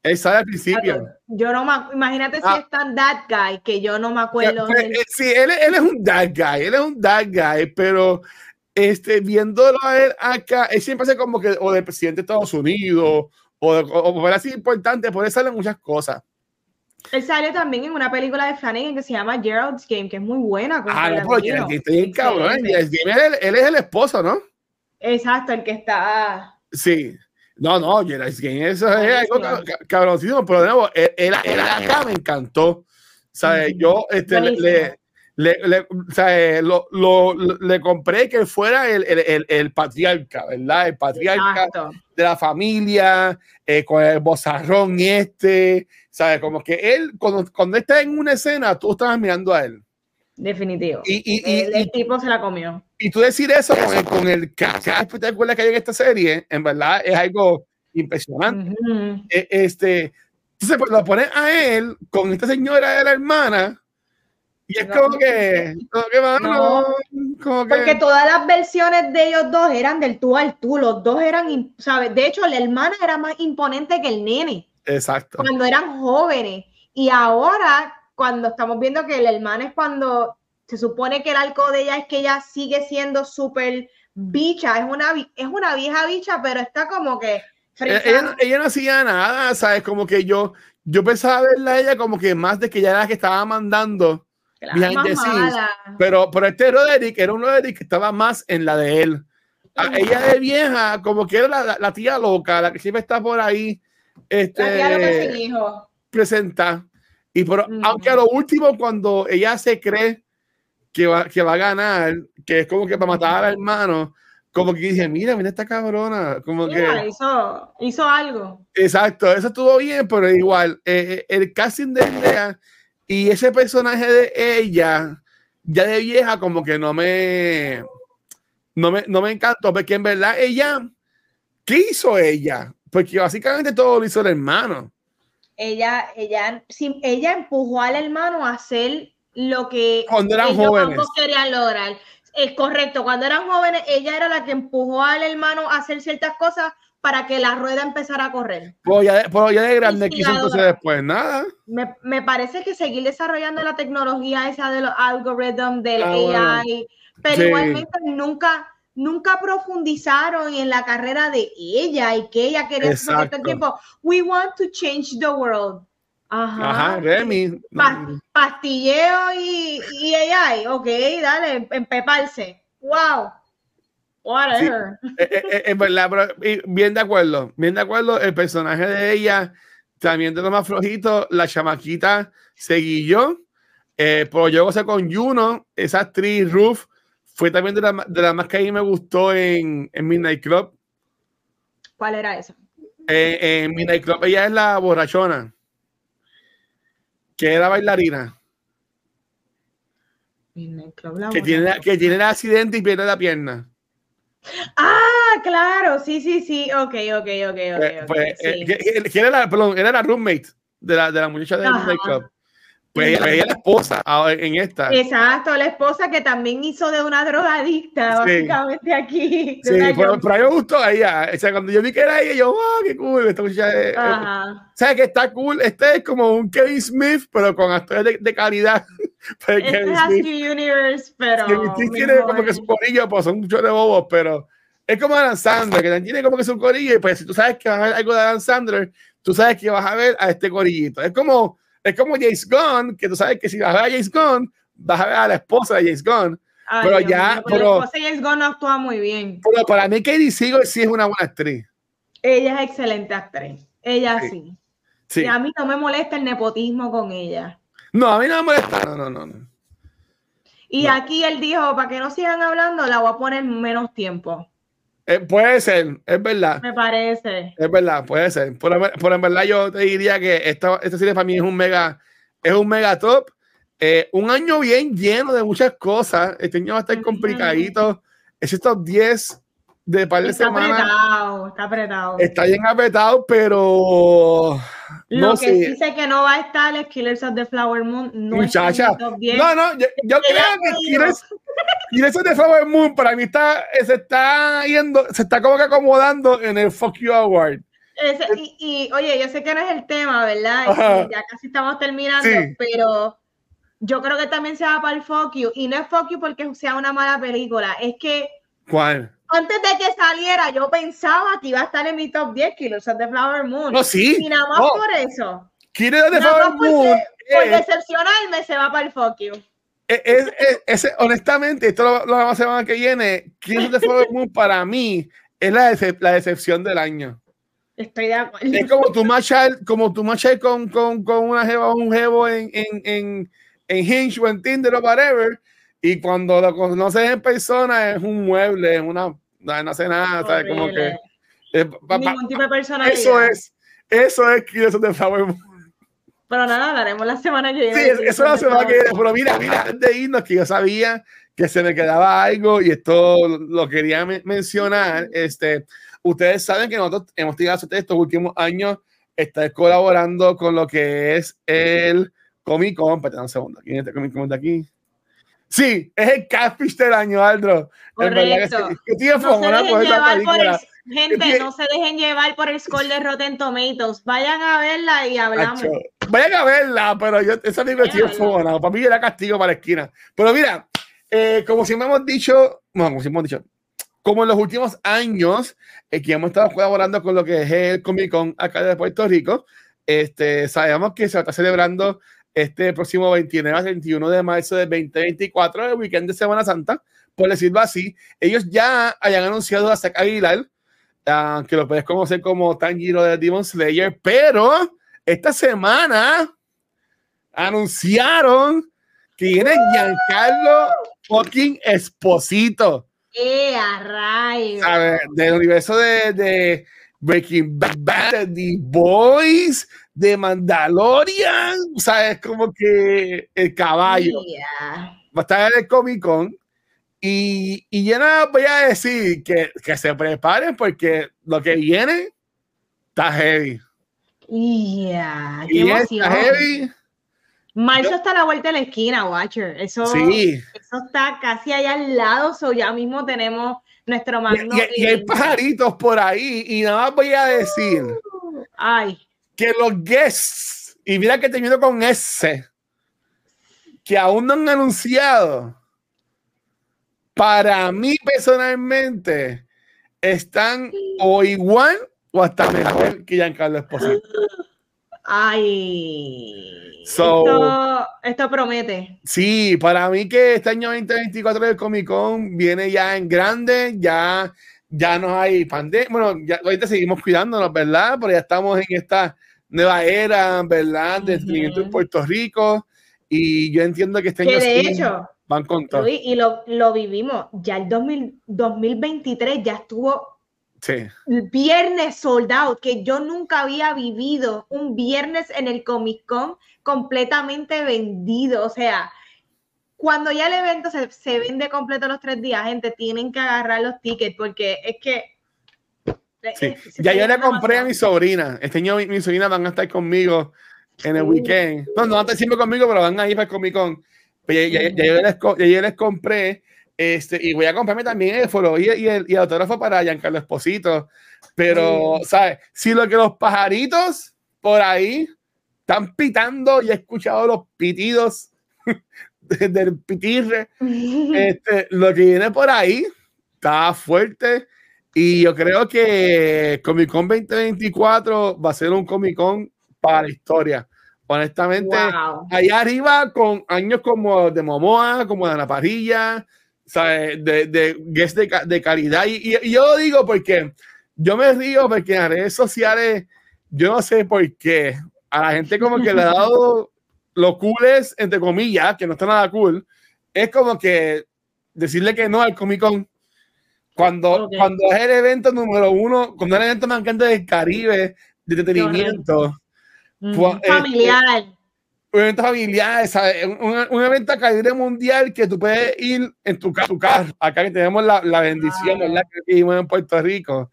Él sale al principio. Yo no me imagínate si Ah. es tan that guy que yo no me acuerdo. Pues, del- eh, sí, él, él es un dad guy, él es un dad guy, pero este, viéndolo a él acá, él siempre hace como que o de presidente de Estados Unidos o, o, o así importante, por eso salen muchas cosas. Él salió también en una película de Flanagan que se llama Gerald's Game, que es muy buena. con Ah, no, está bien cabrón. Él, él es el esposo, ¿no? Exacto, el que está. Sí. No, no, Gerard Game, eso es algo cabroncísimo, pero de nuevo, él, él, él acá me encantó. ¿Sabes? Yo este, le. Le, le, o sea, lo, lo- le compré que fuera el, el, el, el patriarca, ¿verdad? El patriarca Exacto. de la familia, eh, con el bozarrón este, ¿sabes? Como que él, cuando, cuando está en una escena, tú estabas mirando a él. Definitivo. Y, y, y, el, y- tipo se la comió. y tú decir eso con el, con el ca- cada espectacular que hay en esta serie, en verdad es algo impresionante. Ujú. Eh, este, entonces pues, lo pones a él con esta señora de la hermana y es No. como que, como que, mano, como que Porque todas las versiones de ellos dos eran del tú al tú. Los dos eran, ¿sabes? De hecho, la hermana era más imponente que el nene exacto. cuando eran jóvenes. Y ahora, cuando estamos viendo que la hermana es cuando se supone que el arco de ella es que ella sigue siendo súper bicha. Es una, es una vieja bicha, pero está como que. Ella, ella no- ella no hacía nada, ¿sabes? Como que yo, yo pensaba verla a ella como que más de que ya era la que estaba mandando, behind más the scenes. mala. pero, pero este Roderick era un Roderick que estaba más en la de él. A ella de vieja, como que era la, la- la tía loca, la que siempre está por ahí, este, La tía loca sin hijo. presenta. Y por, Ujú. aunque a lo último, cuando ella se cree que va, que va a ganar, que es como que para matar al hermano, como que dice, mira, mira esta cabrona, como Mira, que... hizo, hizo algo. Exacto, eso estuvo bien, pero igual, eh, eh, el casting de ella y ese personaje de ella, ya de vieja, como que no me, no me, no me encantó, porque en verdad ella, ¿qué hizo ella? Porque básicamente todo lo hizo el hermano. Ella, ella, sí, ella empujó al hermano a hacer lo que Cuando eran ellos jóvenes. ambos querían lograr. Es correcto, cuando eran jóvenes, ella era la que empujó al hermano a hacer ciertas cosas para que la rueda empezara a correr. Pero ya, pero ya de grande, ¿qué hizo Instigadora. entonces después? Nada. Me, me parece que seguir desarrollando la tecnología esa de los algoritmos del Ah, bueno. AI, pero Sí. igualmente nunca, nunca profundizaron en la carrera de ella y que ella quería hacer todo el tiempo. We want to change the world. Ajá. Ajá, Remy. Pa- pastilleo y, y AI. Ok, dale, empeparse. Wow. Whatever. Eh, eh, eh, verdad, pero y bien de acuerdo, bien de acuerdo. El personaje de ella también de lo más flojito, la chamaquita seguí yo, eh, pero yo gocé con Juno, esa actriz Ruth, fue también de la, de la más que a mí me gustó en, en Midnight Club. ¿Cuál era? Eh, en Midnight Club, ella es la borrachona, que era bailarina, que tiene, que tiene el accidente y pierde la pierna. Ah, claro, sí, sí, sí, ok, ok, ok, ok. Pues, eh, ¿quién, era, perdón, era la roommate de la, de la muchacha de Makeup? Pues ella, es la esposa en esta. Exacto, la esposa que también hizo de una drogadicta, básicamente aquí. Sí, pero, pero, a mí me gustó ella. O sea, cuando yo vi que era ella, yo, wow, qué cool. Esta muchacha es. ¿Sabes que está cool? Este es como un Kevin Smith, pero con actores de, de calidad. Pues este es Smith, Universe, pero. Kevin Smith tiene como que su corillo, pues son muchos de bobos, pero es como Adam Sandler, que tiene como que su corillo, y pues si tú sabes que vas a ver algo de Adam Sandler, tú sabes que vas a ver a este corillito. Es como es como James Gunn, que tú sabes que si vas a ver a James Gunn, vas a ver a la esposa de James Gunn. pero ya. pero, la esposa de James Gunn no actúa muy bien. Pero para mí, Katie Seagal sí es una buena actriz. Ella es excelente actriz. Ella sí. sí. Y a mí no me molesta el nepotismo con ella. No, a mí no me molesta. No, no, no. Y aquí él dijo, para que no sigan hablando, la voy a poner menos tiempo. Eh, puede ser, es verdad. Me parece. Es verdad, puede ser. Por, en verdad yo te diría que esta, esta serie para mí es un mega, es un mega top. Eh, un año bien lleno de muchas cosas. Este año va a estar complicadito. Es estos 10 de par de está Apretado, está apretado. Está bien apretado, pero. Lo que sí sé que no va a estar es Killers of the Flower Moon. No Muchacha. No, no, yo, yo creo que Killers, Killers of the Flower Moon para mí está, se está yendo, se está como que acomodando en el Fuck You Award. y, y, oye, yo sé que no es el tema, ¿verdad? Ya casi estamos terminando, pero yo creo que también se va para el Fuck You. Y no es Fuck You porque sea una mala película, es que. ¿Cuál? Antes de que saliera, yo pensaba que iba a estar en mi top 10 Killers of the Flower Moon. No, sí. Y nada más por eso. Killers of the Flower Moon. Por decepcionarme se va para el fuck you. Es, es, honestamente, esto lo, lo vamos a semana que viene. Killers of the Flower Moon para mí es la, la decepción del año. Estoy de acuerdo. Es como tu marchar, como tu con, con, con una jeva o un jevo en, en, en, en Hinge o en Tinder o whatever y cuando lo conoces en persona es un mueble, es una, no, hace nada, ¿sabes? Como que... Ningún tipo de personalidad. Eso es, eso es que eso de Flower Pero nada, hablaremos la semana que viene. Sí, eso es la semana que viene. Pero mira, mira, de irnos, que yo sabía que se me quedaba algo y esto lo quería mencionar. Este, ustedes saben que nosotros hemos tenido estos últimos años estar colaborando con lo que es el Comic Con. Espérate un segundo. ¿Quién es este Comic Con de aquí? Sí, es el catfish del año, Aldro. Correcto. Que, que no se dejen llevar por el, gente, no se dejen llevar por el score de Rotten Tomatoes. Vayan a verla y hablamos. Vayan a verla, pero yo, esa película es fumona. Para mí era castigo para la esquina. Pero mira, eh, como siempre hemos dicho, bueno, como siempre hemos dicho, como en los últimos años eh, que hemos estado colaborando con lo que es el Comic Con acá de Puerto Rico, este, sabemos que se está celebrando este próximo 29 a 21 de marzo del 2024, el weekend de Semana Santa, por decirlo así. Ellos ya hayan anunciado a Zack Aguilar, uh, que lo puedes conocer como Tanjiro de Demon Slayer, pero esta semana anunciaron que viene Giancarlo fucking Esposito. ¡Eh, a Del universo de, de Breaking Bad, The Boys, de Mandalorian, o sea, es como que el caballo. Va a estar en el Comic Con. Y, y ya nada voy a decir que, que, se preparen porque lo que viene está heavy. Yeah, y está heavy. Marzo está a la vuelta de la esquina, Watcher. Eso, sí. eso está casi allá al lado. So ya mismo tenemos nuestro magno. Y, y, hay pajaritos por ahí. Y nada más voy a decir. Ay que los guests, y mira que termino con ese, que aún no han anunciado, para mí personalmente, están o igual o hasta mejor que Giancarlo Esposito. Ay. esto, esto, promete. Sí, para mí que este año 2024 del Comic Con viene ya en grande, ya, ya no hay pandemia. Bueno, ya ahorita seguimos cuidándonos, ¿verdad? Pero ya estamos en esta nueva era, ¿verdad? De en Puerto Rico. Y yo entiendo que este año de hecho, van con todo. Y lo, lo, vivimos. Ya el 2000, 2023 ya estuvo sí. viernes soldado, que yo nunca había vivido un viernes en el Comic Con completamente vendido. O sea, cuando ya el evento se, se vende completo los tres días, gente, tienen que agarrar los tickets porque es que Sí. Ya yo le compré a mi sobrina. Este año mi, mi, sobrina van a estar conmigo en el weekend. No, no van a estar siempre conmigo, pero van a ir para el Comic Con. Pues ya, ya, ya, yo les, ya, yo les, compré este, y voy a comprarme también el follow y, y, el, y el autógrafo para Giancarlo Esposito. Pero, sí. ¿sabes? Si lo que los pajaritos por ahí están pitando y he escuchado los pitidos del pitirre, este, lo que viene por ahí está fuerte. Y yo creo que Comic Con 2024 va a ser un Comic Con para la historia. Honestamente, wow. allá arriba con años como de Momoa, como de Ana Parrilla, ¿sabes? de, de guest de, de calidad. Y, yo digo porque yo me río porque en las redes sociales, yo no sé por qué, a la gente como que le ha dado lo cool es, entre comillas, que no está nada cool, es como que decirle que no al Comic Con. Cuando, okay. cuando es el evento número uno, cuando es el evento más grande del Caribe, de entretenimiento. Mm, pues, familiar. Un evento familiar, ¿sabes? Un, un, evento a calibre mundial que tú puedes ir en tu, tu carro. Acá que tenemos la, la bendición, ah. ¿verdad? Que vivimos en Puerto Rico.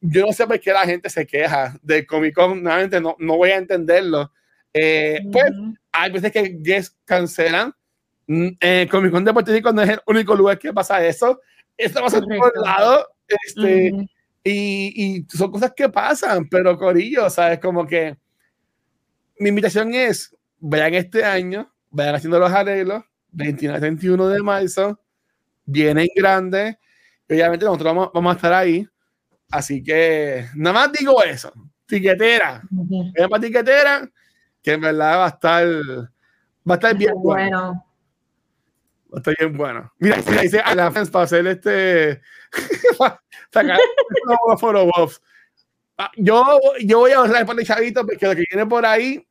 Yo no sé por qué la gente se queja del Comic Con, nuevamente no, no voy a entenderlo. Eh, mm. Pues hay veces que guests cancelan. Eh, Comic Con de Puerto Rico no es el único lugar que pasa eso. Esto pasa en todos lados. Este, mm. y, y son cosas que pasan, pero Corillo, ¿sabes? Como que mi invitación es, vayan este año, vayan haciendo los arreglos, 29 31 de marzo, vienen grandes, y obviamente nosotros vamos, vamos, a estar ahí, así que nada más digo eso, tiquetera, uh -huh. para tiquetera, que en verdad va a estar, va a estar bien bueno. bueno. Estar bien bueno. Mira, mira dice a la fans para hacer este, sacar los foro yo, yo voy a ahorrar para el chavito porque lo que viene por ahí,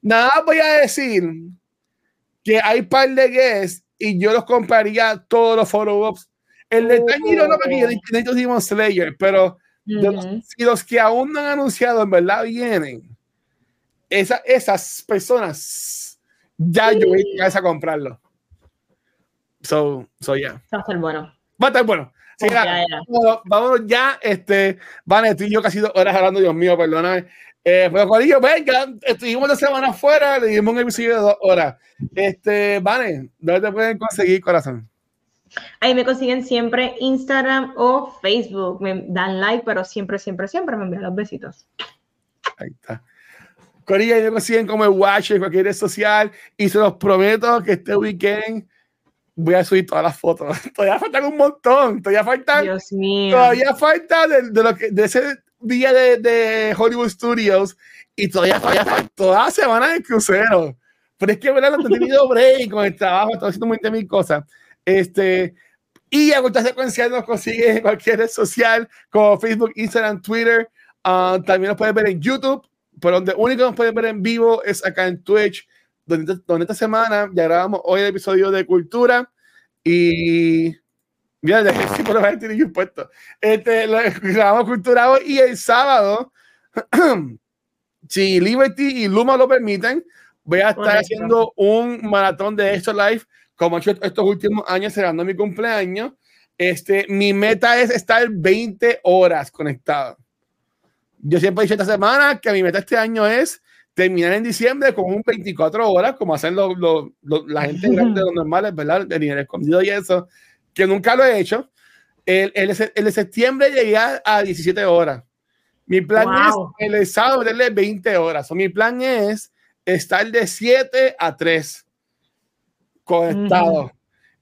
nada voy a decir que hay par de guests y yo los compraría todos los follow-ups. El de Tanjiro no, porque yo necesito Demon Slayer, pero uh -huh. los, si los que aún no han anunciado en verdad vienen, esa, esas personas ya yo voy a, a comprarlo. So, so yeah. Va a estar bueno. Va a estar bueno. Sí, ya, ya. Vámonos, vámonos, ya, este, Vane, tú y yo casi dos horas hablando, Dios mío, perdóname. Eh, pero Corillo, venga, estuvimos dos semanas afuera, le dimos un episodio de dos horas. Este, Vane, ¿dónde te pueden conseguir, corazón? Ahí me consiguen siempre Instagram o Facebook. Me dan like, pero siempre, siempre, siempre me envían los besitos. Ahí está. Corilla, me consiguen como el Watch en cualquier red social y se los prometo que este weekend voy a subir todas las fotos. Todavía faltan un montón. Todavía faltan. Dios mío. Todavía falta de, de, lo que, de ese día de, de, Hollywood Studios y todavía, todavía falta toda la semana de crucero. Pero es que, ¿verdad? No he tenido break con el trabajo, estoy haciendo muy mil cosas. Este, y a Cultura Secuencial nos consigue en cualquier red social como Facebook, Instagram, Twitter. Uh, también nos pueden ver en YouTube, pero donde único nos pueden ver en vivo es acá en Twitch donde, donde esta semana ya grabamos hoy el episodio de Cultura y mira, de sí, por lo menos tiene puesto. Este, lo, grabamos Cultura hoy y el sábado, si Liberty y Luma lo permiten, voy a estar Correcto. haciendo un maratón de esto live como he hecho estos últimos años celebrando mi cumpleaños. Este, mi meta es estar 20 horas conectado. Yo siempre he dicho esta semana que mi meta este año es terminar en diciembre con un 24 horas, como hacen lo, lo, lo, la gente grande, los normales, ¿verdad? De nivel escondido y eso, que nunca lo he hecho. El, el, el de septiembre llegué a 17 horas. Mi plan wow. es el sábado meterle 20 horas. O mi plan es estar de 7 a 3 conectado. Uh -huh.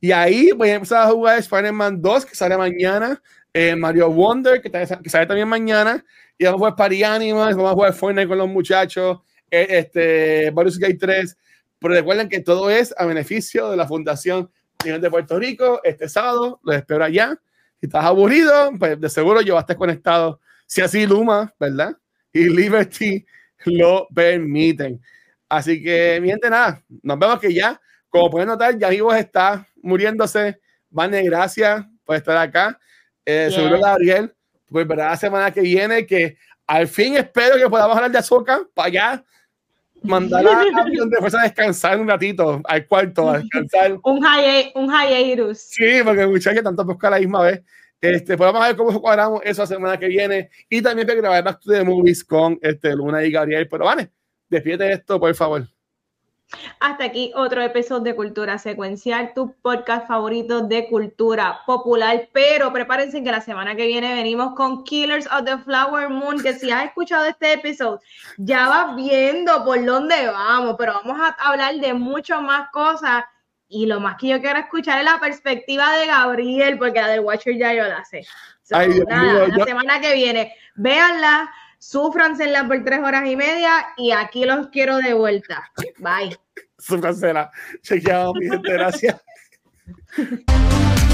Y ahí voy a empezar a jugar Spider-Man 2, que sale mañana. Eh, Mario Wonder, que, que, sale también mañana. Y vamos a jugar Party Animals, vamos a jugar Fortnite con los muchachos este, Baldur's Gate 3, pero recuerden que todo es a beneficio de la Fundación de Puerto Rico. Este sábado los espero allá. Si estás aburrido, pues de seguro yo estar conectado. Si así Luma, ¿verdad? Y Liberty lo permiten. Así que, miente nada, nos vemos que ya, como pueden notar, ya vivo está muriéndose. Vane, gracias por estar acá. Eh, yeah. Seguro Gabriel, pues verá la semana que viene que al fin espero que podamos hablar de azúcar para allá mandar a donde fuese a descansar un ratito, al cuarto, a descansar. un, hi un hiatus. Sí, porque muchachos tanto buscar a la misma vez. Este, pues vamos a ver cómo cuadramos eso la semana que viene. Y también para grabar Back de Movies con este, Luna y Gabriel. Pero vale, despídete esto, por favor. Hasta aquí otro episodio de Cultura Secuencial, tu podcast favorito de cultura popular. Pero prepárense que la semana que viene venimos con Killers of the Flower Moon. Que si has escuchado este episodio, ya vas viendo por dónde vamos. Pero vamos a hablar de mucho más cosas. Y lo más que yo quiero escuchar es la perspectiva de Gabriel, porque la del Watcher ya yo la sé. nada, la semana que viene, véanla Súfransela por tres horas y media y aquí los quiero de vuelta. Bye. Súfransela. Chequeado, mi gente. Gracias.